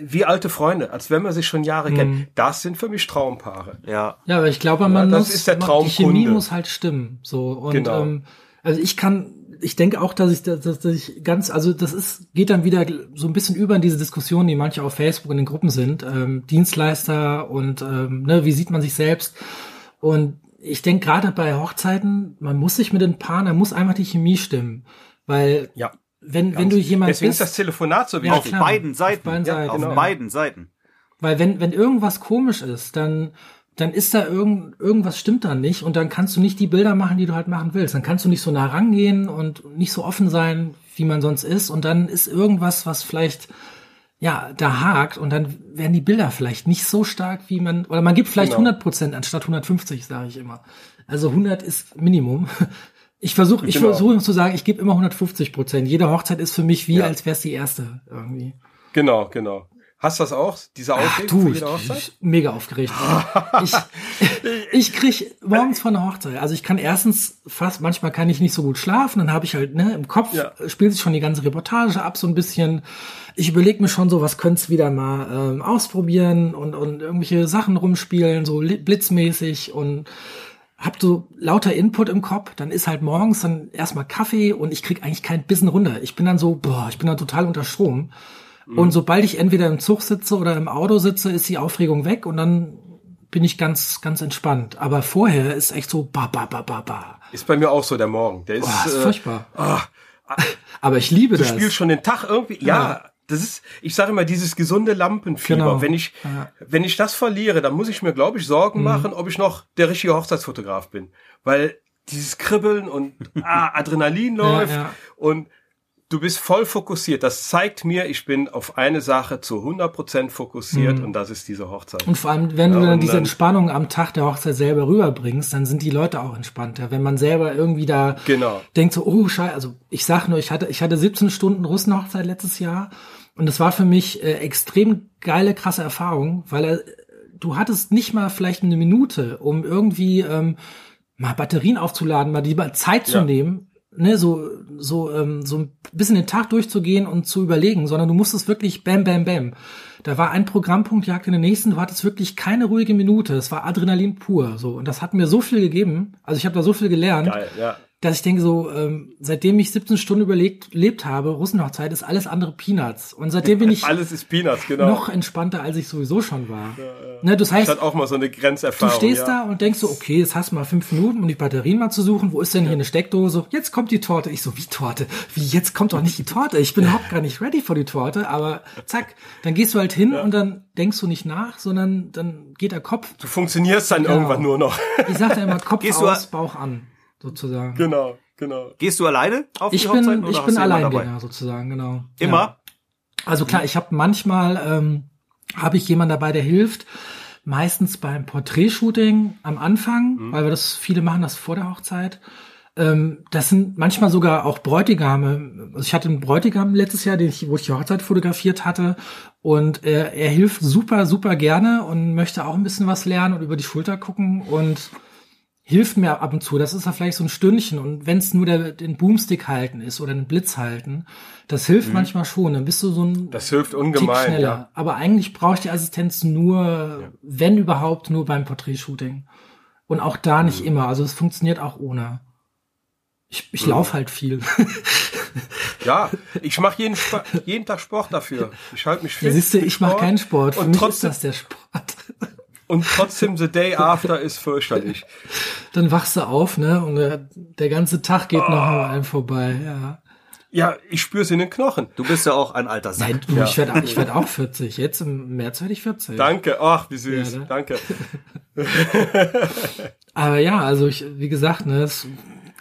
[SPEAKER 3] wie alte Freunde, als wenn man sich schon Jahre mhm. kennt. Das sind für mich Traumpaare.
[SPEAKER 1] Ja. Ja, aber ich glaube, man ja, das muss, ist der Traumkunde. die Chemie muss halt stimmen. So und genau. ähm, also ich kann ich denke auch, dass ich, dass, dass ich ganz, also das ist, geht dann wieder so ein bisschen über in diese Diskussion, die manche auf Facebook in den Gruppen sind, ähm, Dienstleister und ähm, ne, wie sieht man sich selbst. Und ich denke gerade bei Hochzeiten, man muss sich mit den Paaren, da muss einfach die Chemie stimmen. Weil
[SPEAKER 3] ja,
[SPEAKER 1] wenn, wenn du jemand
[SPEAKER 3] Deswegen
[SPEAKER 1] bist,
[SPEAKER 3] ist das Telefonat so wichtig.
[SPEAKER 2] Ja, auf beiden Seiten. Auf beiden Seiten. Ja, auf genau. beiden Seiten.
[SPEAKER 1] Weil wenn, wenn irgendwas komisch ist, dann dann ist da irgend, irgendwas stimmt da nicht und dann kannst du nicht die Bilder machen, die du halt machen willst. Dann kannst du nicht so nah rangehen und nicht so offen sein, wie man sonst ist und dann ist irgendwas, was vielleicht ja, da hakt und dann werden die Bilder vielleicht nicht so stark, wie man, oder man gibt vielleicht genau. 100 Prozent anstatt 150, sage ich immer. Also 100 ist Minimum. Ich versuche, ich genau. versuche zu sagen, ich gebe immer 150 Prozent. Jede Hochzeit ist für mich wie, ja. als wäre es die erste irgendwie.
[SPEAKER 3] Genau, genau. Hast du das auch, diese Aufregung
[SPEAKER 1] für jede Hochzeit? mega aufgeregt. ich, ich krieg morgens von der Hochzeit, also ich kann erstens fast, manchmal kann ich nicht so gut schlafen, dann habe ich halt, ne, im Kopf ja. spielt sich schon die ganze Reportage ab so ein bisschen. Ich überlege mir schon so, was könnt's wieder mal ähm, ausprobieren und, und irgendwelche Sachen rumspielen, so blitzmäßig und hab so lauter Input im Kopf, dann ist halt morgens dann erstmal Kaffee und ich krieg eigentlich kein Bissen runter. Ich bin dann so, boah, ich bin dann total unter Strom. Mhm. Und sobald ich entweder im Zug sitze oder im Auto sitze, ist die Aufregung weg und dann bin ich ganz, ganz entspannt. Aber vorher ist echt so ba, ba, ba, ba, ba.
[SPEAKER 3] Ist bei mir auch so der Morgen. Der ist,
[SPEAKER 1] oh, ist äh, furchtbar. Oh, aber ich liebe
[SPEAKER 3] du
[SPEAKER 1] das.
[SPEAKER 3] Du spielst schon den Tag irgendwie, ja. ja das ist, ich sage immer, dieses gesunde Lampenfieber. Genau. Wenn ich, ja. wenn ich das verliere, dann muss ich mir, glaube ich, Sorgen mhm. machen, ob ich noch der richtige Hochzeitsfotograf bin. Weil dieses Kribbeln und ah, Adrenalin läuft ja, ja. und du bist voll fokussiert. Das zeigt mir, ich bin auf eine Sache zu 100% fokussiert mhm. und das ist diese Hochzeit.
[SPEAKER 1] Und vor allem, wenn ja, du dann diese Entspannung am Tag der Hochzeit selber rüberbringst, dann sind die Leute auch entspannter. Wenn man selber irgendwie da
[SPEAKER 3] genau.
[SPEAKER 1] denkt so, oh Scheiße, also ich sag nur, ich hatte, ich hatte 17 Stunden Russenhochzeit letztes Jahr und das war für mich äh, extrem geile, krasse Erfahrung, weil er, du hattest nicht mal vielleicht eine Minute, um irgendwie ähm, mal Batterien aufzuladen, mal die Zeit zu ja. nehmen, ne, so, so, ähm, so ein bisschen den Tag durchzugehen und zu überlegen, sondern du musstest wirklich bam, bam, bam. Da war ein Programmpunkt, jagt in den nächsten, du hattest wirklich keine ruhige Minute. Es war Adrenalin pur, so. Und das hat mir so viel gegeben. Also ich habe da so viel gelernt.
[SPEAKER 3] Geil, ja
[SPEAKER 1] dass ich denke so, ähm, seitdem ich 17 Stunden überlegt, lebt habe, Russenhochzeit ist alles andere Peanuts. Und seitdem bin ich
[SPEAKER 3] alles ist Peanuts, genau.
[SPEAKER 1] noch entspannter, als ich sowieso schon war. Ja, ja.
[SPEAKER 3] Ne, das heißt, ich auch mal so eine Grenzerfahrung.
[SPEAKER 1] Du stehst ja. da und denkst so, okay, jetzt hast du mal fünf Minuten, um die Batterien mal zu suchen. Wo ist denn hier eine Steckdose? Jetzt kommt die Torte. Ich so, wie Torte? Wie, jetzt kommt doch nicht die Torte. Ich bin überhaupt gar nicht ready für die Torte. Aber zack, dann gehst du halt hin und dann denkst du nicht nach, sondern dann geht der Kopf.
[SPEAKER 3] Du funktionierst dann genau. irgendwann nur noch.
[SPEAKER 1] Ich sag immer Kopf Gehst aus, Bauch an, sozusagen.
[SPEAKER 3] Genau. Genau.
[SPEAKER 2] Gehst du alleine
[SPEAKER 1] auf ich die bin, Hochzeiten? Ich bin Alleingänger sozusagen, genau.
[SPEAKER 2] Immer? Ja.
[SPEAKER 1] Also klar, ich habe manchmal ähm, habe ich jemanden dabei, der hilft. Meistens beim Porträtshooting am Anfang, mhm. weil wir das viele machen das vor der Hochzeit. Ähm, das sind manchmal sogar auch Bräutigame. Also ich hatte einen Bräutigam letztes Jahr, den ich, wo ich die Hochzeit fotografiert hatte, und er, er hilft super, super gerne und möchte auch ein bisschen was lernen und über die Schulter gucken und hilft mir ab und zu. Das ist ja vielleicht so ein Stündchen. Und wenn es nur der, den Boomstick halten ist oder den Blitz halten, das hilft mhm. manchmal schon. Dann bist du so ein
[SPEAKER 3] Das hilft ungemein. Tick schneller. Ja.
[SPEAKER 1] Aber eigentlich brauche ich die Assistenz nur, ja. wenn überhaupt, nur beim Porträtshooting. Und auch da nicht mhm. immer. Also es funktioniert auch ohne. Ich, ich mhm. laufe halt viel.
[SPEAKER 3] ja, ich mache jeden, jeden Tag Sport dafür. Ich halte mich fit.
[SPEAKER 1] Ja, siehst du, ich mache keinen Sport. Für und mich trotzdem, ist das der Sport.
[SPEAKER 3] Und trotzdem the day after ist fürchterlich.
[SPEAKER 1] Dann wachst du auf, ne? Und der, ganze Tag geht oh. noch an einem vorbei, ja.
[SPEAKER 3] Ja, ich spür's in den Knochen.
[SPEAKER 2] Du bist ja auch ein alter Sack. Nein,
[SPEAKER 1] du, ja. ich werde ich werd auch 40. Jetzt im März werde ich 40.
[SPEAKER 3] Danke, ach, wie süß. Ja, ne? Danke.
[SPEAKER 1] Aber ja, also ich, wie gesagt, ne, das,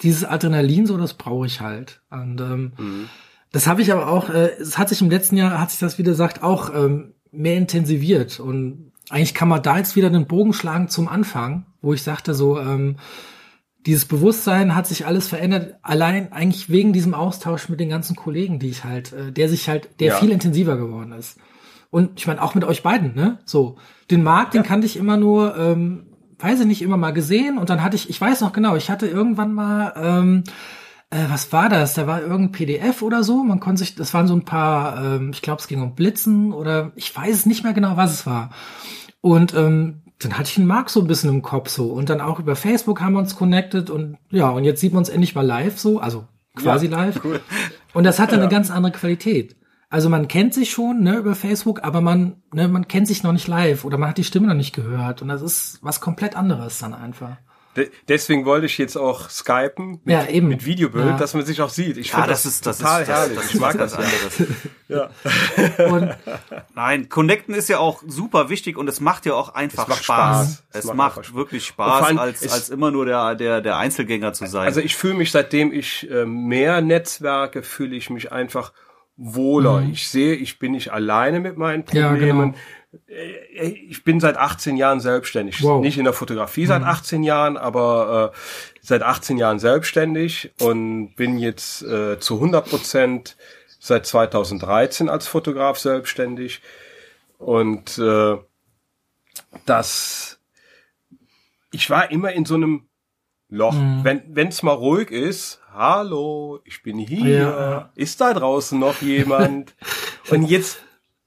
[SPEAKER 1] dieses Adrenalin, so, das brauche ich halt. Und ähm, mhm. das habe ich aber auch, äh, es hat sich im letzten Jahr, hat sich das, wie gesagt, auch ähm, mehr intensiviert. Und eigentlich kann man da jetzt wieder den Bogen schlagen zum Anfang, wo ich sagte so, ähm, dieses Bewusstsein hat sich alles verändert, allein eigentlich wegen diesem Austausch mit den ganzen Kollegen, die ich halt, äh, der sich halt, der ja. viel intensiver geworden ist. Und ich meine, auch mit euch beiden, ne? So, den Markt, ja. den kannte ich immer nur, ähm, weiß ich nicht, immer mal gesehen. Und dann hatte ich, ich weiß noch genau, ich hatte irgendwann mal, ähm, äh, was war das? Da war irgendein PDF oder so. Man konnte sich, das waren so ein paar, ähm, ich glaube, es ging um Blitzen oder ich weiß es nicht mehr genau, was es war. Und ähm, dann hatte ich einen Mark so ein bisschen im Kopf so. Und dann auch über Facebook haben wir uns connected und ja, und jetzt sieht man uns endlich mal live so, also quasi ja, live. Cool. Und das hat dann ja. eine ganz andere Qualität. Also man kennt sich schon ne, über Facebook, aber man, ne, man kennt sich noch nicht live oder man hat die Stimme noch nicht gehört. Und das ist was komplett anderes dann einfach.
[SPEAKER 3] De deswegen wollte ich jetzt auch skypen mit,
[SPEAKER 1] ja, eben.
[SPEAKER 3] mit Videobild, ja. dass man sich auch sieht. Ich
[SPEAKER 2] ja, finde das, das, ist das total ist, herrlich. Das, das ich mag das anderes. ja. Und Nein, Connecten ist ja auch super wichtig und es macht ja auch einfach es macht Spaß. Spaß. Es, es macht, macht wirklich Spaß, als, als immer nur der, der, der Einzelgänger zu sein.
[SPEAKER 3] Also ich fühle mich, seitdem ich äh, mehr Netzwerke, fühle ich mich einfach wohler. Mhm. Ich sehe, ich bin nicht alleine mit meinen Problemen. Ja, genau. Äh, ich bin seit 18 Jahren selbstständig. Wow. Nicht in der Fotografie seit 18 mhm. Jahren, aber äh, seit 18 Jahren selbstständig und bin jetzt äh, zu 100 Prozent seit 2013 als Fotograf selbstständig. Und äh, das, ich war immer in so einem Loch. Mhm. Wenn es mal ruhig ist, hallo, ich bin hier, ja. ist da draußen noch jemand? und jetzt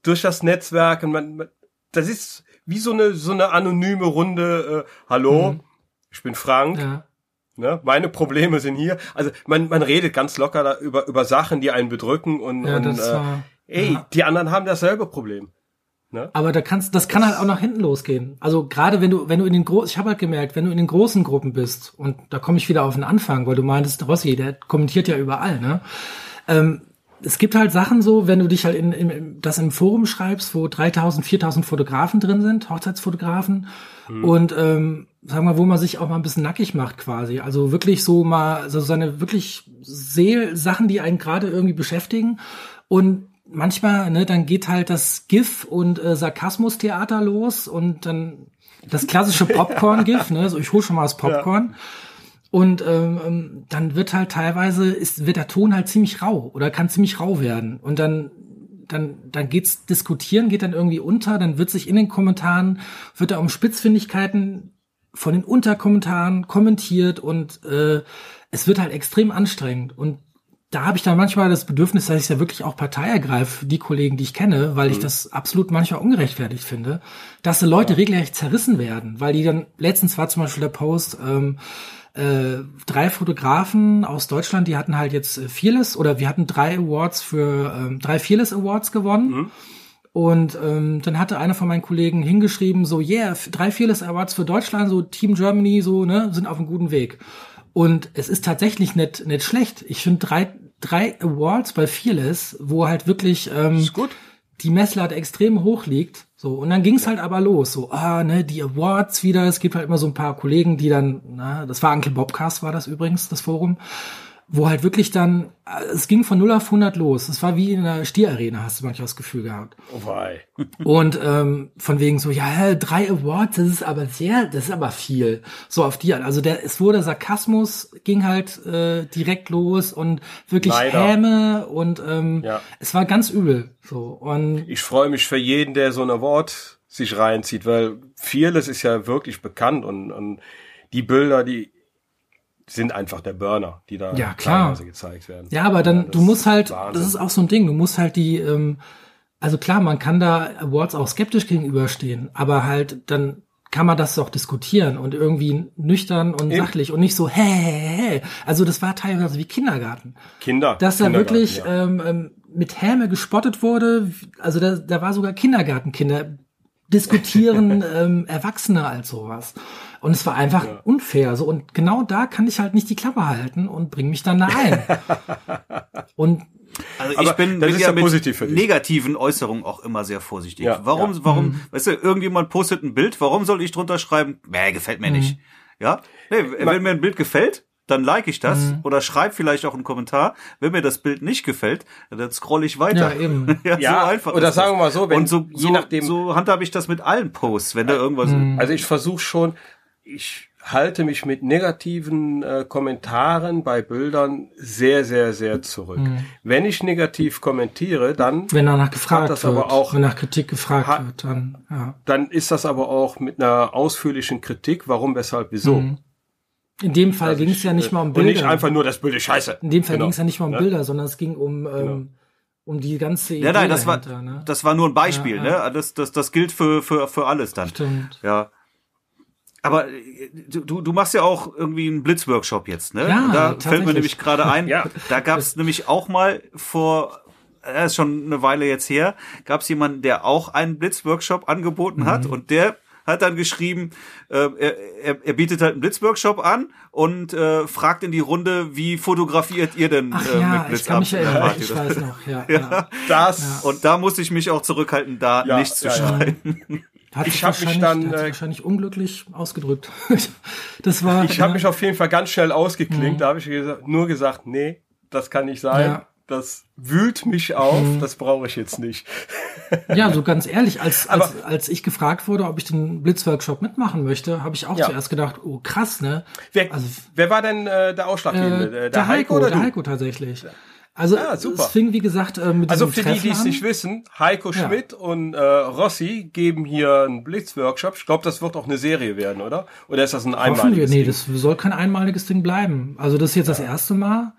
[SPEAKER 3] durch das Netzwerk, und man, das ist wie so eine so eine anonyme Runde. Äh, hallo, mhm. ich bin Frank. Ja. Ne? Meine Probleme sind hier. Also man, man redet ganz locker da über, über Sachen, die einen bedrücken und, ja, und äh, war, ey, ja. die anderen haben dasselbe Problem.
[SPEAKER 1] Ne? Aber da kannst, das kann halt auch nach hinten losgehen. Also gerade wenn du, wenn du in den großen, ich habe halt gemerkt, wenn du in den großen Gruppen bist und da komme ich wieder auf den Anfang, weil du meintest, Rossi, der kommentiert ja überall, ne? Ähm, es gibt halt Sachen so, wenn du dich halt in, in das im Forum schreibst, wo 3000, 4000 Fotografen drin sind, Hochzeitsfotografen mhm. und ähm, sagen wir, wo man sich auch mal ein bisschen nackig macht quasi. Also wirklich so mal so seine wirklich Seel Sachen, die einen gerade irgendwie beschäftigen und manchmal, ne, dann geht halt das GIF und äh, Sarkasmus-Theater los und dann das klassische Popcorn-GIF, ne, so ich hol schon mal das Popcorn. Ja. Und ähm, ähm, dann wird halt teilweise, ist, wird der Ton halt ziemlich rau oder kann ziemlich rau werden. Und dann, dann, dann geht's diskutieren, geht dann irgendwie unter, dann wird sich in den Kommentaren, wird da um Spitzfindigkeiten von den Unterkommentaren kommentiert und äh, es wird halt extrem anstrengend. Und da habe ich dann manchmal das Bedürfnis, dass ich ja wirklich auch Partei ergreife, die Kollegen, die ich kenne, weil mhm. ich das absolut manchmal ungerechtfertigt finde, dass die Leute ja. regelrecht zerrissen werden, weil die dann, letztens war zum Beispiel der Post, ähm, äh, drei Fotografen aus Deutschland, die hatten halt jetzt äh, Fearless oder wir hatten drei Awards für ähm, drei Fearless Awards gewonnen. Mhm. Und ähm, dann hatte einer von meinen Kollegen hingeschrieben, so, yeah, drei Fearless Awards für Deutschland, so Team Germany, so, ne, sind auf einem guten Weg. Und es ist tatsächlich nicht, nicht schlecht. Ich finde drei, drei Awards bei Fearless, wo halt wirklich ähm, die Messlatte extrem hoch liegt. So, und dann ging's halt aber los. So, ah, ne, die Awards wieder. Es gibt halt immer so ein paar Kollegen, die dann, na, das war Uncle Bobcast, war das übrigens, das Forum wo halt wirklich dann, es ging von 0 auf 100 los. Es war wie in einer Stierarena, hast du manchmal das Gefühl gehabt.
[SPEAKER 3] Oh wei.
[SPEAKER 1] Und ähm, von wegen so, ja, drei Awards, das ist aber sehr, das ist aber viel. So auf die, also der, es wurde Sarkasmus, ging halt äh, direkt los und wirklich Leider. Häme und ähm, ja. es war ganz übel. So und
[SPEAKER 3] ich freue mich für jeden, der so ein Award sich reinzieht, weil Fearless ist ja wirklich bekannt und, und die Bilder, die sind einfach der Burner, die da
[SPEAKER 1] ja, klar. gezeigt werden. Ja, aber dann, ja, du musst halt, Wahnsinn. das ist auch so ein Ding, du musst halt die, ähm, also klar, man kann da Awards auch skeptisch gegenüberstehen, aber halt dann kann man das auch diskutieren und irgendwie nüchtern und Eben. sachlich und nicht so, hä, hä, hä. Also das war teilweise wie Kindergarten.
[SPEAKER 3] Kinder.
[SPEAKER 1] Dass da wirklich ja. ähm, ähm, mit Häme gespottet wurde, also da, da war sogar Kindergartenkinder diskutieren ähm, Erwachsene als sowas. Und es war einfach ja. unfair. So, und genau da kann ich halt nicht die Klappe halten und bring mich dann da ein. und
[SPEAKER 2] also ich bin, bin ja mit negativen Äußerungen auch immer sehr vorsichtig. Ja, warum, ja. warum, mhm. weißt du, irgendjemand postet ein Bild, warum soll ich drunter schreiben, nee, gefällt mir mhm. nicht. Ja? Nee, wenn mir ein Bild gefällt, dann like ich das mhm. oder schreib vielleicht auch einen Kommentar. Wenn mir das Bild nicht gefällt, dann scroll ich weiter.
[SPEAKER 3] Ja, eben. ja, ja, so einfach. Oder sagen wir mal so, wenn
[SPEAKER 2] und so, je so, nachdem so handhabe ich das mit allen Posts, wenn da irgendwas. Mhm.
[SPEAKER 3] Also ich versuche schon, ich halte mich mit negativen äh, Kommentaren bei Bildern sehr, sehr, sehr zurück. Mhm. Wenn ich negativ kommentiere, dann
[SPEAKER 1] wenn danach gefragt das wird, aber auch, wenn nach Kritik gefragt hat, wird, dann
[SPEAKER 3] ja. dann ist das aber auch mit einer ausführlichen Kritik, warum, weshalb, wieso. Mhm.
[SPEAKER 1] In dem Fall ging es ja nicht mal um Bilder. Und nicht
[SPEAKER 3] einfach nur das Bild ist scheiße.
[SPEAKER 1] In dem Fall genau. ging es ja nicht mal um ja? Bilder, sondern es ging um ähm, genau. um die ganze
[SPEAKER 2] Idee Ja, nein, das dahinter, war ne? das war nur ein Beispiel, ja, ja. ne? Das das das gilt für für für alles dann.
[SPEAKER 1] Stimmt.
[SPEAKER 2] Ja. Aber äh, du, du machst ja auch irgendwie einen Blitzworkshop jetzt, ne? Ja, da fällt mir nämlich gerade ein, ja. da gab es nämlich auch mal vor, das äh, ist schon eine Weile jetzt her, gab es jemanden, der auch einen Blitzworkshop angeboten mhm. hat und der hat dann geschrieben, äh, er, er, er bietet halt einen Blitzworkshop an und äh, fragt in die Runde, wie fotografiert ihr denn
[SPEAKER 1] Ach, äh, ja, mit Blitz ich kann mich erinnern, ich weiß noch, ja, ja.
[SPEAKER 2] ja. Das und da musste ich mich auch zurückhalten, da ja, nichts zu schreiben.
[SPEAKER 1] Hat ich habe mich dann äh, wahrscheinlich unglücklich ausgedrückt. das war.
[SPEAKER 3] Ich habe mich auf jeden Fall ganz schnell ausgeklingt. Mhm. Da habe ich nur gesagt, nee, das kann nicht sein. Ja. das wühlt mich auf, mhm. das brauche ich jetzt nicht.
[SPEAKER 1] ja, so ganz ehrlich, als, als, als ich gefragt wurde, ob ich den Blitzworkshop mitmachen möchte, habe ich auch ja. zuerst gedacht, oh krass, ne?
[SPEAKER 3] Wer, also, wer war denn äh, der Ausschlaggebende?
[SPEAKER 1] Äh, der, der Heiko, Heiko oder Der Heiko tatsächlich. Also ja, super. es fing, wie gesagt, äh, mit
[SPEAKER 3] Also für die, die es nicht wissen, Heiko ja. Schmidt und äh, Rossi geben hier einen Blitzworkshop. Ich glaube, das wird auch eine Serie werden, oder? Oder ist das ein einmaliges
[SPEAKER 1] wir. Nee, das soll kein einmaliges Ding bleiben. Also das ist jetzt ja. das erste Mal.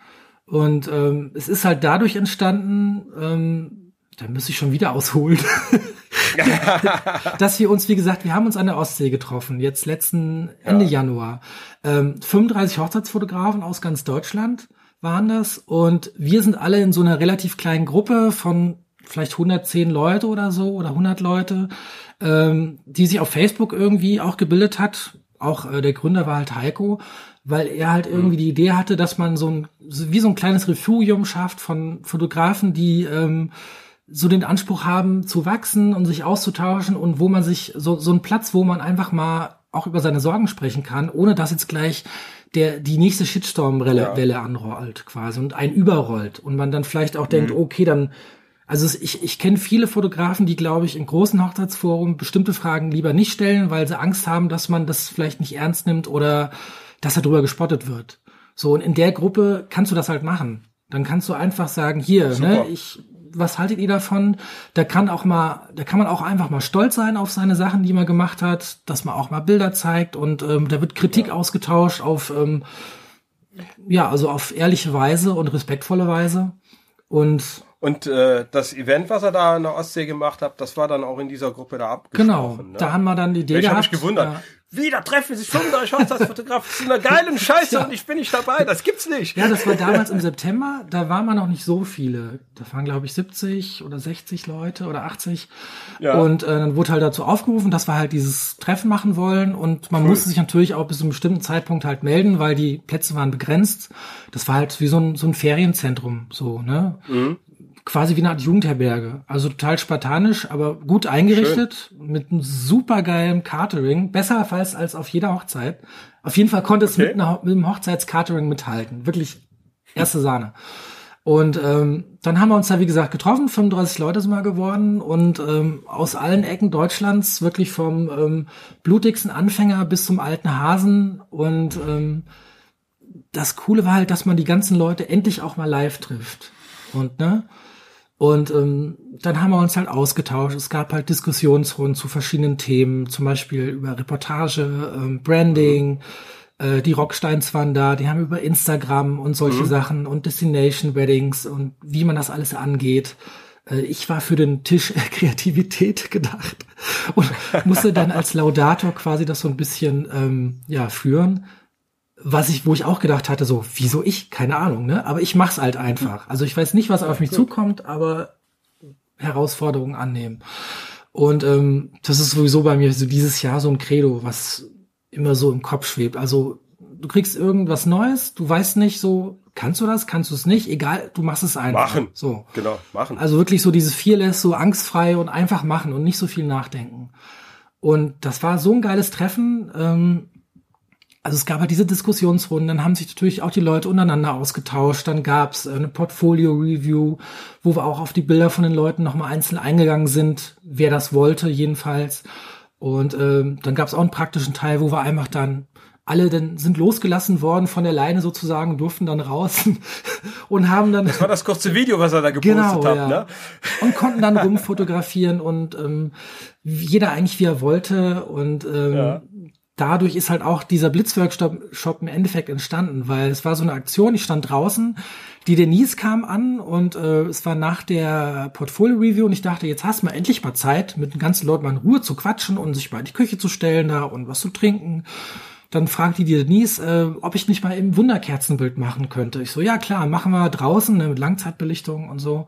[SPEAKER 1] Und ähm, es ist halt dadurch entstanden, ähm, da müsste ich schon wieder ausholen, dass wir uns, wie gesagt, wir haben uns an der Ostsee getroffen, jetzt letzten Ende ja. Januar. Ähm, 35 Hochzeitsfotografen aus ganz Deutschland waren das und wir sind alle in so einer relativ kleinen Gruppe von vielleicht 110 Leute oder so oder 100 Leute, ähm, die sich auf Facebook irgendwie auch gebildet hat. Auch äh, der Gründer war halt Heiko weil er halt irgendwie die Idee hatte, dass man so ein, wie so ein kleines Refugium schafft von Fotografen, die ähm, so den Anspruch haben zu wachsen und sich auszutauschen und wo man sich, so, so ein Platz, wo man einfach mal auch über seine Sorgen sprechen kann, ohne dass jetzt gleich der die nächste Shitstorm-Welle ja. anrollt quasi und einen überrollt und man dann vielleicht auch mhm. denkt, okay, dann also ich, ich kenne viele Fotografen, die, glaube ich, in großen Hochzeitsforen bestimmte Fragen lieber nicht stellen, weil sie Angst haben, dass man das vielleicht nicht ernst nimmt oder dass da drüber gespottet wird. So, und in der Gruppe kannst du das halt machen. Dann kannst du einfach sagen, hier, ne, ich, was haltet ihr davon? Da kann auch mal, da kann man auch einfach mal stolz sein auf seine Sachen, die man gemacht hat, dass man auch mal Bilder zeigt und ähm, da wird Kritik ja. ausgetauscht auf, ähm, ja, also auf ehrliche Weise und respektvolle Weise. Und
[SPEAKER 3] und äh, das Event, was er da in der Ostsee gemacht hat, das war dann auch in dieser Gruppe da abgesprochen.
[SPEAKER 1] Genau, ne? da haben wir dann die Idee
[SPEAKER 3] ich gehabt. Ich habe mich gewundert. Ja. Wieder treffen sich 35 Hochzeitsfotografen zu einer geilen Scheiße ja. und ich bin nicht dabei. Das gibt's nicht.
[SPEAKER 1] Ja, das war damals im September. Da waren wir noch nicht so viele. Da waren, glaube ich, 70 oder 60 Leute oder 80. Ja. Und äh, dann wurde halt dazu aufgerufen, dass wir halt dieses Treffen machen wollen. Und man cool. musste sich natürlich auch bis zu einem bestimmten Zeitpunkt halt melden, weil die Plätze waren begrenzt. Das war halt wie so ein, so ein Ferienzentrum, so, ne? Mhm quasi wie eine Art Jugendherberge. Also total spartanisch, aber gut eingerichtet, Schön. mit einem supergeilen Catering. Besser als, als auf jeder Hochzeit. Auf jeden Fall konnte es okay. mit, einer, mit einem Hochzeitscatering mithalten. Wirklich erste Sahne. Und ähm, dann haben wir uns da, wie gesagt, getroffen. 35 Leute sind wir geworden und ähm, aus allen Ecken Deutschlands, wirklich vom ähm, blutigsten Anfänger bis zum alten Hasen. Und ähm, das Coole war halt, dass man die ganzen Leute endlich auch mal live trifft. Und ne, und ähm, dann haben wir uns halt ausgetauscht. Es gab halt Diskussionsrunden zu verschiedenen Themen, zum Beispiel über Reportage, ähm, Branding. Äh, die Rocksteins waren da, die haben über Instagram und solche mhm. Sachen und Destination Weddings und wie man das alles angeht. Äh, ich war für den Tisch Kreativität gedacht und musste dann als Laudator quasi das so ein bisschen ähm, ja führen was ich, wo ich auch gedacht hatte, so, wieso ich? Keine Ahnung, ne? Aber ich mach's halt einfach. Also ich weiß nicht, was auf mich zukommt, aber Herausforderungen annehmen. Und ähm, das ist sowieso bei mir so dieses Jahr so ein Credo, was immer so im Kopf schwebt. Also du kriegst irgendwas Neues, du weißt nicht so, kannst du das, kannst du es nicht, egal, du machst es einfach.
[SPEAKER 3] Machen.
[SPEAKER 1] So.
[SPEAKER 3] Genau, machen.
[SPEAKER 1] Also wirklich so dieses Fearless, so angstfrei und einfach machen und nicht so viel nachdenken. Und das war so ein geiles Treffen. Ähm, also es gab halt diese Diskussionsrunden, dann haben sich natürlich auch die Leute untereinander ausgetauscht, dann gab's eine Portfolio-Review, wo wir auch auf die Bilder von den Leuten nochmal einzeln eingegangen sind, wer das wollte jedenfalls. Und ähm, dann gab's auch einen praktischen Teil, wo wir einfach dann alle dann sind losgelassen worden von der Leine sozusagen, durften dann raus und haben dann.
[SPEAKER 3] Das war das kurze Video, was er da gepostet genau, hat, ja. ne?
[SPEAKER 1] Und konnten dann rumfotografieren und ähm, jeder eigentlich wie er wollte und ähm, ja dadurch ist halt auch dieser Blitzworkshop im Endeffekt entstanden, weil es war so eine Aktion, ich stand draußen, die Denise kam an und äh, es war nach der Portfolio-Review und ich dachte, jetzt hast du mal endlich mal Zeit, mit den ganzen Leuten mal in Ruhe zu quatschen und sich mal in die Küche zu stellen da und was zu trinken. Dann fragte die Denise, äh, ob ich nicht mal eben Wunderkerzenbild machen könnte. Ich so, ja klar, machen wir draußen ne, mit Langzeitbelichtung und so.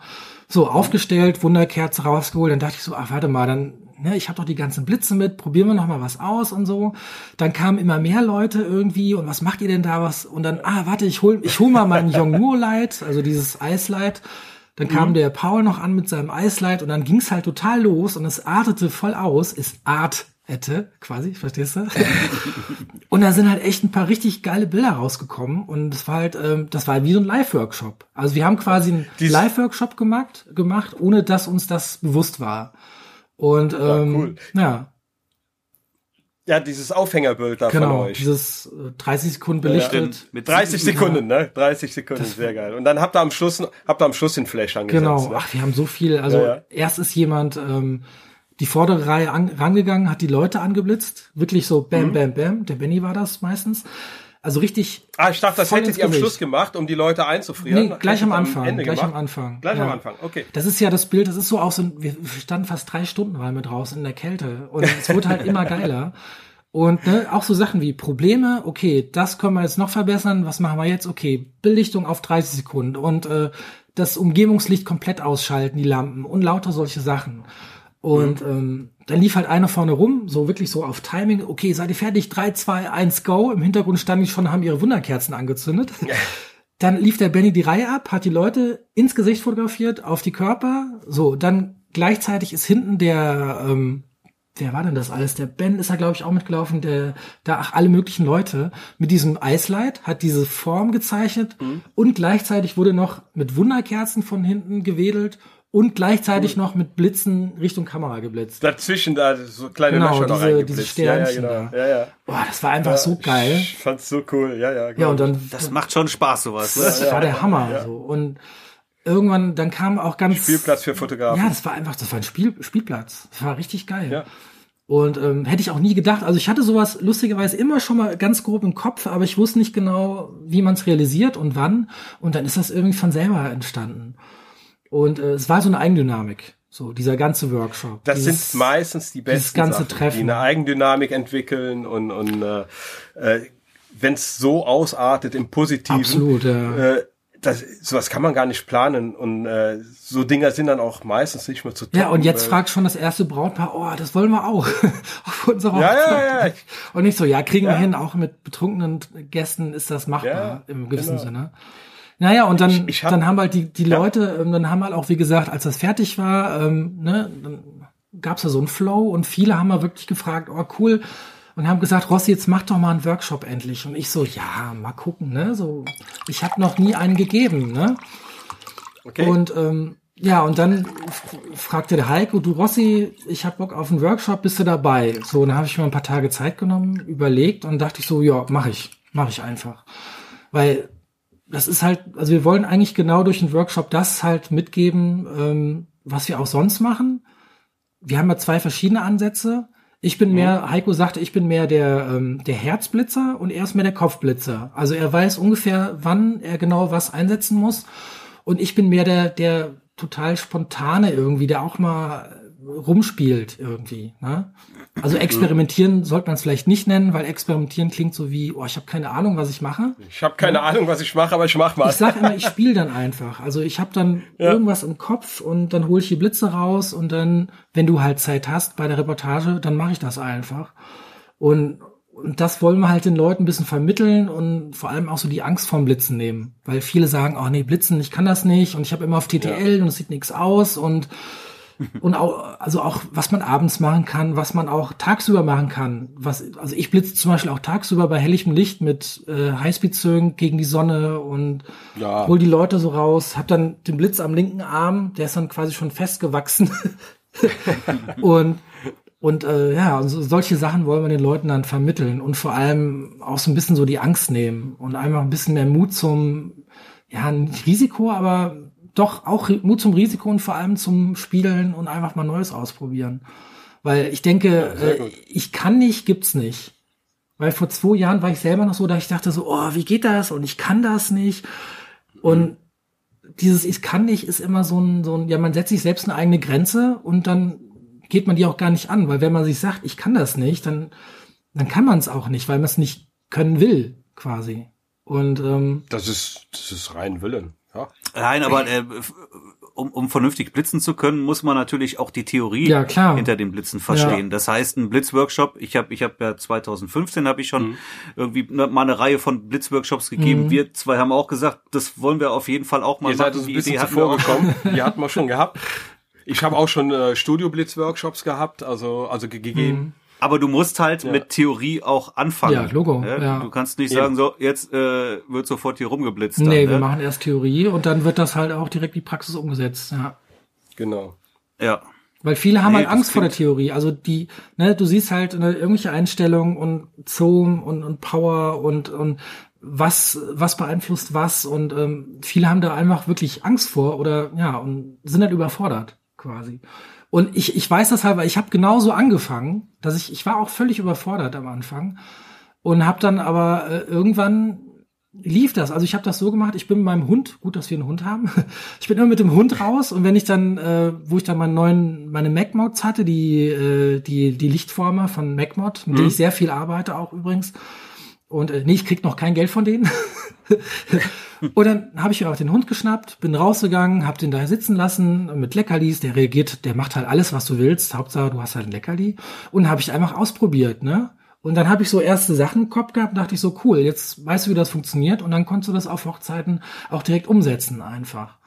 [SPEAKER 1] So, aufgestellt, Wunderkerze rausgeholt. Dann dachte ich so, ach warte mal, dann ne, ich habe doch die ganzen Blitze mit, probieren wir noch mal was aus und so. Dann kamen immer mehr Leute irgendwie und was macht ihr denn da was? Und dann, ah, warte, ich hol, ich hol mal mein Yongnuo Light, also dieses Eislight. Dann kam mhm. der Paul noch an mit seinem Eislight und dann ging's halt total los und es artete voll aus. Es art hätte, quasi, verstehst du? und da sind halt echt ein paar richtig geile Bilder rausgekommen und es war halt, ähm, das war halt wie so ein Live-Workshop. Also wir haben quasi einen Live-Workshop gemacht, gemacht, ohne dass uns das bewusst war. Und ähm, ja, cool. ja.
[SPEAKER 3] Ja, dieses Aufhängerbild da
[SPEAKER 1] genau,
[SPEAKER 3] von euch.
[SPEAKER 1] dieses 30 äh, Sekunden belichtet. Ja,
[SPEAKER 3] mit 30 Sekunden, ne? 30 Sekunden, das sehr geil. Und dann habt ihr am Schluss, habt ihr am Schluss den Flash angesetzt.
[SPEAKER 1] Genau,
[SPEAKER 3] ne?
[SPEAKER 1] ach, wir haben so viel. Also ja, ja. erst ist jemand ähm, die vordere Reihe an, rangegangen, hat die Leute angeblitzt. Wirklich so bam, mhm. bam, bam. Der Benny war das meistens. Also richtig.
[SPEAKER 3] Ah, ich dachte, das hättet ihr am Schluss gemacht, um die Leute einzufrieren.
[SPEAKER 1] Nee, gleich am Anfang. Am gleich am Anfang.
[SPEAKER 3] Gleich ja. am Anfang, okay.
[SPEAKER 1] Das ist ja das Bild, das ist so auch so, wir standen fast drei Stunden mal mit draußen in der Kälte. Und es wurde halt immer geiler. Und ne, auch so Sachen wie Probleme, okay, das können wir jetzt noch verbessern, was machen wir jetzt? Okay, Belichtung auf 30 Sekunden und äh, das Umgebungslicht komplett ausschalten, die Lampen und lauter solche Sachen. Und mhm. ähm, dann lief halt einer vorne rum, so wirklich so auf Timing. Okay, seid ihr fertig? 3, 2, 1, go. Im Hintergrund standen die schon, haben ihre Wunderkerzen angezündet. Dann lief der Benny die Reihe ab, hat die Leute ins Gesicht fotografiert, auf die Körper. So, dann gleichzeitig ist hinten der, ähm, wer war denn das alles? Der Ben ist da, glaube ich, auch mitgelaufen, der, da ach, alle möglichen Leute mit diesem Eislight hat diese Form gezeichnet mhm. und gleichzeitig wurde noch mit Wunderkerzen von hinten gewedelt und gleichzeitig cool. noch mit Blitzen Richtung Kamera geblitzt.
[SPEAKER 3] Dazwischen da so kleine
[SPEAKER 1] genau, Löcher diese, noch diese Sternchen. Ja, ja, genau. ja, ja. Boah, das war einfach ja, so geil.
[SPEAKER 3] Ich fand's so cool, ja, ja.
[SPEAKER 1] Ja, und dann
[SPEAKER 2] das macht schon Spaß sowas.
[SPEAKER 1] Ne? Das war der Hammer so und irgendwann dann kam auch ganz
[SPEAKER 3] Spielplatz für Fotografen.
[SPEAKER 1] Ja, das war einfach, das war ein Spiel, Spielplatz. Das war richtig geil. Ja. Und ähm, hätte ich auch nie gedacht. Also ich hatte sowas lustigerweise immer schon mal ganz grob im Kopf, aber ich wusste nicht genau, wie man es realisiert und wann. Und dann ist das irgendwie von selber entstanden. Und äh, es war so eine Eigendynamik. So, dieser ganze Workshop.
[SPEAKER 3] Das dieses, sind meistens die besten
[SPEAKER 1] ganze
[SPEAKER 3] Sachen,
[SPEAKER 1] Treffen.
[SPEAKER 3] die eine Eigendynamik entwickeln und, und äh, äh, wenn es so ausartet im Positiven.
[SPEAKER 1] Absolut, ja.
[SPEAKER 3] Äh, das, sowas kann man gar nicht planen und äh, so Dinger sind dann auch meistens nicht mehr zu
[SPEAKER 1] tun. Ja, und jetzt fragt schon das erste Brautpaar, oh, das wollen wir auch auf unserer
[SPEAKER 3] ja, Ja, ja.
[SPEAKER 1] Und nicht so, ja, kriegen ja. wir hin, auch mit betrunkenen Gästen ist das machbar ja, im gewissen genau. Sinne. Naja, und dann, ich, ich hab, dann haben halt die, die ja. Leute, ähm, dann haben halt auch, wie gesagt, als das fertig war, ähm, ne, dann gab's da so einen Flow und viele haben mal wirklich gefragt, oh cool, und haben gesagt, Rossi, jetzt mach doch mal einen Workshop endlich. Und ich so, ja, mal gucken, ne? So, ich habe noch nie einen gegeben, ne? Okay. Und ähm, ja, und dann fragte der Heiko, du Rossi, ich hab Bock auf einen Workshop, bist du dabei? So, dann habe ich mir ein paar Tage Zeit genommen, überlegt und dachte ich so, ja, mach ich, mach ich einfach. Weil das ist halt, also wir wollen eigentlich genau durch den Workshop das halt mitgeben, ähm, was wir auch sonst machen. Wir haben ja zwei verschiedene Ansätze. Ich bin mehr, mhm. Heiko sagte, ich bin mehr der, ähm, der Herzblitzer und er ist mehr der Kopfblitzer. Also er weiß ungefähr, wann er genau was einsetzen muss. Und ich bin mehr der, der total spontane irgendwie, der auch mal rumspielt irgendwie. Ne? Also experimentieren sollte man es vielleicht nicht nennen, weil experimentieren klingt so wie, oh, ich habe keine Ahnung, was ich mache.
[SPEAKER 3] Ich habe keine ja. Ahnung, was ich mache, aber ich mache was.
[SPEAKER 1] Ich sage immer, ich spiele dann einfach. Also ich habe dann ja. irgendwas im Kopf und dann hole ich die Blitze raus und dann, wenn du halt Zeit hast bei der Reportage, dann mache ich das einfach. Und, und das wollen wir halt den Leuten ein bisschen vermitteln und vor allem auch so die Angst vorm Blitzen nehmen. Weil viele sagen, oh nee, Blitzen, ich kann das nicht und ich habe immer auf TTL ja. und es sieht nichts aus und und auch, also auch, was man abends machen kann, was man auch tagsüber machen kann. Was, also ich blitze zum Beispiel auch tagsüber bei helligem Licht mit äh, Highspeed-Zögen gegen die Sonne und ja. hol die Leute so raus, hab dann den Blitz am linken Arm, der ist dann quasi schon festgewachsen. und und äh, ja, also solche Sachen wollen wir den Leuten dann vermitteln und vor allem auch so ein bisschen so die Angst nehmen und einfach ein bisschen mehr Mut zum, ja, nicht Risiko, aber doch auch Mut zum Risiko und vor allem zum Spielen und einfach mal Neues ausprobieren. Weil ich denke, ja, äh, ich kann nicht, gibt's nicht. Weil vor zwei Jahren war ich selber noch so, da ich dachte so, oh, wie geht das? Und ich kann das nicht. Und dieses Ich kann nicht ist immer so ein, so ein, ja, man setzt sich selbst eine eigene Grenze und dann geht man die auch gar nicht an. Weil wenn man sich sagt, ich kann das nicht, dann, dann kann man es auch nicht, weil man es nicht können will, quasi. Und ähm,
[SPEAKER 3] das ist, das ist rein Willen. Ja.
[SPEAKER 2] Nein, aber äh, um, um vernünftig blitzen zu können, muss man natürlich auch die Theorie
[SPEAKER 1] ja, klar.
[SPEAKER 2] hinter dem Blitzen verstehen. Ja. Das heißt, ein Blitzworkshop, ich habe ich hab ja 2015 habe ich schon mhm. irgendwie ne, mal eine Reihe von Blitzworkshops gegeben. Mhm. Wir zwei haben auch gesagt, das wollen wir auf jeden Fall auch mal
[SPEAKER 3] Ihr machen. Seid uns ein bisschen zuvor gekommen. Die hatten wir schon gehabt. Ich habe auch schon äh, Studio-Blitz-Workshops gehabt, also, also gegeben. Mhm.
[SPEAKER 2] Aber du musst halt ja. mit Theorie auch anfangen.
[SPEAKER 1] Ja, Logo. Ja?
[SPEAKER 2] Du kannst nicht sagen, so, jetzt äh, wird sofort hier rumgeblitzt.
[SPEAKER 1] Nee, dann, wir ne? machen erst Theorie und dann wird das halt auch direkt die Praxis umgesetzt. Ja.
[SPEAKER 3] Genau.
[SPEAKER 2] Ja.
[SPEAKER 1] Weil viele haben nee, halt Angst vor der Theorie. Also die, ne, du siehst halt ne, irgendwelche Einstellungen und Zoom und, und Power und, und was, was beeinflusst was und ähm, viele haben da einfach wirklich Angst vor oder ja und sind halt überfordert quasi. Und ich, ich weiß das halt, weil ich habe genauso angefangen, dass ich, ich war auch völlig überfordert am Anfang und habe dann aber äh, irgendwann lief das. Also ich habe das so gemacht, ich bin mit meinem Hund, gut, dass wir einen Hund haben, ich bin immer mit dem Hund raus und wenn ich dann, äh, wo ich dann meinen neuen, meine MacMods hatte, die, äh, die, die Lichtformer von MacMod, mit mhm. denen ich sehr viel arbeite auch übrigens, und äh, nee, ich krieg noch kein Geld von denen. und dann habe ich mir auch den Hund geschnappt, bin rausgegangen, hab den da sitzen lassen mit Leckerlis. Der reagiert, der macht halt alles, was du willst. Hauptsache, du hast halt ein Leckerli. Und habe ich einfach ausprobiert, ne? Und dann habe ich so erste Sachen im Kopf gehabt, dachte ich so, cool, jetzt weißt du, wie das funktioniert. Und dann konntest du das auf Hochzeiten auch direkt umsetzen einfach.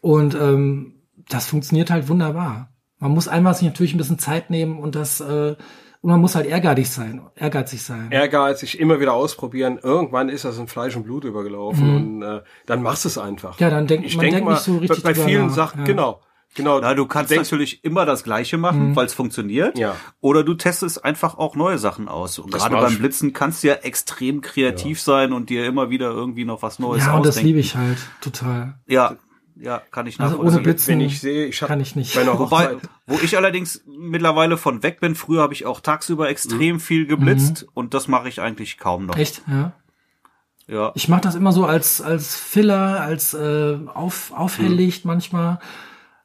[SPEAKER 1] Und ähm, das funktioniert halt wunderbar. Man muss einmal sich natürlich ein bisschen Zeit nehmen und das äh, und man muss halt ehrgeizig sein, ehrgeizig sein.
[SPEAKER 3] Ehrgeizig, immer wieder ausprobieren. Irgendwann ist das in Fleisch und Blut übergelaufen mhm. und äh, dann machst du es einfach.
[SPEAKER 1] Ja, dann denkt man denk denkt mal, nicht so richtig
[SPEAKER 3] bei, bei vielen Sachen, ja. genau. Genau.
[SPEAKER 2] Na, du kannst natürlich immer das Gleiche machen, mhm. weil es funktioniert.
[SPEAKER 3] Ja.
[SPEAKER 2] Oder du testest einfach auch neue Sachen aus. Und gerade beim Blitzen kannst du ja extrem kreativ ja. sein und dir immer wieder irgendwie noch was Neues
[SPEAKER 1] ja,
[SPEAKER 2] ausdenken.
[SPEAKER 1] Ja, das liebe ich halt total.
[SPEAKER 2] Ja, ja, kann ich
[SPEAKER 1] nachvollziehen. Also ohne Blitzen
[SPEAKER 3] wenn ich sehe, ich
[SPEAKER 1] kann ich nicht.
[SPEAKER 2] Wobei, wo ich allerdings mittlerweile von weg bin, früher habe ich auch tagsüber extrem mhm. viel geblitzt mhm. und das mache ich eigentlich kaum noch.
[SPEAKER 1] Echt? Ja.
[SPEAKER 2] Ja.
[SPEAKER 1] Ich mache das immer so als als Filler, als äh, auf aufhelligt mhm. manchmal.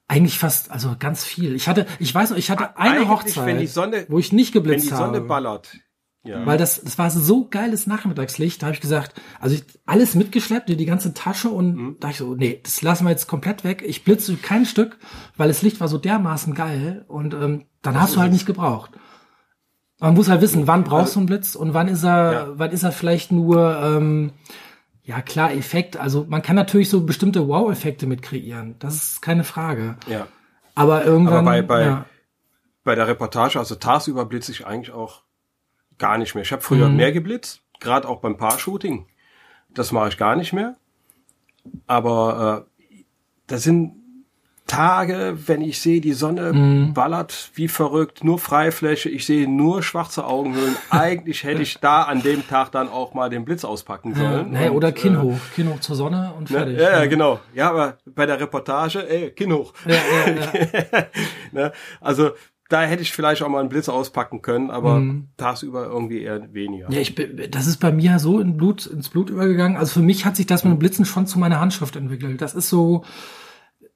[SPEAKER 1] Eigentlich fast, also ganz viel. Ich hatte, ich weiß noch, ich hatte eine Eigentlich, Hochzeit,
[SPEAKER 3] Sonne,
[SPEAKER 1] wo ich nicht geblitzt habe.
[SPEAKER 3] Wenn die Sonne habe. ballert,
[SPEAKER 1] ja. Weil das, das war so geiles Nachmittagslicht, da habe ich gesagt, also ich, alles mitgeschleppt, die ganze Tasche und mhm. da ich so, nee, das lassen wir jetzt komplett weg. Ich blitze kein Stück, weil das Licht war so dermaßen geil und ähm, dann das hast du halt nicht gebraucht. Man muss halt wissen, wann brauchst du einen Blitz und wann ist er, ja. wann ist er vielleicht nur, ähm, ja klar, Effekt. Also man kann natürlich so bestimmte Wow-Effekte mit kreieren. Das ist keine Frage.
[SPEAKER 3] Ja.
[SPEAKER 1] Aber irgendwann. Aber
[SPEAKER 3] bei, bei,
[SPEAKER 1] ja.
[SPEAKER 3] bei der Reportage, also tagsüber blitze ich eigentlich auch gar nicht mehr. Ich habe früher mhm. mehr geblitzt, gerade auch beim Paar-Shooting. Das mache ich gar nicht mehr. Aber äh, da sind Tage, wenn ich sehe, die Sonne mhm. ballert wie verrückt, nur Freifläche, ich sehe nur schwarze Augenhöhlen. Eigentlich hätte ich da an dem Tag dann auch mal den Blitz auspacken sollen.
[SPEAKER 1] Ja, nee, oder Kinn äh, hoch, Kinn hoch zur Sonne und ne, fertig.
[SPEAKER 3] Ne, ja, ja, genau. Ja, aber bei der Reportage, ey, Kinn hoch. Ja, ja, ja. ne, also da hätte ich vielleicht auch mal einen Blitz auspacken können, aber mhm. tagsüber irgendwie eher weniger.
[SPEAKER 1] Ja, ich, das ist bei mir so in Blut, ins Blut übergegangen. Also für mich hat sich das mit dem Blitzen schon zu meiner Handschrift entwickelt. Das ist so,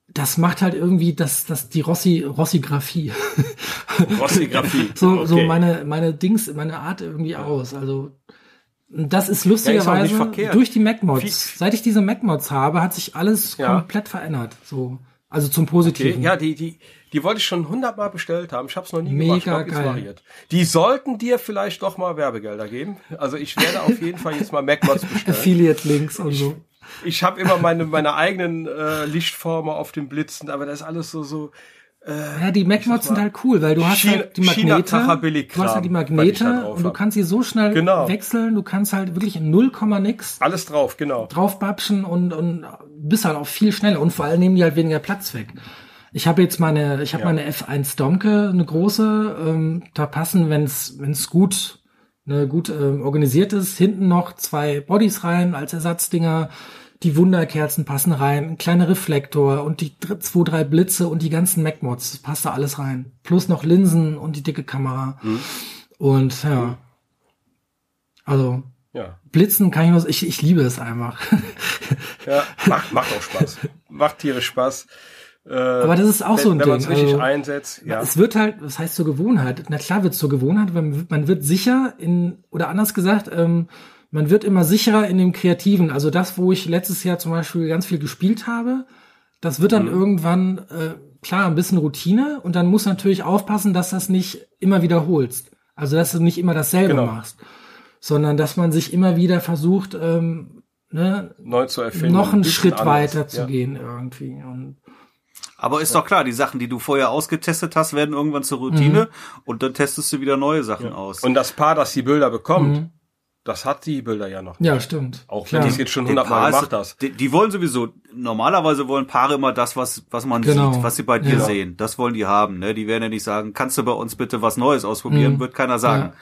[SPEAKER 1] das macht halt irgendwie das, das die Rossi, Rossigraphie.
[SPEAKER 3] Rossigraphie.
[SPEAKER 1] so, okay. so meine, meine Dings, meine Art irgendwie aus. Also, das ist lustigerweise ja, durch die MacMods. Seit ich diese MacMods habe, hat sich alles ja. komplett verändert. So. Also zum Positiven.
[SPEAKER 3] Okay. Ja, die, die, die wollte ich schon hundertmal bestellt haben. Ich habe es noch nie
[SPEAKER 1] Mega
[SPEAKER 3] gemacht.
[SPEAKER 1] Glaub, geil. variiert.
[SPEAKER 3] Die sollten dir vielleicht doch mal Werbegelder geben. Also ich werde auf jeden Fall jetzt mal MacMods bestellen.
[SPEAKER 1] Affiliate-Links und so.
[SPEAKER 3] Ich, ich habe immer meine, meine eigenen äh, Lichtformer auf dem Blitzen, aber das ist alles so, so
[SPEAKER 1] äh, ja, die MacMods sind halt cool, weil du hast China, halt die Magnete, du hast halt die Magnete und du kannst sie so schnell genau. wechseln, du kannst halt wirklich in 0, nix
[SPEAKER 3] alles drauf, genau.
[SPEAKER 1] draufbapschen und und bist halt auch viel schneller und vor allem nehmen die halt weniger Platz weg. Ich habe jetzt meine, ich habe ja. meine F1 Domke, eine große, ähm, da passen, wenn es wenn's gut, ne, gut ähm, organisiert ist, hinten noch zwei Bodies rein als Ersatzdinger, die Wunderkerzen passen rein, ein kleiner Reflektor und die zwei, drei Blitze und die ganzen MacMods, das passt da alles rein. Plus noch Linsen und die dicke Kamera. Mhm. Und ja. Mhm. Also
[SPEAKER 3] ja.
[SPEAKER 1] Blitzen kann ich nur, ich, ich liebe es einfach.
[SPEAKER 3] ja, macht, macht auch Spaß. Macht tierisch Spaß.
[SPEAKER 1] Äh, aber das ist auch
[SPEAKER 3] wenn,
[SPEAKER 1] so ein
[SPEAKER 3] wenn
[SPEAKER 1] Ding.
[SPEAKER 3] Wenn man es richtig also, einsetzt, ja.
[SPEAKER 1] Es wird halt, was heißt zur Gewohnheit? Na klar wird es zur Gewohnheit, weil man wird sicher in, oder anders gesagt, ähm, man wird immer sicherer in dem Kreativen. Also das, wo ich letztes Jahr zum Beispiel ganz viel gespielt habe, das wird dann mhm. irgendwann, äh, klar, ein bisschen Routine und dann muss natürlich aufpassen, dass das nicht immer wiederholst. Also, dass du nicht immer dasselbe genau. machst, sondern dass man sich immer wieder versucht, ähm, ne,
[SPEAKER 3] neu zu erfinden.
[SPEAKER 1] Noch einen Schritt anders. weiter zu ja. gehen irgendwie. Und
[SPEAKER 2] aber ist doch klar, die Sachen, die du vorher ausgetestet hast, werden irgendwann zur Routine mhm. und dann testest du wieder neue Sachen ja. aus.
[SPEAKER 3] Und das Paar, das die Bilder bekommt, mhm. das hat die Bilder ja noch.
[SPEAKER 1] Ja, stimmt.
[SPEAKER 3] Auch wenn es jetzt schon hundertmal gemacht hast.
[SPEAKER 2] Die, die, wollen sowieso, normalerweise wollen Paare immer das, was, was man genau. sieht, was sie bei dir ja. sehen. Das wollen die haben. Ne? Die werden ja nicht sagen, kannst du bei uns bitte was Neues ausprobieren, mhm. wird keiner sagen.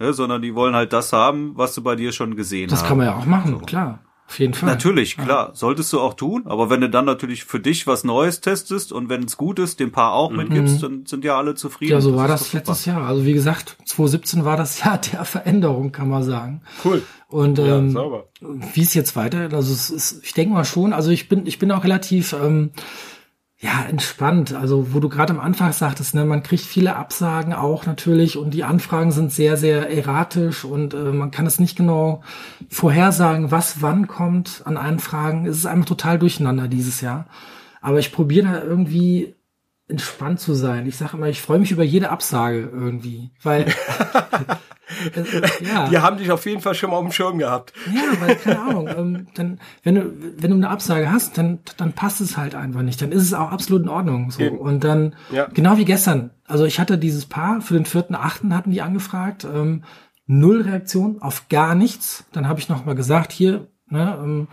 [SPEAKER 2] Ja. Ne? Sondern die wollen halt das haben, was du bei dir schon gesehen
[SPEAKER 1] hast. Das kann man ja auch machen, so. klar. Auf jeden Fall.
[SPEAKER 2] Natürlich, klar. Ja. Solltest du auch tun. Aber wenn du dann natürlich für dich was Neues testest und wenn es gut ist, dem Paar auch mhm. mitgibst, dann sind ja alle zufrieden.
[SPEAKER 1] Ja, so das war das letztes Jahr. Also wie gesagt, 2017 war das Jahr der Veränderung, kann man sagen.
[SPEAKER 3] Cool.
[SPEAKER 1] Und ähm, ja, wie es jetzt weiter, also es ist, ich denke mal schon, also ich bin, ich bin auch relativ ähm, ja, entspannt. Also, wo du gerade am Anfang sagtest, ne, man kriegt viele Absagen auch natürlich und die Anfragen sind sehr, sehr erratisch und äh, man kann es nicht genau vorhersagen, was wann kommt an Anfragen. Es ist einfach total durcheinander dieses Jahr. Aber ich probiere da irgendwie entspannt zu sein. Ich sage immer, ich freue mich über jede Absage irgendwie, weil
[SPEAKER 3] ja. Die haben dich auf jeden Fall schon mal auf dem Schirm gehabt.
[SPEAKER 1] Ja, weil keine Ahnung, ähm, dann wenn du wenn du eine Absage hast, dann dann passt es halt einfach nicht. Dann ist es auch absolut in Ordnung so Eben. und dann ja. genau wie gestern. Also ich hatte dieses Paar für den vierten achten hatten die angefragt, ähm, null Reaktion auf gar nichts. Dann habe ich noch mal gesagt hier, ne, ähm,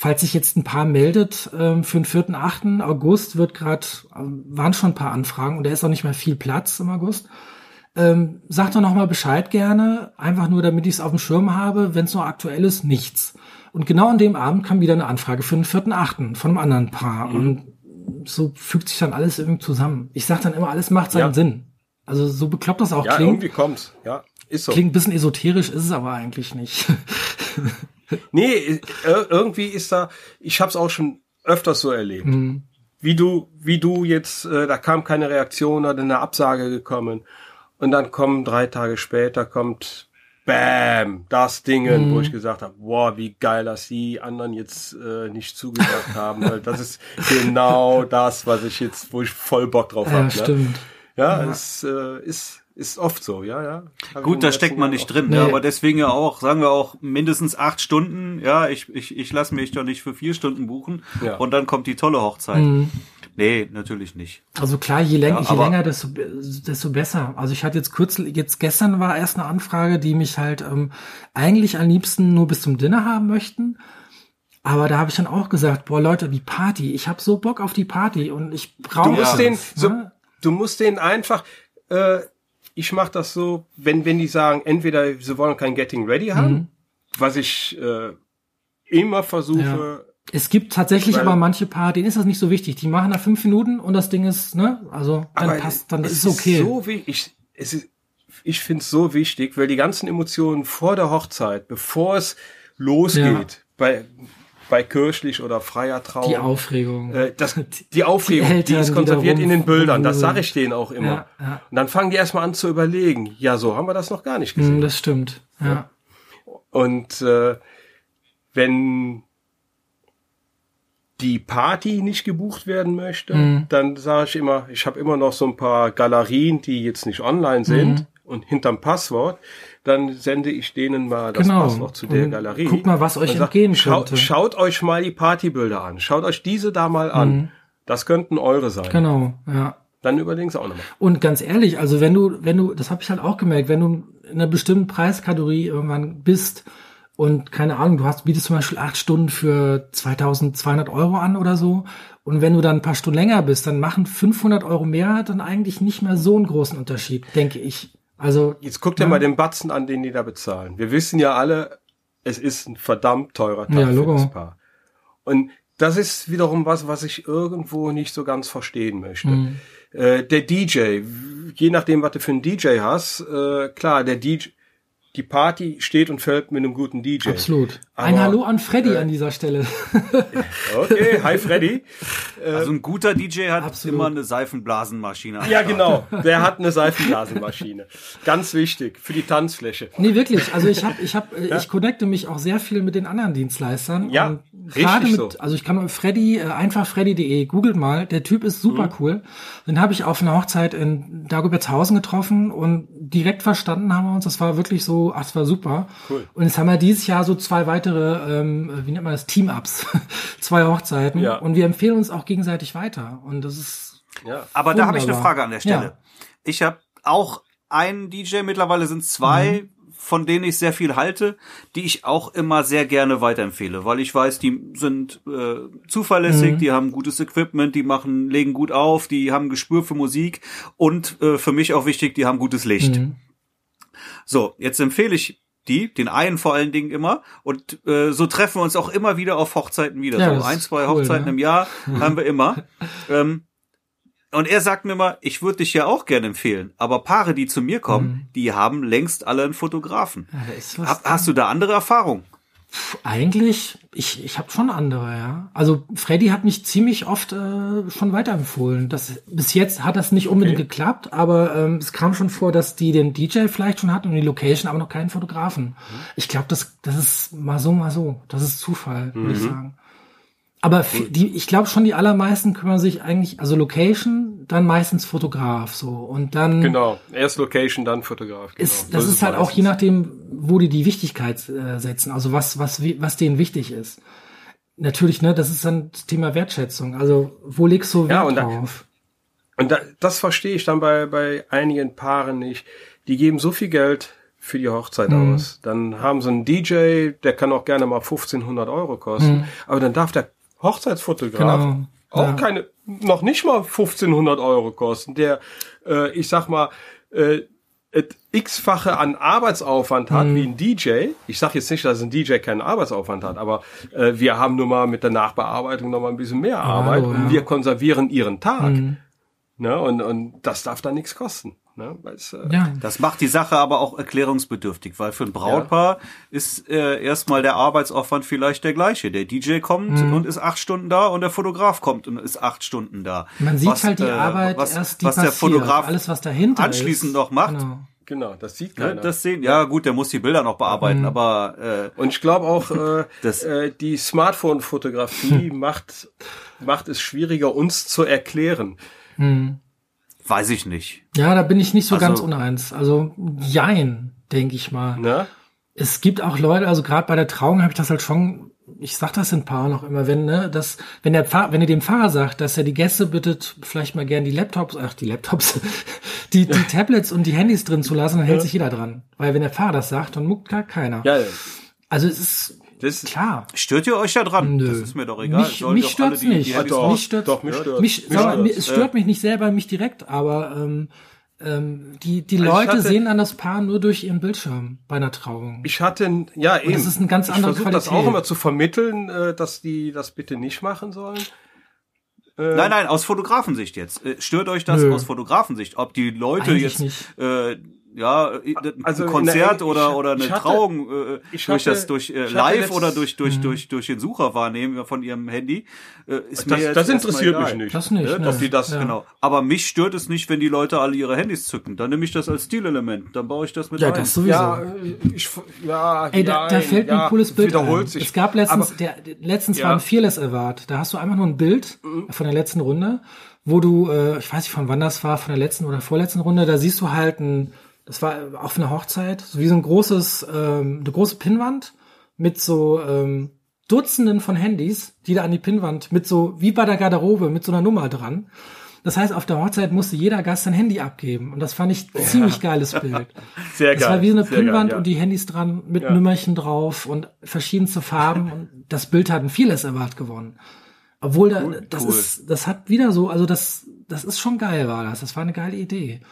[SPEAKER 1] falls sich jetzt ein Paar meldet ähm, für den vierten achten August wird gerade äh, waren schon ein paar Anfragen und da ist auch nicht mehr viel Platz im August. Ähm, sag doch noch mal Bescheid gerne, einfach nur, damit ich es auf dem Schirm habe. Wenn es noch aktuell ist, nichts. Und genau an dem Abend kam wieder eine Anfrage für den vierten Achten von einem anderen Paar. Mhm. Und so fügt sich dann alles irgendwie zusammen. Ich sag dann immer, alles macht seinen ja. Sinn. Also so bekloppt das auch
[SPEAKER 3] ja,
[SPEAKER 1] klingt.
[SPEAKER 3] irgendwie kommt's. Ja, ist so.
[SPEAKER 1] Klingt ein bisschen esoterisch, ist es aber eigentlich nicht.
[SPEAKER 3] nee, irgendwie ist da, ich habe es auch schon öfters so erlebt. Mhm. Wie du, wie du jetzt, äh, da kam keine Reaktion oder eine Absage gekommen. Und dann kommen drei Tage später kommt Bam, das Dingen, mhm. wo ich gesagt habe, wow, wie geil, dass die anderen jetzt äh, nicht zugesagt haben, weil das ist genau das, was ich jetzt, wo ich voll Bock drauf ja, habe. Ne?
[SPEAKER 1] Stimmt.
[SPEAKER 3] Ja, ja. es äh, ist ist oft so, ja, ja.
[SPEAKER 2] Hab Gut, da steckt man nicht drin, nee. ja, aber deswegen ja auch, sagen wir auch mindestens acht Stunden. Ja, ich ich ich lasse mich doch nicht für vier Stunden buchen ja. und dann kommt die tolle Hochzeit. Mhm. Nee, natürlich nicht.
[SPEAKER 1] Also klar, je, länger, ja, je länger, desto, desto besser. Also ich hatte jetzt kürzlich, jetzt gestern war erst eine Anfrage, die mich halt ähm, eigentlich am liebsten nur bis zum Dinner haben möchten. Aber da habe ich dann auch gesagt, boah Leute, die Party, ich habe so Bock auf die Party und ich brauche.
[SPEAKER 3] Du musst den, so, ne? du musst den einfach. Äh, ich mache das so, wenn wenn die sagen, entweder sie wollen kein Getting Ready haben, mhm. was ich äh, immer versuche. Ja
[SPEAKER 1] es gibt tatsächlich Weil, aber manche Paar, denen ist das nicht so wichtig. Die machen da fünf Minuten und das Ding ist, ne, also dann passt, dann ist es okay.
[SPEAKER 3] Ist so wie ich, ist, ich finde es so wichtig, weil die ganzen Emotionen vor der Hochzeit, bevor es losgeht, ja. bei bei kirchlich oder freier Trauung.
[SPEAKER 1] Die Aufregung.
[SPEAKER 3] Äh, das, die Aufregung, die, Eltern, die ist konserviert in den Bildern. Das sage ich denen auch immer. Ja, ja. Und dann fangen die erstmal an zu überlegen. Ja, so haben wir das noch gar nicht gesehen. Mm,
[SPEAKER 1] das stimmt. Ja.
[SPEAKER 3] Und äh, wenn die Party nicht gebucht werden möchte, mhm. dann sage ich immer, ich habe immer noch so ein paar Galerien, die jetzt nicht online sind mhm. und hinterm Passwort, dann sende ich denen mal das genau. Passwort zu der und Galerie.
[SPEAKER 1] Guck mal, was euch entgehen
[SPEAKER 3] schaut, könnte. Schaut euch mal die Partybilder an. Schaut euch diese da mal an. Mhm. Das könnten eure sein.
[SPEAKER 1] Genau, ja.
[SPEAKER 3] Dann überlegst auch nochmal.
[SPEAKER 1] Und ganz ehrlich, also wenn du, wenn du, das habe ich halt auch gemerkt, wenn du in einer bestimmten Preiskategorie irgendwann bist, und keine Ahnung, du hast, bietest zum Beispiel acht Stunden für 2200 Euro an oder so. Und wenn du dann ein paar Stunden länger bist, dann machen 500 Euro mehr dann eigentlich nicht mehr so einen großen Unterschied, denke ich. Also.
[SPEAKER 3] Jetzt guck dir ja. mal den Batzen an, den die da bezahlen. Wir wissen ja alle, es ist ein verdammt teurer Tag
[SPEAKER 1] ja,
[SPEAKER 3] für das Paar. Und das ist wiederum was, was ich irgendwo nicht so ganz verstehen möchte. Mhm. Äh, der DJ, je nachdem, was du für einen DJ hast, äh, klar, der DJ, die Party steht und fällt mit einem guten DJ.
[SPEAKER 1] Absolut. Aber, ein Hallo an Freddy äh, an dieser Stelle.
[SPEAKER 3] okay, hi Freddy.
[SPEAKER 2] Also ein guter DJ hat Absolut. immer eine Seifenblasenmaschine.
[SPEAKER 3] Ja, genau. Der hat eine Seifenblasenmaschine. Ganz wichtig für die Tanzfläche.
[SPEAKER 1] Nee, wirklich. Also ich habe ich habe ja? ich connecte mich auch sehr viel mit den anderen Dienstleistern
[SPEAKER 3] ja.
[SPEAKER 1] Gerade mit, so. also ich kann Freddy, äh, einfach freddy.de, googelt mal, der Typ ist super mhm. cool. Den habe ich auf einer Hochzeit in Dagobertshausen getroffen und direkt verstanden haben wir uns. Das war wirklich so, ach, das war super. Cool. Und jetzt haben wir dieses Jahr so zwei weitere, ähm, wie nennt man das, Team-Ups, zwei Hochzeiten. Ja. Und wir empfehlen uns auch gegenseitig weiter. Und das ist.
[SPEAKER 2] Ja. Aber da habe ich eine Frage an der Stelle. Ja. Ich habe auch einen DJ, mittlerweile sind zwei. Mhm von denen ich sehr viel halte, die ich auch immer sehr gerne weiterempfehle, weil ich weiß, die sind äh, zuverlässig, mhm. die haben gutes Equipment, die machen, legen gut auf, die haben Gespür für Musik und äh, für mich auch wichtig, die haben gutes Licht. Mhm. So, jetzt empfehle ich die, den einen vor allen Dingen immer. Und äh, so treffen wir uns auch immer wieder auf Hochzeiten wieder. Ja, so ein, zwei cool, Hochzeiten ne? im Jahr haben wir immer. ähm, und er sagt mir mal, ich würde dich ja auch gerne empfehlen, aber Paare, die zu mir kommen, mhm. die haben längst alle einen Fotografen. Ja, ha hast du da andere Erfahrungen?
[SPEAKER 1] Eigentlich, ich, ich habe schon andere, ja. Also Freddy hat mich ziemlich oft äh, schon weiterempfohlen. Das, bis jetzt hat das nicht unbedingt okay. geklappt, aber ähm, es kam schon vor, dass die den DJ vielleicht schon hatten und die Location, aber noch keinen Fotografen. Mhm. Ich glaube, das, das ist mal so, mal so. Das ist Zufall, mhm. würde ich sagen. Aber die, ich glaube schon, die allermeisten kümmern sich eigentlich, also Location, dann meistens Fotograf so und dann.
[SPEAKER 3] Genau, erst Location, dann Fotograf. Genau.
[SPEAKER 1] Ist, das, das ist, ist halt auch je nachdem, wo die die Wichtigkeit äh, setzen, also was was was denen wichtig ist. Natürlich, ne, das ist dann das Thema Wertschätzung. Also wo legst du Wert ja,
[SPEAKER 3] und
[SPEAKER 1] drauf?
[SPEAKER 3] Da, und da, das verstehe ich dann bei bei einigen Paaren nicht. Die geben so viel Geld für die Hochzeit mhm. aus. Dann haben sie einen DJ, der kann auch gerne mal 1500 Euro kosten, mhm. aber dann darf der Hochzeitsfotograf genau. auch ja. keine, noch nicht mal 1500 Euro kosten, der, äh, ich sag mal, äh, x-fache an Arbeitsaufwand hat hm. wie ein DJ. Ich sage jetzt nicht, dass ein DJ keinen Arbeitsaufwand hat, aber äh, wir haben nun mal mit der Nachbearbeitung noch mal ein bisschen mehr Arbeit oh, ja. und wir konservieren ihren Tag. Hm. Ne? Und, und das darf da nichts kosten. Ne? Weil's,
[SPEAKER 2] äh, ja. Das macht die Sache aber auch erklärungsbedürftig, weil für ein Brautpaar ja. ist äh, erstmal der Arbeitsaufwand vielleicht der gleiche. Der DJ kommt mhm. und ist acht Stunden da und der Fotograf kommt und ist acht Stunden da.
[SPEAKER 1] Man sieht was, halt die äh, Arbeit
[SPEAKER 2] was,
[SPEAKER 1] erst, die
[SPEAKER 2] was der Fotograf
[SPEAKER 1] alles was dahinter
[SPEAKER 2] anschließend ist. noch macht.
[SPEAKER 3] Genau. Genau, das sieht keiner.
[SPEAKER 2] Ja, das sehen, ja gut, der muss die Bilder noch bearbeiten, mhm. aber
[SPEAKER 3] äh, und ich glaube auch, äh, das, äh, die Smartphone-Fotografie macht macht es schwieriger, uns zu erklären.
[SPEAKER 2] Mhm. Weiß ich nicht.
[SPEAKER 1] Ja, da bin ich nicht so also, ganz uneins. Also jein, denke ich mal. Ne? Es gibt auch Leute, also gerade bei der Trauung habe ich das halt schon, ich sag das in Paar noch immer, wenn, ne, dass, wenn der Pfarrer, wenn ihr dem Pfarrer sagt, dass er die Gäste bittet, vielleicht mal gern die Laptops, ach, die Laptops, die, die Tablets und die Handys drin zu lassen, dann hält sich jeder dran. Weil wenn der Pfarrer das sagt, dann muckt gar keiner. Ja, ja. Also es ist,
[SPEAKER 2] das Klar. Stört ihr euch da dran?
[SPEAKER 1] Nö.
[SPEAKER 2] Das ist mir doch egal.
[SPEAKER 1] Mich, mich stört's nicht. Die, die doch, mich stört, doch, mich stört. Mich, mich stört. Mich, es stört mich nicht selber, mich direkt, aber ähm, ähm, die die also Leute hatte, sehen an das Paar nur durch ihren Bildschirm bei einer Trauung.
[SPEAKER 3] Ich hatte ja eben. Und
[SPEAKER 1] das ist ein ganz anderer
[SPEAKER 3] Qualität. das auch immer zu vermitteln, äh, dass die das bitte nicht machen sollen.
[SPEAKER 2] Äh, nein, nein, aus Fotografensicht jetzt. Äh, stört euch das Nö. aus Fotografensicht? Ob die Leute Eigentlich jetzt nicht. äh, ja, also ein Konzert der, oder oder eine hatte, Trauung äh, durch hatte, das durch äh, live oder durch durch mhm. durch durch den Sucher wahrnehmen von ihrem Handy
[SPEAKER 3] äh, ist das, mir jetzt das interessiert mich nicht.
[SPEAKER 1] Das nicht,
[SPEAKER 2] ne? dass die das ja. genau. Aber mich stört es nicht, wenn die Leute alle ihre Handys zücken. Dann nehme ich das als Stilelement. Dann baue ich das mit
[SPEAKER 1] ja,
[SPEAKER 2] ein.
[SPEAKER 1] Das sowieso. Ja, ich, ja, Ey, da, da fällt mir ein cooles Bild ein. Sich. Es gab letztens aber, der letztens ja. war ein Fearless Award. Da hast du einfach nur ein Bild mhm. von der letzten Runde, wo du äh, ich weiß nicht von wann das war, von der letzten oder vorletzten Runde, da siehst du halt ein das war auf einer Hochzeit, so wie so ein großes, ähm, eine große Pinnwand mit so ähm, Dutzenden von Handys, die da an die Pinnwand mit so, wie bei der Garderobe, mit so einer Nummer dran. Das heißt, auf der Hochzeit musste jeder Gast sein Handy abgeben. Und das fand ich ja. ziemlich geiles Bild. Sehr geil. Das war wie so eine Pinnwand ja. und die Handys dran mit ja. Nummerchen drauf und verschiedenste Farben. und das Bild hat ein vieles erwartet gewonnen. Obwohl da, cool, das cool. ist, das hat wieder so, also das, das ist schon geil, war das. Das war eine geile Idee.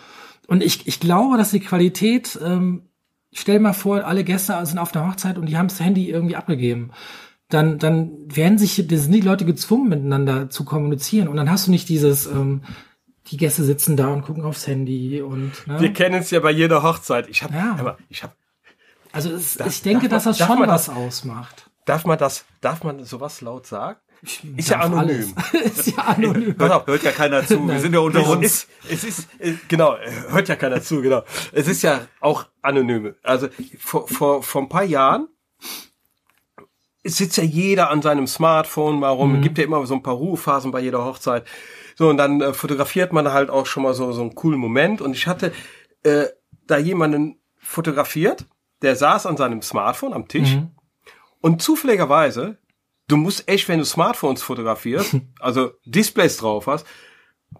[SPEAKER 1] Und ich, ich glaube, dass die Qualität, ähm, stell mal vor, alle Gäste sind auf der Hochzeit und die haben das Handy irgendwie abgegeben. Dann, dann werden sich, sind die Leute gezwungen, miteinander zu kommunizieren. Und dann hast du nicht dieses, ähm, die Gäste sitzen da und gucken aufs Handy und.
[SPEAKER 3] Ne? Wir kennen es ja bei jeder Hochzeit. Ich habe, ja. ich habe.
[SPEAKER 1] Also es, darf, ich denke, dass das schon was das, ausmacht.
[SPEAKER 3] Darf man das, darf man sowas laut sagen? Ist ja anonym.
[SPEAKER 2] ist ja anonym. Hört, hört ja keiner zu. Wir sind ja unter uns.
[SPEAKER 3] Ist, es ist, äh, genau, hört ja keiner zu, genau. Es ist ja auch anonym. Also vor, vor, vor ein paar Jahren es sitzt ja jeder an seinem Smartphone mal rum. Mhm. Gibt ja immer so ein paar Ruhephasen bei jeder Hochzeit. So, und dann äh, fotografiert man halt auch schon mal so, so einen coolen Moment. Und ich hatte äh, da jemanden fotografiert, der saß an seinem Smartphone am Tisch. Mhm. Und zufälligerweise, du musst echt, wenn du Smartphones fotografierst, also Displays drauf hast,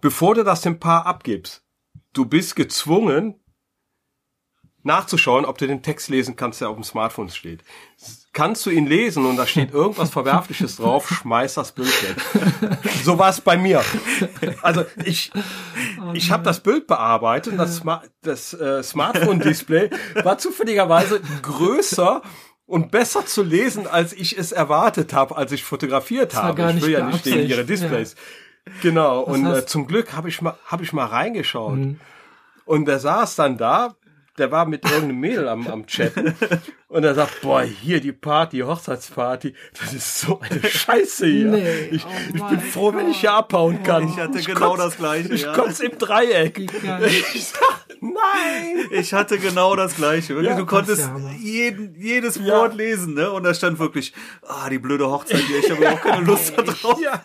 [SPEAKER 3] bevor du das dem Paar abgibst, du bist gezwungen, nachzuschauen, ob du den Text lesen kannst, der auf dem Smartphone steht. Kannst du ihn lesen und da steht irgendwas Verwerfliches drauf, schmeiß das Bild weg. So war es bei mir. Also ich, ich habe das Bild bearbeitet und das, das äh, Smartphone-Display war zufälligerweise größer und besser zu lesen, als ich es erwartet habe, als ich fotografiert habe. Ich will ja nicht gegen ihre Displays. Ja. Genau. Das und äh, zum Glück habe ich mal hab ich mal reingeschaut. Mhm. Und der saß dann da der war mit irgendeinem Mädel am, am Chatten und er sagt, boah, hier die Party, Hochzeitsparty, das ist so eine Scheiße hier. Nee, ich, oh ich bin froh, Gott. wenn ich hier abhauen kann.
[SPEAKER 2] Ich hatte ich genau kotz, das gleiche.
[SPEAKER 3] Ich ja. kotze im Dreieck. Ich sag, nein.
[SPEAKER 2] Ich hatte genau das gleiche. Wirklich, ja, du konntest ja, jeden, jedes Wort lesen, ne? Und da stand wirklich, ah, die blöde Hochzeit hier, ich habe überhaupt keine Lust da drauf. Ja.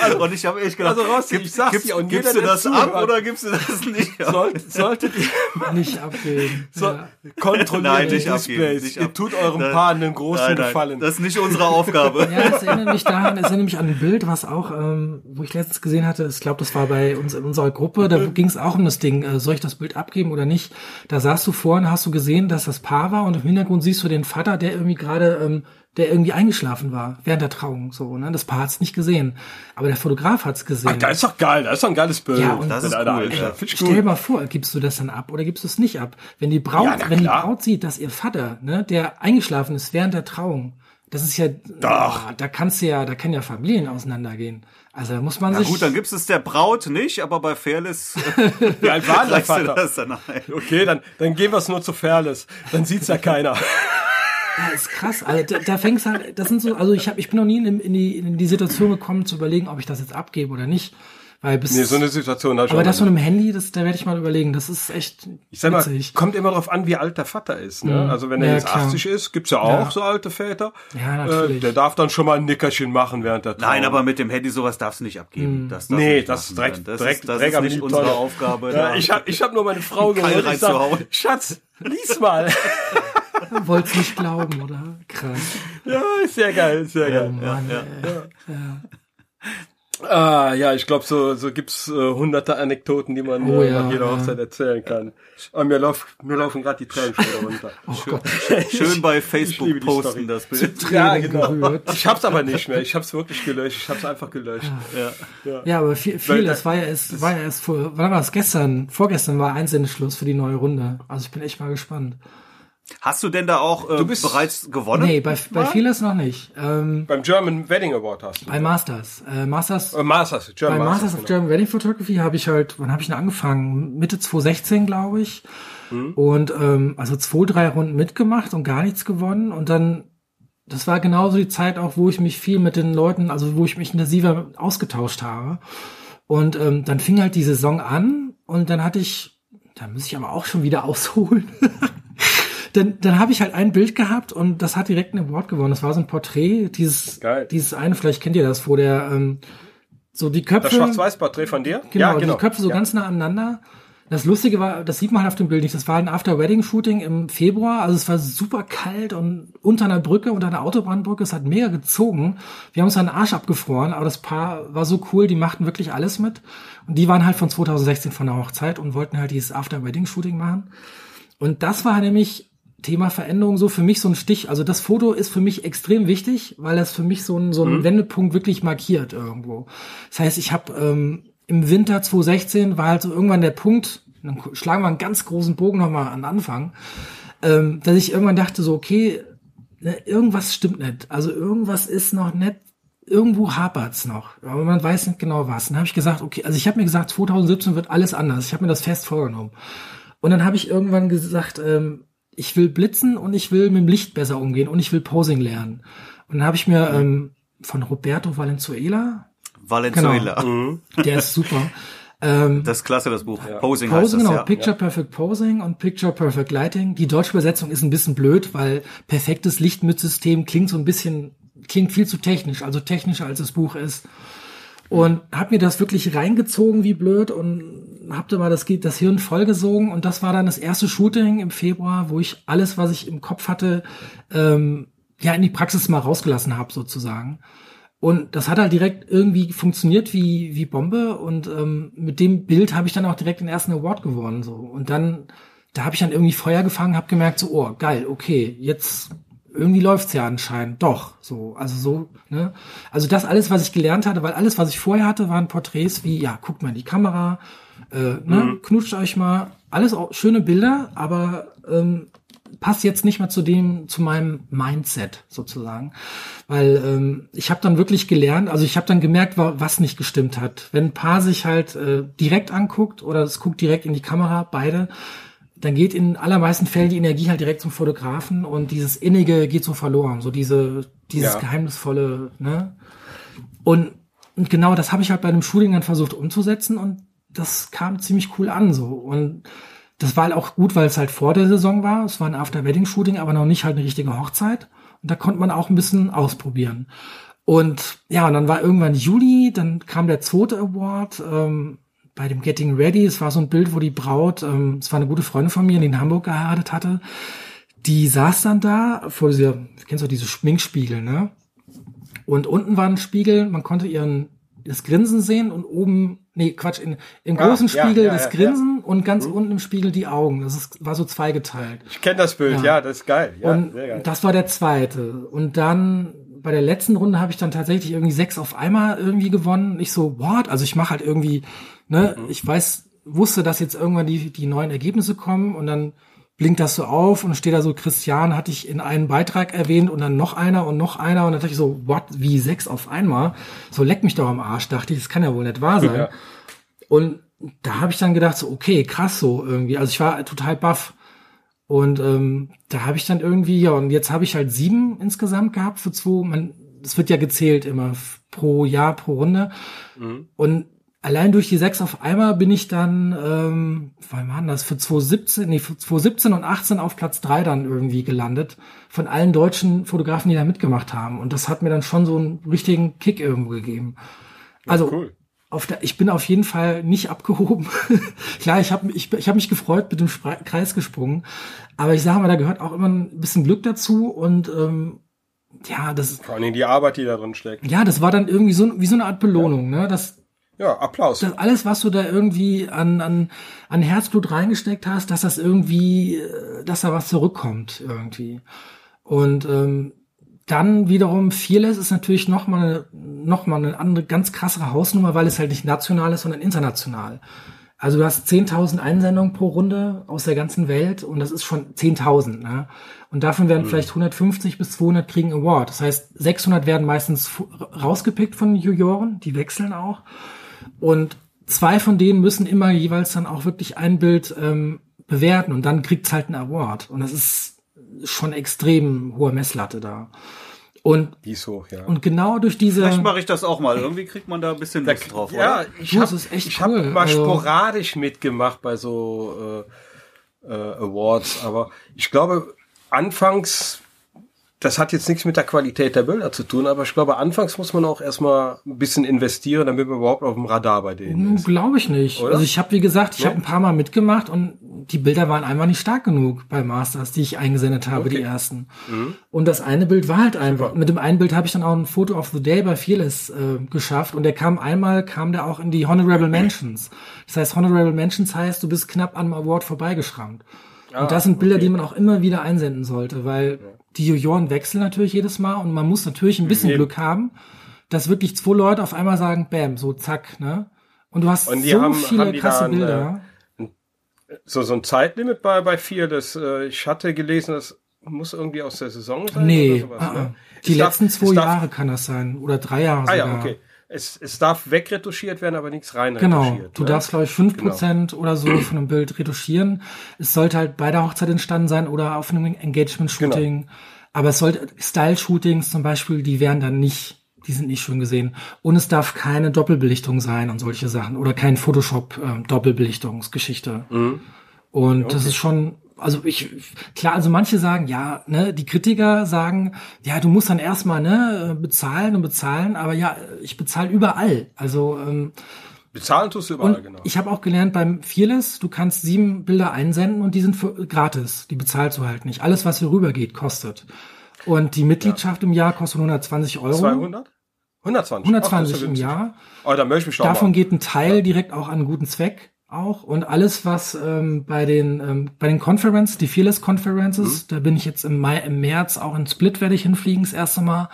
[SPEAKER 2] Also, und ich habe echt gedacht, also, Rossi,
[SPEAKER 3] ich sag's
[SPEAKER 2] gibst, und gibst du das ab oder gibst du das nicht
[SPEAKER 3] ab? Sollt, solltet ihr
[SPEAKER 1] nicht abgeben.
[SPEAKER 3] So, kontrolliert nein, nicht Displays. Nicht ihr tut eurem nein, Paar einen großen nein, nein, Gefallen.
[SPEAKER 2] Das ist nicht unsere Aufgabe.
[SPEAKER 1] ja, das erinnert mich daran, das erinnert mich an ein Bild, was auch, ähm, wo ich letztens gesehen hatte, ich glaube, das war bei uns in unserer Gruppe, da ging es auch um das Ding, äh, soll ich das Bild abgeben oder nicht? Da saßt du vorne, hast du gesehen, dass das Paar war und im Hintergrund siehst du den Vater, der irgendwie gerade ähm, der irgendwie eingeschlafen war während der Trauung so ne? Das Paar hat's nicht gesehen. Aber der Fotograf hat's gesehen. Ach,
[SPEAKER 3] da ist doch geil da ist doch ein geiles Bild.
[SPEAKER 1] Ja, und das ist cool, Alter, ja. stell dir mal vor gibst du das dann ab oder gibst du es nicht ab? Wenn die Braut ja, wenn die Braut sieht dass ihr Vater ne der eingeschlafen ist während der Trauung das ist ja
[SPEAKER 3] Doch.
[SPEAKER 1] Oh, da kannst du ja da können ja Familien auseinandergehen. Also da muss man
[SPEAKER 2] Na
[SPEAKER 1] sich
[SPEAKER 2] gut dann gibst es der Braut nicht aber bei Fairless
[SPEAKER 3] wie alt war Vater? das dann okay dann dann gehen wir es nur zu Fairless. Dann sieht's ja keiner
[SPEAKER 1] Ja, ist krass. Also da, da fängst halt, das sind so, also ich habe, ich bin noch nie in, in, die, in die Situation gekommen zu überlegen, ob ich das jetzt abgebe oder nicht. Weil bis,
[SPEAKER 3] nee, so eine Situation
[SPEAKER 1] Aber das von einem Handy, das, da werde ich mal überlegen. Das ist echt.
[SPEAKER 3] Ich sag mal, witzig. kommt immer darauf an, wie alt der Vater ist. Ne? Mhm. Also wenn er ja, jetzt klar. 80 ist, gibt's ja auch ja. so alte Väter.
[SPEAKER 1] Ja, natürlich.
[SPEAKER 3] Äh, der darf dann schon mal ein Nickerchen machen während der
[SPEAKER 2] Trauung. Nein, aber mit dem Handy sowas darfst du nicht abgeben.
[SPEAKER 3] Mhm. Das nee, das ist direkt,
[SPEAKER 2] das
[SPEAKER 3] direkt,
[SPEAKER 2] ist, das direkt ist nicht unsere Aufgabe.
[SPEAKER 3] Ja, ich habe ich hab nur meine Frau gehört. Ich sag, Schatz, lies mal.
[SPEAKER 1] Wollt's nicht glauben, oder? Krass.
[SPEAKER 3] Ja, sehr geil, sehr oh geil. Mann, ja, ja. ja. Ah, ja, ich glaube, so, so gibt's äh, hunderte Anekdoten, die man oh, äh, ja, nach jeder Hochzeit erzählen kann. Aber mir, lauf, mir laufen gerade die Tränen schon runter.
[SPEAKER 2] oh schön, schön bei Facebook posten das Bild.
[SPEAKER 3] Ja, genau. Gerührt. Ich hab's aber nicht mehr. Ich hab's wirklich gelöscht. Ich hab's einfach gelöscht.
[SPEAKER 1] Ja, ja. ja aber viel, viel das war ja erst, war ja erst vor, wann war es gestern? Vorgestern war Einsendeschluss für die neue Runde. Also ich bin echt mal gespannt.
[SPEAKER 2] Hast du denn da auch äh, bereits gewonnen?
[SPEAKER 1] Nee, bei, bei vieles noch nicht. Ähm,
[SPEAKER 3] Beim German Wedding Award hast du.
[SPEAKER 1] Bei Masters. Äh, Masters,
[SPEAKER 3] äh, Masters,
[SPEAKER 1] German bei Masters, Masters of genau. German Wedding Photography habe ich halt, wann habe ich denn angefangen? Mitte 2016, glaube ich. Mhm. Und ähm, also zwei, drei Runden mitgemacht und gar nichts gewonnen. Und dann, das war genauso die Zeit auch, wo ich mich viel mit den Leuten, also wo ich mich intensiver ausgetauscht habe. Und ähm, dann fing halt die Saison an und dann hatte ich, da muss ich aber auch schon wieder ausholen. Dann, dann habe ich halt ein Bild gehabt und das hat direkt ein Award gewonnen. Das war so ein Porträt, dieses, Geil. dieses eine, vielleicht kennt ihr das, wo der ähm, so die Köpfe. Das
[SPEAKER 3] Schwarz-Weiß-Porträt von dir?
[SPEAKER 1] Genau, ja, genau. die Köpfe so ja. ganz nah aneinander. Das Lustige war, das sieht man halt auf dem Bild nicht. Das war ein After-Wedding-Shooting im Februar. Also es war super kalt und unter einer Brücke, unter einer Autobahnbrücke. Es hat mega gezogen. Wir haben uns einen Arsch abgefroren, aber das Paar war so cool. Die machten wirklich alles mit. Und die waren halt von 2016 von der Hochzeit und wollten halt dieses After-Wedding-Shooting machen. Und das war nämlich Thema Veränderung so für mich so ein Stich. Also das Foto ist für mich extrem wichtig, weil das für mich so ein, so ein mhm. Wendepunkt wirklich markiert irgendwo. Das heißt, ich habe ähm, im Winter 2016 war halt so irgendwann der Punkt, dann schlagen wir einen ganz großen Bogen nochmal an Anfang, ähm, dass ich irgendwann dachte so, okay, ne, irgendwas stimmt nicht. Also irgendwas ist noch nicht irgendwo hapert's noch, aber man weiß nicht genau was. Dann habe ich gesagt, okay, also ich habe mir gesagt, 2017 wird alles anders. Ich habe mir das fest vorgenommen. Und dann habe ich irgendwann gesagt, ähm, ich will blitzen und ich will mit dem Licht besser umgehen und ich will Posing lernen. Und dann habe ich mir ähm, von Roberto Valenzuela
[SPEAKER 2] Valenzuela.
[SPEAKER 1] Genau, der ist super.
[SPEAKER 2] Ähm, das ist klasse, das Buch.
[SPEAKER 1] Ja. Posing, Posing heißt das, genau. Ja. Picture Perfect Posing und Picture Perfect Lighting. Die deutsche Übersetzung ist ein bisschen blöd, weil perfektes Licht mit System klingt so ein bisschen, klingt viel zu technisch, also technischer als das Buch ist. Und hab mir das wirklich reingezogen wie blöd und hab da mal das, das Hirn vollgesogen und das war dann das erste Shooting im Februar, wo ich alles, was ich im Kopf hatte, ähm, ja in die Praxis mal rausgelassen habe sozusagen. Und das hat halt direkt irgendwie funktioniert wie, wie Bombe. Und ähm, mit dem Bild habe ich dann auch direkt den ersten Award gewonnen. So. Und dann, da habe ich dann irgendwie Feuer gefangen, habe gemerkt, so, oh, geil, okay, jetzt irgendwie läuft's ja anscheinend doch. So, also so, ne? Also das alles, was ich gelernt hatte, weil alles, was ich vorher hatte, waren Porträts wie, ja, guckt mal in die Kamera, äh, ne, mhm. knutscht euch mal, alles auch schöne Bilder, aber ähm, passt jetzt nicht mehr zu dem, zu meinem Mindset sozusagen, weil ähm, ich habe dann wirklich gelernt, also ich habe dann gemerkt, was nicht gestimmt hat. Wenn ein Paar sich halt äh, direkt anguckt oder es guckt direkt in die Kamera, beide, dann geht in allermeisten Fällen die Energie halt direkt zum Fotografen und dieses Innige geht so verloren, so diese dieses ja. geheimnisvolle, ne? Und, und genau das habe ich halt bei einem Shooting dann versucht umzusetzen und das kam ziemlich cool an so und das war halt auch gut, weil es halt vor der Saison war. Es war ein After-Wedding-Shooting, aber noch nicht halt eine richtige Hochzeit. Und da konnte man auch ein bisschen ausprobieren. Und ja, und dann war irgendwann Juli, dann kam der zweite Award ähm, bei dem Getting Ready. Es war so ein Bild, wo die Braut, ähm, es war eine gute Freundin von mir, die in Hamburg geheiratet hatte. Die saß dann da vor dieser, kennst du diese Schminkspiegel, ne? Und unten war ein Spiegel, man konnte ihren das Grinsen sehen und oben, nee, Quatsch, in, im ah, großen Spiegel ja, ja, das Grinsen und ganz mhm. unten im Spiegel die Augen. Das ist, war so zweigeteilt.
[SPEAKER 3] Ich kenne das Bild, ja. das ist geil.
[SPEAKER 1] Ja, und geil. das war der zweite. Und dann bei der letzten Runde habe ich dann tatsächlich irgendwie sechs auf einmal irgendwie gewonnen. Ich so, what? Also ich mache halt irgendwie, ne, mhm. ich weiß, wusste, dass jetzt irgendwann die, die neuen Ergebnisse kommen und dann blinkt das so auf und steht da so, Christian hatte ich in einem Beitrag erwähnt und dann noch einer und noch einer und dann dachte ich so, what, wie sechs auf einmal? So leck mich doch am Arsch, dachte ich, das kann ja wohl nicht wahr sein. Ja. Und da habe ich dann gedacht, so, okay, krass so irgendwie. Also ich war total baff. Und ähm, da habe ich dann irgendwie, ja, und jetzt habe ich halt sieben insgesamt gehabt für zwei. Man, das wird ja gezählt immer pro Jahr, pro Runde. Mhm. Und allein durch die sechs auf einmal bin ich dann, ähm, wann waren das, für 2017, nee, für 2017 und 18 auf Platz drei dann irgendwie gelandet, von allen deutschen Fotografen, die da mitgemacht haben. Und das hat mir dann schon so einen richtigen Kick irgendwo gegeben. Also, cool. auf der, ich bin auf jeden Fall nicht abgehoben. Klar, ich habe ich, ich hab mich gefreut, mit dem Spre Kreis gesprungen. Aber ich sage mal, da gehört auch immer ein bisschen Glück dazu und ähm, ja, das
[SPEAKER 3] Vor allem die Arbeit, die da drin steckt.
[SPEAKER 1] Ja, das war dann irgendwie so wie so eine Art Belohnung, ja. ne? Das,
[SPEAKER 3] ja, Applaus.
[SPEAKER 1] Das alles, was du da irgendwie an, an, an Herzblut reingesteckt hast, dass das irgendwie, äh, dass da was zurückkommt irgendwie. Und ähm, dann wiederum Fearless ist natürlich nochmal noch mal eine andere, ganz krassere Hausnummer, weil es halt nicht national ist, sondern international. Also du hast 10.000 Einsendungen pro Runde aus der ganzen Welt und das ist schon 10.000. Ne? Und davon werden mhm. vielleicht 150 bis 200 kriegen Award. Das heißt, 600 werden meistens rausgepickt von Juroren, die wechseln auch. Und zwei von denen müssen immer jeweils dann auch wirklich ein Bild ähm, bewerten und dann kriegt's halt einen Award. Und das ist schon extrem hohe Messlatte da. Und,
[SPEAKER 3] Die ist hoch, ja.
[SPEAKER 1] und genau durch diese.
[SPEAKER 2] Vielleicht mache ich das auch mal. Irgendwie kriegt man da ein bisschen Lust drauf,
[SPEAKER 3] ja, oder? ich habe ich cool. hab mal also, sporadisch mitgemacht bei so äh, äh, Awards, aber ich glaube, anfangs das hat jetzt nichts mit der Qualität der Bilder zu tun, aber ich glaube, anfangs muss man auch erstmal ein bisschen investieren, damit man überhaupt auf dem Radar bei denen ist.
[SPEAKER 1] Glaube ich nicht. Oder? Also ich habe, wie gesagt, ich ja? habe ein paar Mal mitgemacht und die Bilder waren einfach nicht stark genug bei Masters, die ich eingesendet habe, okay. die ersten. Mhm. Und das eine Bild war halt einfach. Mit dem einen Bild habe ich dann auch ein Foto of the Day bei Fearless äh, geschafft und der kam einmal, kam der auch in die Honorable Mentions. Das heißt, Honorable Mentions heißt, du bist knapp am Award vorbeigeschrammt. Ah, und das sind Bilder, okay. die man auch immer wieder einsenden sollte, weil ja die Juroren wechseln natürlich jedes Mal und man muss natürlich ein bisschen mhm. Glück haben, dass wirklich zwei Leute auf einmal sagen, bam, so zack, ne? Und du hast so haben, viele haben krasse dann, Bilder.
[SPEAKER 3] Äh, so, so ein Zeitlimit bei, bei vier, das, äh, ich hatte gelesen, das muss irgendwie aus der Saison sein.
[SPEAKER 1] Nee, sowas, uh -uh. Ne? die es letzten darf, zwei Jahre kann das sein. Oder drei Jahre ah, sogar. Ja, okay.
[SPEAKER 3] Es, es darf wegretuschiert werden, aber nichts rein
[SPEAKER 1] Genau. Du ne? darfst, glaube ich, fünf genau. Prozent genau. oder so von einem Bild retuschieren. Es sollte halt bei der Hochzeit entstanden sein oder auf einem Engagement-Shooting. Genau. Aber es sollte Style-Shootings zum Beispiel, die wären dann nicht, die sind nicht schön gesehen. Und es darf keine Doppelbelichtung sein und solche Sachen oder kein Photoshop äh, Doppelbelichtungsgeschichte. Mhm. Und okay. das ist schon also ich, klar, also manche sagen, ja, ne, die Kritiker sagen, ja, du musst dann erstmal, ne, bezahlen und bezahlen, aber ja, ich bezahle überall. Also, ähm,
[SPEAKER 3] Bezahlen tust du überall, genau.
[SPEAKER 1] Ich habe auch gelernt beim Fearless, du kannst sieben Bilder einsenden und die sind für, gratis. Die bezahlst du halt nicht. Alles, was hier rüber geht, kostet. Und die Mitgliedschaft ja. im Jahr kostet 120 Euro.
[SPEAKER 3] 200? 120?
[SPEAKER 1] 120 Ach, im Jahr.
[SPEAKER 3] Oh, da möchte ich mich
[SPEAKER 1] Davon geht ein Teil ja. direkt auch an einen guten Zweck auch. Und alles, was ähm, bei den ähm, bei den Conference, die Fearless Conferences, mhm. da bin ich jetzt im Mai, im März auch in Split werde ich hinfliegen, das erste Mal.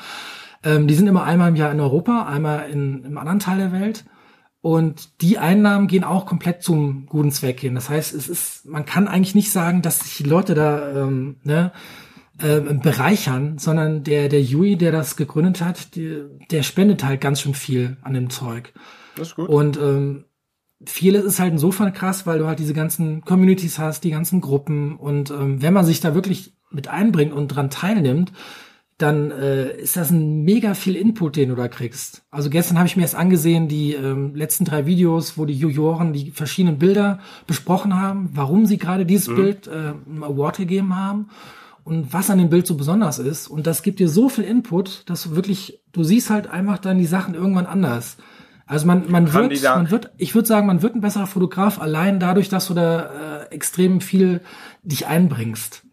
[SPEAKER 1] Ähm, die sind immer einmal im Jahr in Europa, einmal in, im anderen Teil der Welt. Und die Einnahmen gehen auch komplett zum guten Zweck hin. Das heißt, es ist, man kann eigentlich nicht sagen, dass sich die Leute da ähm, ne, äh, bereichern, sondern der der Yui, der das gegründet hat, die, der spendet halt ganz schön viel an dem Zeug. Das ist gut. Und ähm, vieles ist halt insofern krass, weil du halt diese ganzen Communities hast, die ganzen Gruppen und ähm, wenn man sich da wirklich mit einbringt und dran teilnimmt, dann äh, ist das ein mega viel Input, den du da kriegst. Also gestern habe ich mir erst angesehen, die ähm, letzten drei Videos, wo die Juroren die verschiedenen Bilder besprochen haben, warum sie gerade dieses mhm. Bild äh, einen Award gegeben haben und was an dem Bild so besonders ist. Und das gibt dir so viel Input, dass du wirklich, du siehst halt einfach dann die Sachen irgendwann anders. Also man, man wird, man wird, ich würde sagen, man wird ein besserer Fotograf allein dadurch, dass du da äh, extrem viel dich einbringst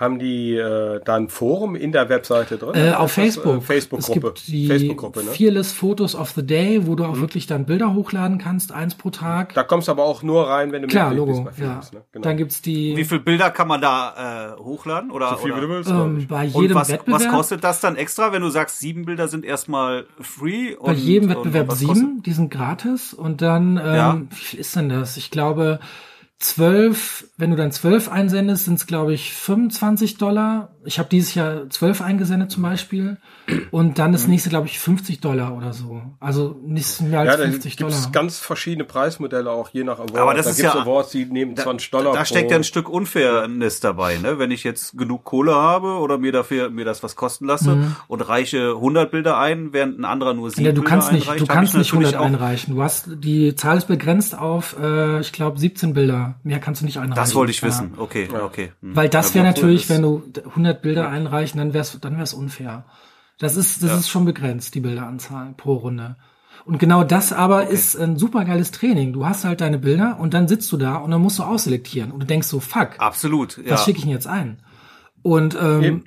[SPEAKER 3] haben die äh, da ein Forum in der Webseite drin?
[SPEAKER 1] Äh, auf Facebook. Äh,
[SPEAKER 3] Facebook-Gruppe.
[SPEAKER 1] Es gibt die Facebook-Gruppe, ne? Fearless Photos of the Day, wo du auch mhm. wirklich dann Bilder hochladen kannst, eins pro Tag.
[SPEAKER 3] Da kommst du aber auch nur rein, wenn du
[SPEAKER 1] Klar, Logo, bist ja. ne?
[SPEAKER 2] genau. Dann gibt's die. Wie viele Bilder kann man da äh, hochladen? Oder,
[SPEAKER 3] so viel
[SPEAKER 2] oder?
[SPEAKER 3] wie du willst,
[SPEAKER 1] ähm, bei jedem
[SPEAKER 2] was,
[SPEAKER 1] Wettbewerb.
[SPEAKER 2] Was kostet das dann extra, wenn du sagst, sieben Bilder sind erstmal free?
[SPEAKER 1] Bei jedem Wettbewerb sieben, die sind gratis. Und dann, ähm, ja. wie viel ist denn das? Ich glaube, zwölf, wenn du dann zwölf einsendest, sind es, glaube ich, 25 Dollar. Ich habe dieses Jahr zwölf eingesendet zum Beispiel. Und dann das mhm. nächste, glaube ich, 50 Dollar oder so. Also nicht mehr als ja, 50 Dollar.
[SPEAKER 3] Es ganz verschiedene Preismodelle auch je nach
[SPEAKER 2] Award. Aber das
[SPEAKER 3] da
[SPEAKER 2] ist ja
[SPEAKER 3] Awards, die nehmen 20 Dollar.
[SPEAKER 2] Da, da steckt ja ein Stück Unfairness dabei, ne? Wenn ich jetzt genug Kohle habe oder mir dafür mir das was kosten lasse mhm. und reiche 100 Bilder ein, während ein anderer nur sieben
[SPEAKER 1] ja, du kannst nicht, du kannst nicht 100 einreichen. Du hast die Zahl ist begrenzt auf, äh, ich glaube, 17 Bilder. Mehr kannst du nicht einreichen.
[SPEAKER 2] Das wollte ich wissen. Okay, okay.
[SPEAKER 1] Hm. Weil das wäre natürlich, wenn du 100 Bilder einreichen, dann wär's dann wär's unfair. Das ist, das ja. ist schon begrenzt, die Bilderanzahl pro Runde. Und genau das aber okay. ist ein super geiles Training. Du hast halt deine Bilder und dann sitzt du da und dann musst du ausselektieren. Und du denkst so, fuck.
[SPEAKER 2] Absolut,
[SPEAKER 1] ja. Was schicke ich denn jetzt ein? Und, ähm,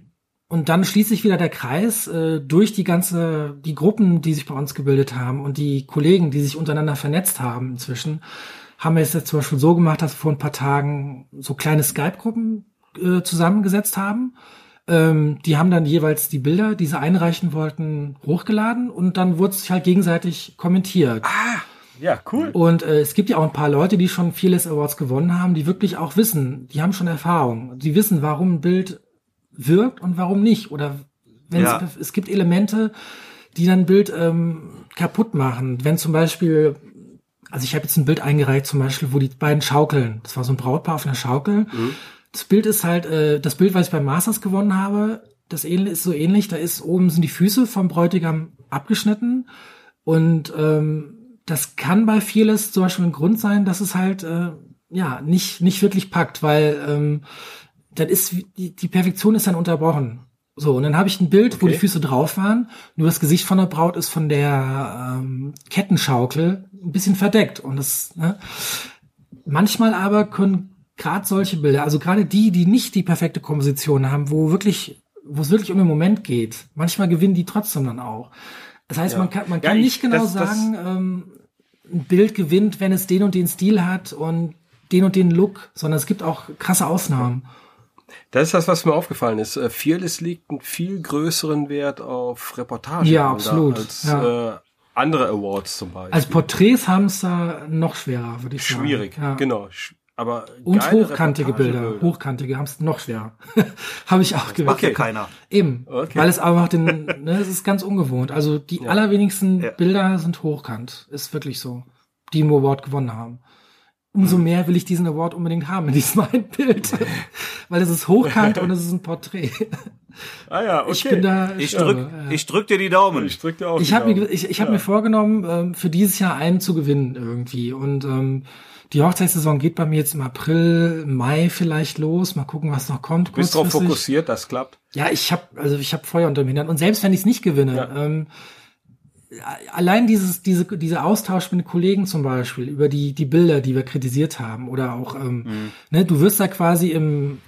[SPEAKER 1] und dann schließt sich wieder der Kreis äh, durch die ganze, die Gruppen, die sich bei uns gebildet haben und die Kollegen, die sich untereinander vernetzt haben inzwischen, haben wir es jetzt zum Beispiel so gemacht, dass wir vor ein paar Tagen so kleine Skype-Gruppen äh, zusammengesetzt haben ähm, die haben dann jeweils die Bilder, die sie einreichen wollten, hochgeladen und dann wurde sich halt gegenseitig kommentiert.
[SPEAKER 3] Ah, ja, cool.
[SPEAKER 1] Und äh, es gibt ja auch ein paar Leute, die schon Fearless Awards gewonnen haben, die wirklich auch wissen, die haben schon Erfahrung. Die wissen, warum ein Bild wirkt und warum nicht. Oder wenn ja. es, es gibt Elemente, die dann ein Bild ähm, kaputt machen. Wenn zum Beispiel, also ich habe jetzt ein Bild eingereicht, zum Beispiel, wo die beiden schaukeln. Das war so ein Brautpaar auf einer Schaukel. Mhm das Bild ist halt, äh, das Bild, was ich beim Masters gewonnen habe, das ist so ähnlich. Da ist oben sind die Füße vom Bräutigam abgeschnitten und ähm, das kann bei Fearless zum Beispiel ein Grund sein, dass es halt äh, ja nicht nicht wirklich packt, weil ähm, dann ist die, die Perfektion ist dann unterbrochen. So, und dann habe ich ein Bild, okay. wo die Füße drauf waren, nur das Gesicht von der Braut ist von der ähm, Kettenschaukel ein bisschen verdeckt. Und das, ne? Manchmal aber können gerade solche Bilder, also gerade die, die nicht die perfekte Komposition haben, wo wirklich, wo es wirklich um den Moment geht, manchmal gewinnen die trotzdem dann auch. Das heißt, ja. man kann, man kann ja, ich, nicht genau das, sagen, das, ähm, ein Bild gewinnt, wenn es den und den Stil hat und den und den Look, sondern es gibt auch krasse Ausnahmen.
[SPEAKER 3] Das ist das, was mir aufgefallen ist. Äh, Fearless legt einen viel größeren Wert auf Reportage.
[SPEAKER 1] Ja, absolut.
[SPEAKER 3] Als, ja. Äh, andere Awards zum Beispiel.
[SPEAKER 1] Als Porträts haben es da noch schwerer, würde ich
[SPEAKER 3] sagen. Schwierig, ja. genau. Aber
[SPEAKER 1] und hochkantige Bilder. Hochkantige haben es noch schwerer. Habe ich auch
[SPEAKER 2] gemerkt. Macht ja keiner.
[SPEAKER 1] Eben. Okay. Weil es einfach den, ne, es ist ganz ungewohnt. Also die ja. allerwenigsten ja. Bilder sind hochkant. Ist wirklich so. Die im Award gewonnen haben. Umso mehr will ich diesen Award unbedingt haben in diesem einen Bild. Weil es ist hochkant und es ist ein Porträt.
[SPEAKER 2] Ah ja, okay. Ich bin da. Ich drück, ja. ich drück dir die Daumen.
[SPEAKER 1] Ich drück dir auch Ich habe mir, ich, ich hab ja. mir vorgenommen, ähm, für dieses Jahr einen zu gewinnen irgendwie und ähm, die Hochzeitssaison geht bei mir jetzt im April, Mai vielleicht los. Mal gucken, was noch kommt.
[SPEAKER 3] Du bist darauf fokussiert, das klappt.
[SPEAKER 1] Ja, ich habe also ich habe Feuer unter dem Hintern und selbst wenn ich es nicht gewinne, ja. ähm, allein dieses diese diese Austausch mit Kollegen zum Beispiel über die die Bilder, die wir kritisiert haben oder auch ähm, mhm. ne, du wirst da quasi im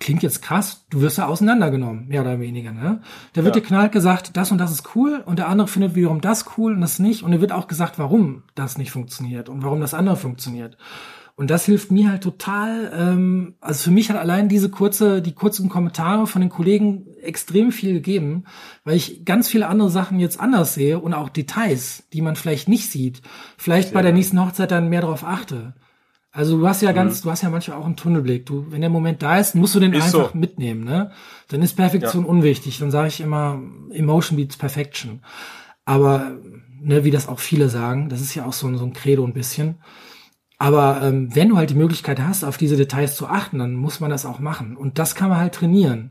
[SPEAKER 1] klingt jetzt krass, du wirst ja auseinandergenommen, mehr oder weniger. Ne? Da wird ja. dir knallt gesagt, das und das ist cool und der andere findet wiederum das cool und das nicht. Und dir wird auch gesagt, warum das nicht funktioniert und warum das andere funktioniert. Und das hilft mir halt total. Ähm, also für mich hat allein diese kurze, die kurzen Kommentare von den Kollegen extrem viel gegeben, weil ich ganz viele andere Sachen jetzt anders sehe und auch Details, die man vielleicht nicht sieht, vielleicht Sehr bei der nächsten Hochzeit dann mehr darauf achte. Also du hast ja ganz, mhm. du hast ja manchmal auch einen Tunnelblick. Du, wenn der Moment da ist, musst du den ist einfach so. mitnehmen, ne? Dann ist Perfektion ja. unwichtig. Dann sage ich immer, Emotion beats Perfection. Aber, ne, wie das auch viele sagen, das ist ja auch so, so ein Credo ein bisschen. Aber ähm, wenn du halt die Möglichkeit hast, auf diese Details zu achten, dann muss man das auch machen. Und das kann man halt trainieren.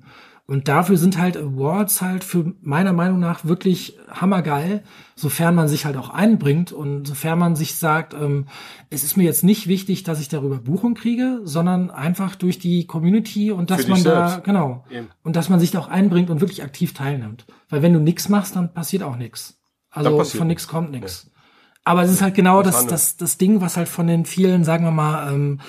[SPEAKER 1] Und dafür sind halt Awards halt für meiner Meinung nach wirklich hammergeil, sofern man sich halt auch einbringt und sofern man sich sagt, ähm, es ist mir jetzt nicht wichtig, dass ich darüber Buchung kriege, sondern einfach durch die Community und dass man da, selbst. genau, Eben. und dass man sich da auch einbringt und wirklich aktiv teilnimmt. Weil wenn du nichts machst, dann passiert auch nichts. Also von nichts kommt nichts. Ja. Aber es ist halt genau das, das, das Ding, was halt von den vielen, sagen wir mal, ähm,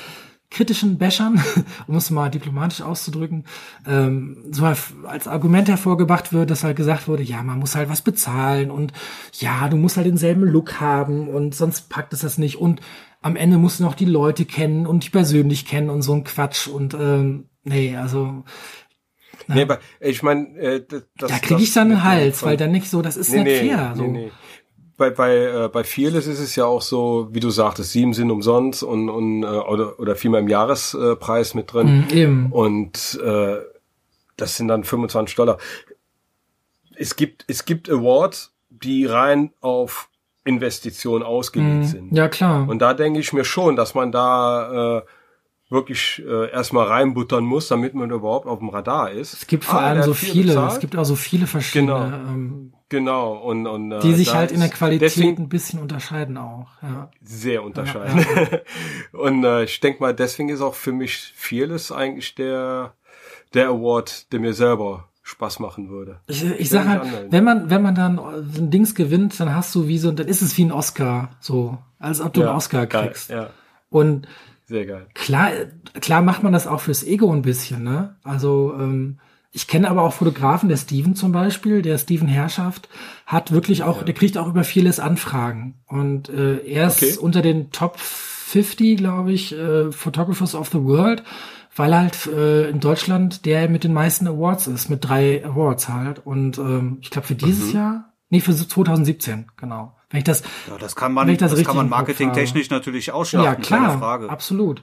[SPEAKER 1] kritischen Bäschern, um es mal diplomatisch auszudrücken, ähm, so als Argument hervorgebracht wird, dass halt gesagt wurde, ja, man muss halt was bezahlen und ja, du musst halt denselben Look haben und sonst packt es das nicht und am Ende musst du noch die Leute kennen und dich persönlich kennen und so ein Quatsch und ähm, nee, also
[SPEAKER 3] na, Nee, aber ich meine, äh,
[SPEAKER 1] das, da kriege ich dann einen Hals, weil dann nicht so, das ist nee, nicht nee, fair. So. Nee, nee
[SPEAKER 3] bei, bei, äh, bei Fearless ist es ja auch so, wie du sagtest, sieben sind umsonst und, und äh, oder, oder viermal im Jahrespreis mit drin. Mhm, eben. Und äh, das sind dann 25 Dollar. Es gibt, es gibt Awards, die rein auf Investition ausgelegt mhm, sind.
[SPEAKER 1] Ja, klar.
[SPEAKER 3] Und da denke ich mir schon, dass man da äh, wirklich äh, erstmal reinbuttern muss, damit man überhaupt auf dem Radar ist.
[SPEAKER 1] Es gibt vor ah, allem so viele, bezahlt. es gibt auch so viele verschiedene, genau,
[SPEAKER 3] ähm, genau. Und, und
[SPEAKER 1] äh, die sich halt in der Qualität deswegen, ein bisschen unterscheiden auch. Ja.
[SPEAKER 3] Sehr unterscheiden. Ja, ja. und äh, ich denke mal, deswegen ist auch für mich vieles eigentlich der der Award, der mir selber Spaß machen würde.
[SPEAKER 1] Ich, ich sag halt, wenn man, wenn man dann so ein Dings gewinnt, dann hast du wie so, dann ist es wie ein Oscar, so, als ob du ja, einen Oscar kriegst. Geil, ja. Und
[SPEAKER 3] sehr geil.
[SPEAKER 1] Klar, klar macht man das auch fürs Ego ein bisschen, ne? Also, ähm, ich kenne aber auch Fotografen, der Steven zum Beispiel, der Steven Herrschaft, hat wirklich auch, ja. der kriegt auch über vieles Anfragen. Und äh, er ist okay. unter den Top 50, glaube ich, äh, Photographers of the World, weil halt äh, in Deutschland der mit den meisten Awards ist, mit drei Awards halt. Und ähm, ich glaube für dieses mhm. Jahr, nee, für 2017, genau. Wenn ich das,
[SPEAKER 2] ja, das kann man, das, das kann man marketingtechnisch natürlich ausschlagen. Ja,
[SPEAKER 1] klar, Frage. absolut.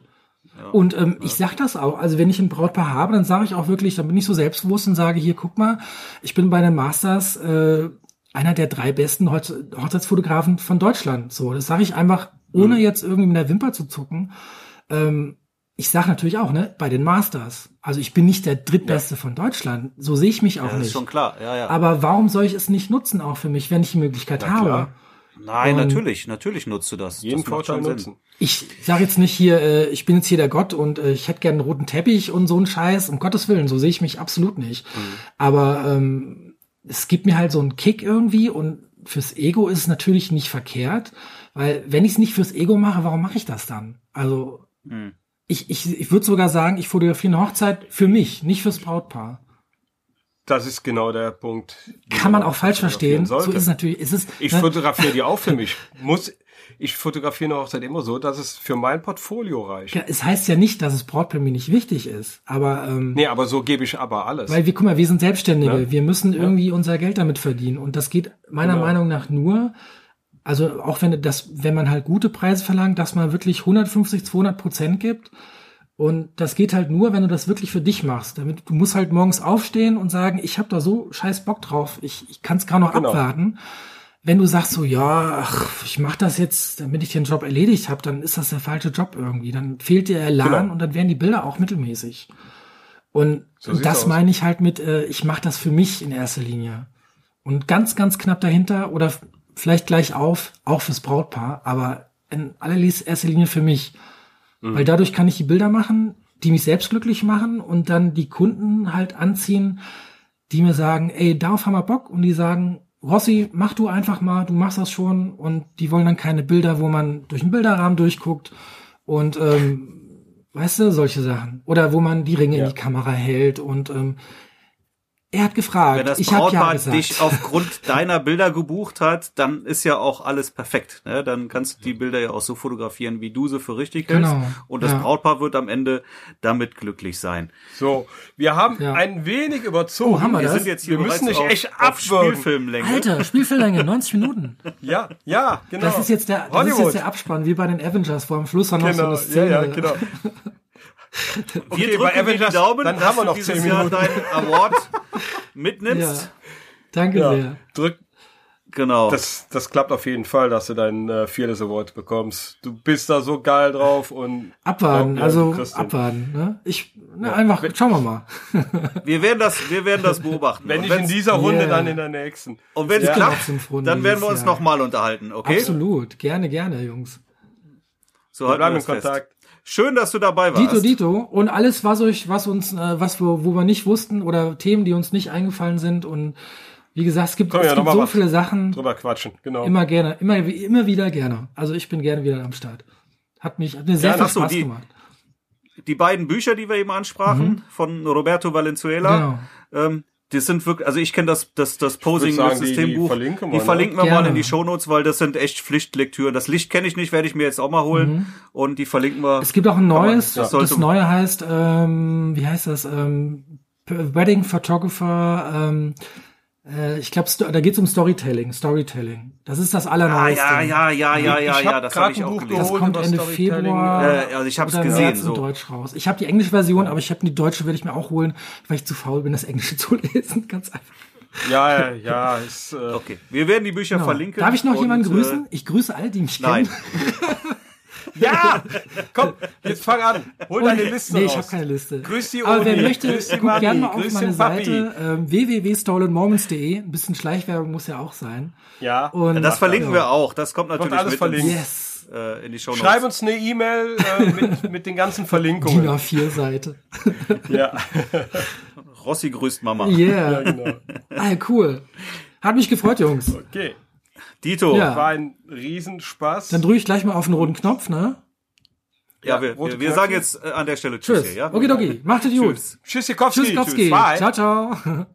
[SPEAKER 1] Ja, und ähm, ja. ich sag das auch. Also wenn ich ein Brautpaar habe, dann sage ich auch wirklich, dann bin ich so selbstbewusst und sage hier, guck mal, ich bin bei den Masters äh, einer der drei besten Hochzeitsfotografen von Deutschland. So, das sage ich einfach, ohne mhm. jetzt irgendwie mit der Wimper zu zucken. Ähm, ich sage natürlich auch, ne, bei den Masters. Also ich bin nicht der drittbeste ja. von Deutschland. So sehe ich mich auch ja, nicht. Ist
[SPEAKER 2] schon klar. Ja, ja.
[SPEAKER 1] Aber warum soll ich es nicht nutzen, auch für mich, wenn ich die Möglichkeit Na, habe? Klar.
[SPEAKER 2] Nein, und natürlich, natürlich nutzt du das.
[SPEAKER 3] Jeden das Vorteil nutzen.
[SPEAKER 1] Ich sage jetzt nicht hier, äh, ich bin jetzt hier der Gott und äh, ich hätte gerne einen roten Teppich und so einen Scheiß, um Gottes Willen, so sehe ich mich absolut nicht. Mhm. Aber ähm, es gibt mir halt so einen Kick irgendwie und fürs Ego ist es natürlich nicht verkehrt, weil wenn ich es nicht fürs Ego mache, warum mache ich das dann? Also mhm. ich, ich, ich würde sogar sagen, ich fotografiere eine Hochzeit für mich, nicht fürs Brautpaar.
[SPEAKER 3] Das ist genau der Punkt.
[SPEAKER 1] Kann man auch falsch verstehen. Sollte. So ist es natürlich. Ist es,
[SPEAKER 3] ich ne? fotografiere die auch für mich. Muss, ich fotografiere eine Hochzeit immer so, dass es für mein Portfolio reicht.
[SPEAKER 1] Ja, es heißt ja nicht, dass es Brautprämie nicht wichtig ist, aber ähm,
[SPEAKER 3] nee, aber so gebe ich aber alles.
[SPEAKER 1] Weil wir guck mal, wir sind Selbstständige, ja? wir müssen irgendwie unser Geld damit verdienen und das geht meiner genau. Meinung nach nur, also auch wenn das, wenn man halt gute Preise verlangt, dass man wirklich 150, 200 Prozent gibt und das geht halt nur, wenn du das wirklich für dich machst. Damit du musst halt morgens aufstehen und sagen, ich habe da so scheiß Bock drauf, ich, ich kann es gar noch genau. abwarten. Wenn du sagst so, ja, ach, ich mache das jetzt, damit ich den Job erledigt habe, dann ist das der falsche Job irgendwie. Dann fehlt dir Elan genau. und dann werden die Bilder auch mittelmäßig. Und so das meine ich halt mit, äh, ich mache das für mich in erster Linie. Und ganz, ganz knapp dahinter oder vielleicht gleich auf, auch fürs Brautpaar, aber in allererster Linie für mich. Mhm. Weil dadurch kann ich die Bilder machen, die mich selbst glücklich machen und dann die Kunden halt anziehen, die mir sagen, ey, darauf haben wir Bock und die sagen, Rossi, mach du einfach mal, du machst das schon und die wollen dann keine Bilder, wo man durch einen Bilderrahmen durchguckt und ähm, Weißt du, solche Sachen. Oder wo man die Ringe ja. in die Kamera hält und ähm, er hat gefragt.
[SPEAKER 2] Wenn das ich Brautpaar ja dich aufgrund deiner Bilder gebucht hat, dann ist ja auch alles perfekt. Ne? Dann kannst du die Bilder ja auch so fotografieren, wie du sie für richtig hältst. Genau. Und das ja. Brautpaar wird am Ende damit glücklich sein.
[SPEAKER 3] So, wir haben ja. ein wenig überzogen. Oh,
[SPEAKER 1] haben wir,
[SPEAKER 3] wir
[SPEAKER 1] das?
[SPEAKER 3] sind jetzt hier wir müssen nicht echt auf Spielfilmlänge.
[SPEAKER 1] Alter, Spielfilmlänge, 90 Minuten.
[SPEAKER 3] ja, ja, genau.
[SPEAKER 1] Das ist jetzt der, das ist jetzt der Abspann, wie bei den Avengers vor dem Schluss. Genau, noch so eine Szene. Ja, ja, genau.
[SPEAKER 2] Okay, wir drücken bei die Daumen, dann haben wir noch dieses Jahr deinen Award mitnimmst. Ja.
[SPEAKER 1] Danke ja, sehr.
[SPEAKER 3] Drück, Genau. Das, das klappt auf jeden Fall, dass du deinen äh, Fearless Award bekommst. Du bist da so geil drauf und
[SPEAKER 1] abwarten, also abwarten. Ne? Ich ne, ja. einfach schauen wir mal.
[SPEAKER 2] wir werden das, wir werden das beobachten.
[SPEAKER 3] Wenn nicht in dieser Runde, yeah. dann in der nächsten.
[SPEAKER 2] Und wenn es klappt, dann werden wir uns ja. nochmal unterhalten. Okay?
[SPEAKER 1] Absolut, gerne, gerne, Jungs.
[SPEAKER 2] So wir bleiben in Kontakt. Schön, dass du dabei warst.
[SPEAKER 1] Dito, Dito. Und alles, was euch, was uns, äh, was wir, wo wir nicht wussten oder Themen, die uns nicht eingefallen sind. Und wie gesagt, es gibt, es ja gibt so viele Sachen.
[SPEAKER 3] Drüber quatschen, genau.
[SPEAKER 1] Immer gerne, immer, immer wieder gerne. Also ich bin gerne wieder am Start. Hat mich, hat mir sehr ja, viel Spaß
[SPEAKER 2] die,
[SPEAKER 1] gemacht.
[SPEAKER 2] Die beiden Bücher, die wir eben ansprachen, mhm. von Roberto Valenzuela, genau. ähm, das sind wirklich, also ich kenne das, das, das Posing-Systembuch. Die, die, verlinken wir, die verlinken wir mal in die Shownotes, weil das sind echt Pflichtlektüren. Das Licht kenne ich nicht, werde ich mir jetzt auch mal holen. Mhm. Und die verlinken wir.
[SPEAKER 1] Es gibt auch ein neues, man, das, das neue heißt, ähm, wie heißt das? Ähm, Wedding Photographer, ähm, äh, ich glaube, da geht es um Storytelling. Storytelling. Das ist das Allerneueste.
[SPEAKER 2] Ah, ja, ja, ja, ja, ja, ja, das habe ich auch gelesen.
[SPEAKER 1] Das kommt Ende Februar.
[SPEAKER 2] Äh, also ich habe es gesehen. So.
[SPEAKER 1] Deutsch raus. Ich habe die englische Version, aber ich habe die deutsche werde ich mir auch holen, weil ich zu faul bin, das Englische zu lesen. Ganz einfach.
[SPEAKER 3] Ja, ja, ja. Ist, äh
[SPEAKER 2] okay, wir werden die Bücher genau. verlinken.
[SPEAKER 1] Darf ich noch jemanden grüßen? Äh, ich grüße all die mich kennen. Nein.
[SPEAKER 3] Ja! Komm, jetzt fang an. Hol deine Liste
[SPEAKER 1] Nee, ich habe keine Liste.
[SPEAKER 3] Grüß die
[SPEAKER 1] Uni. Aber wer möchte, guckt gerne mal auf meine Seite ähm, www.stolenmoments.de. Ein bisschen Schleichwerbung muss ja auch sein.
[SPEAKER 2] Ja. Und das verlinken wir auch. Das kommt natürlich
[SPEAKER 3] alles
[SPEAKER 2] mit
[SPEAKER 3] verlinkt.
[SPEAKER 1] Yes.
[SPEAKER 2] Äh, in die Show Notes.
[SPEAKER 3] Schreib uns eine E-Mail äh, mit, mit den ganzen Verlinkungen.
[SPEAKER 1] Die vier Seite.
[SPEAKER 3] ja.
[SPEAKER 2] Rossi grüßt Mama.
[SPEAKER 1] Yeah. Ja, genau. Ah, cool. Hat mich gefreut, Jungs.
[SPEAKER 3] Okay.
[SPEAKER 2] Dito.
[SPEAKER 3] Ja. War ein Riesenspaß.
[SPEAKER 1] Dann drücke ich gleich mal auf den roten Knopf, ne?
[SPEAKER 2] Ja, wir, wir, wir sagen jetzt äh, an der Stelle Tschüss. Tschüss. Hier, ja?
[SPEAKER 1] Okay, okay. Macht es gut.
[SPEAKER 3] Tschüss. Tschüss, Tschüss,
[SPEAKER 1] Ciao, ciao.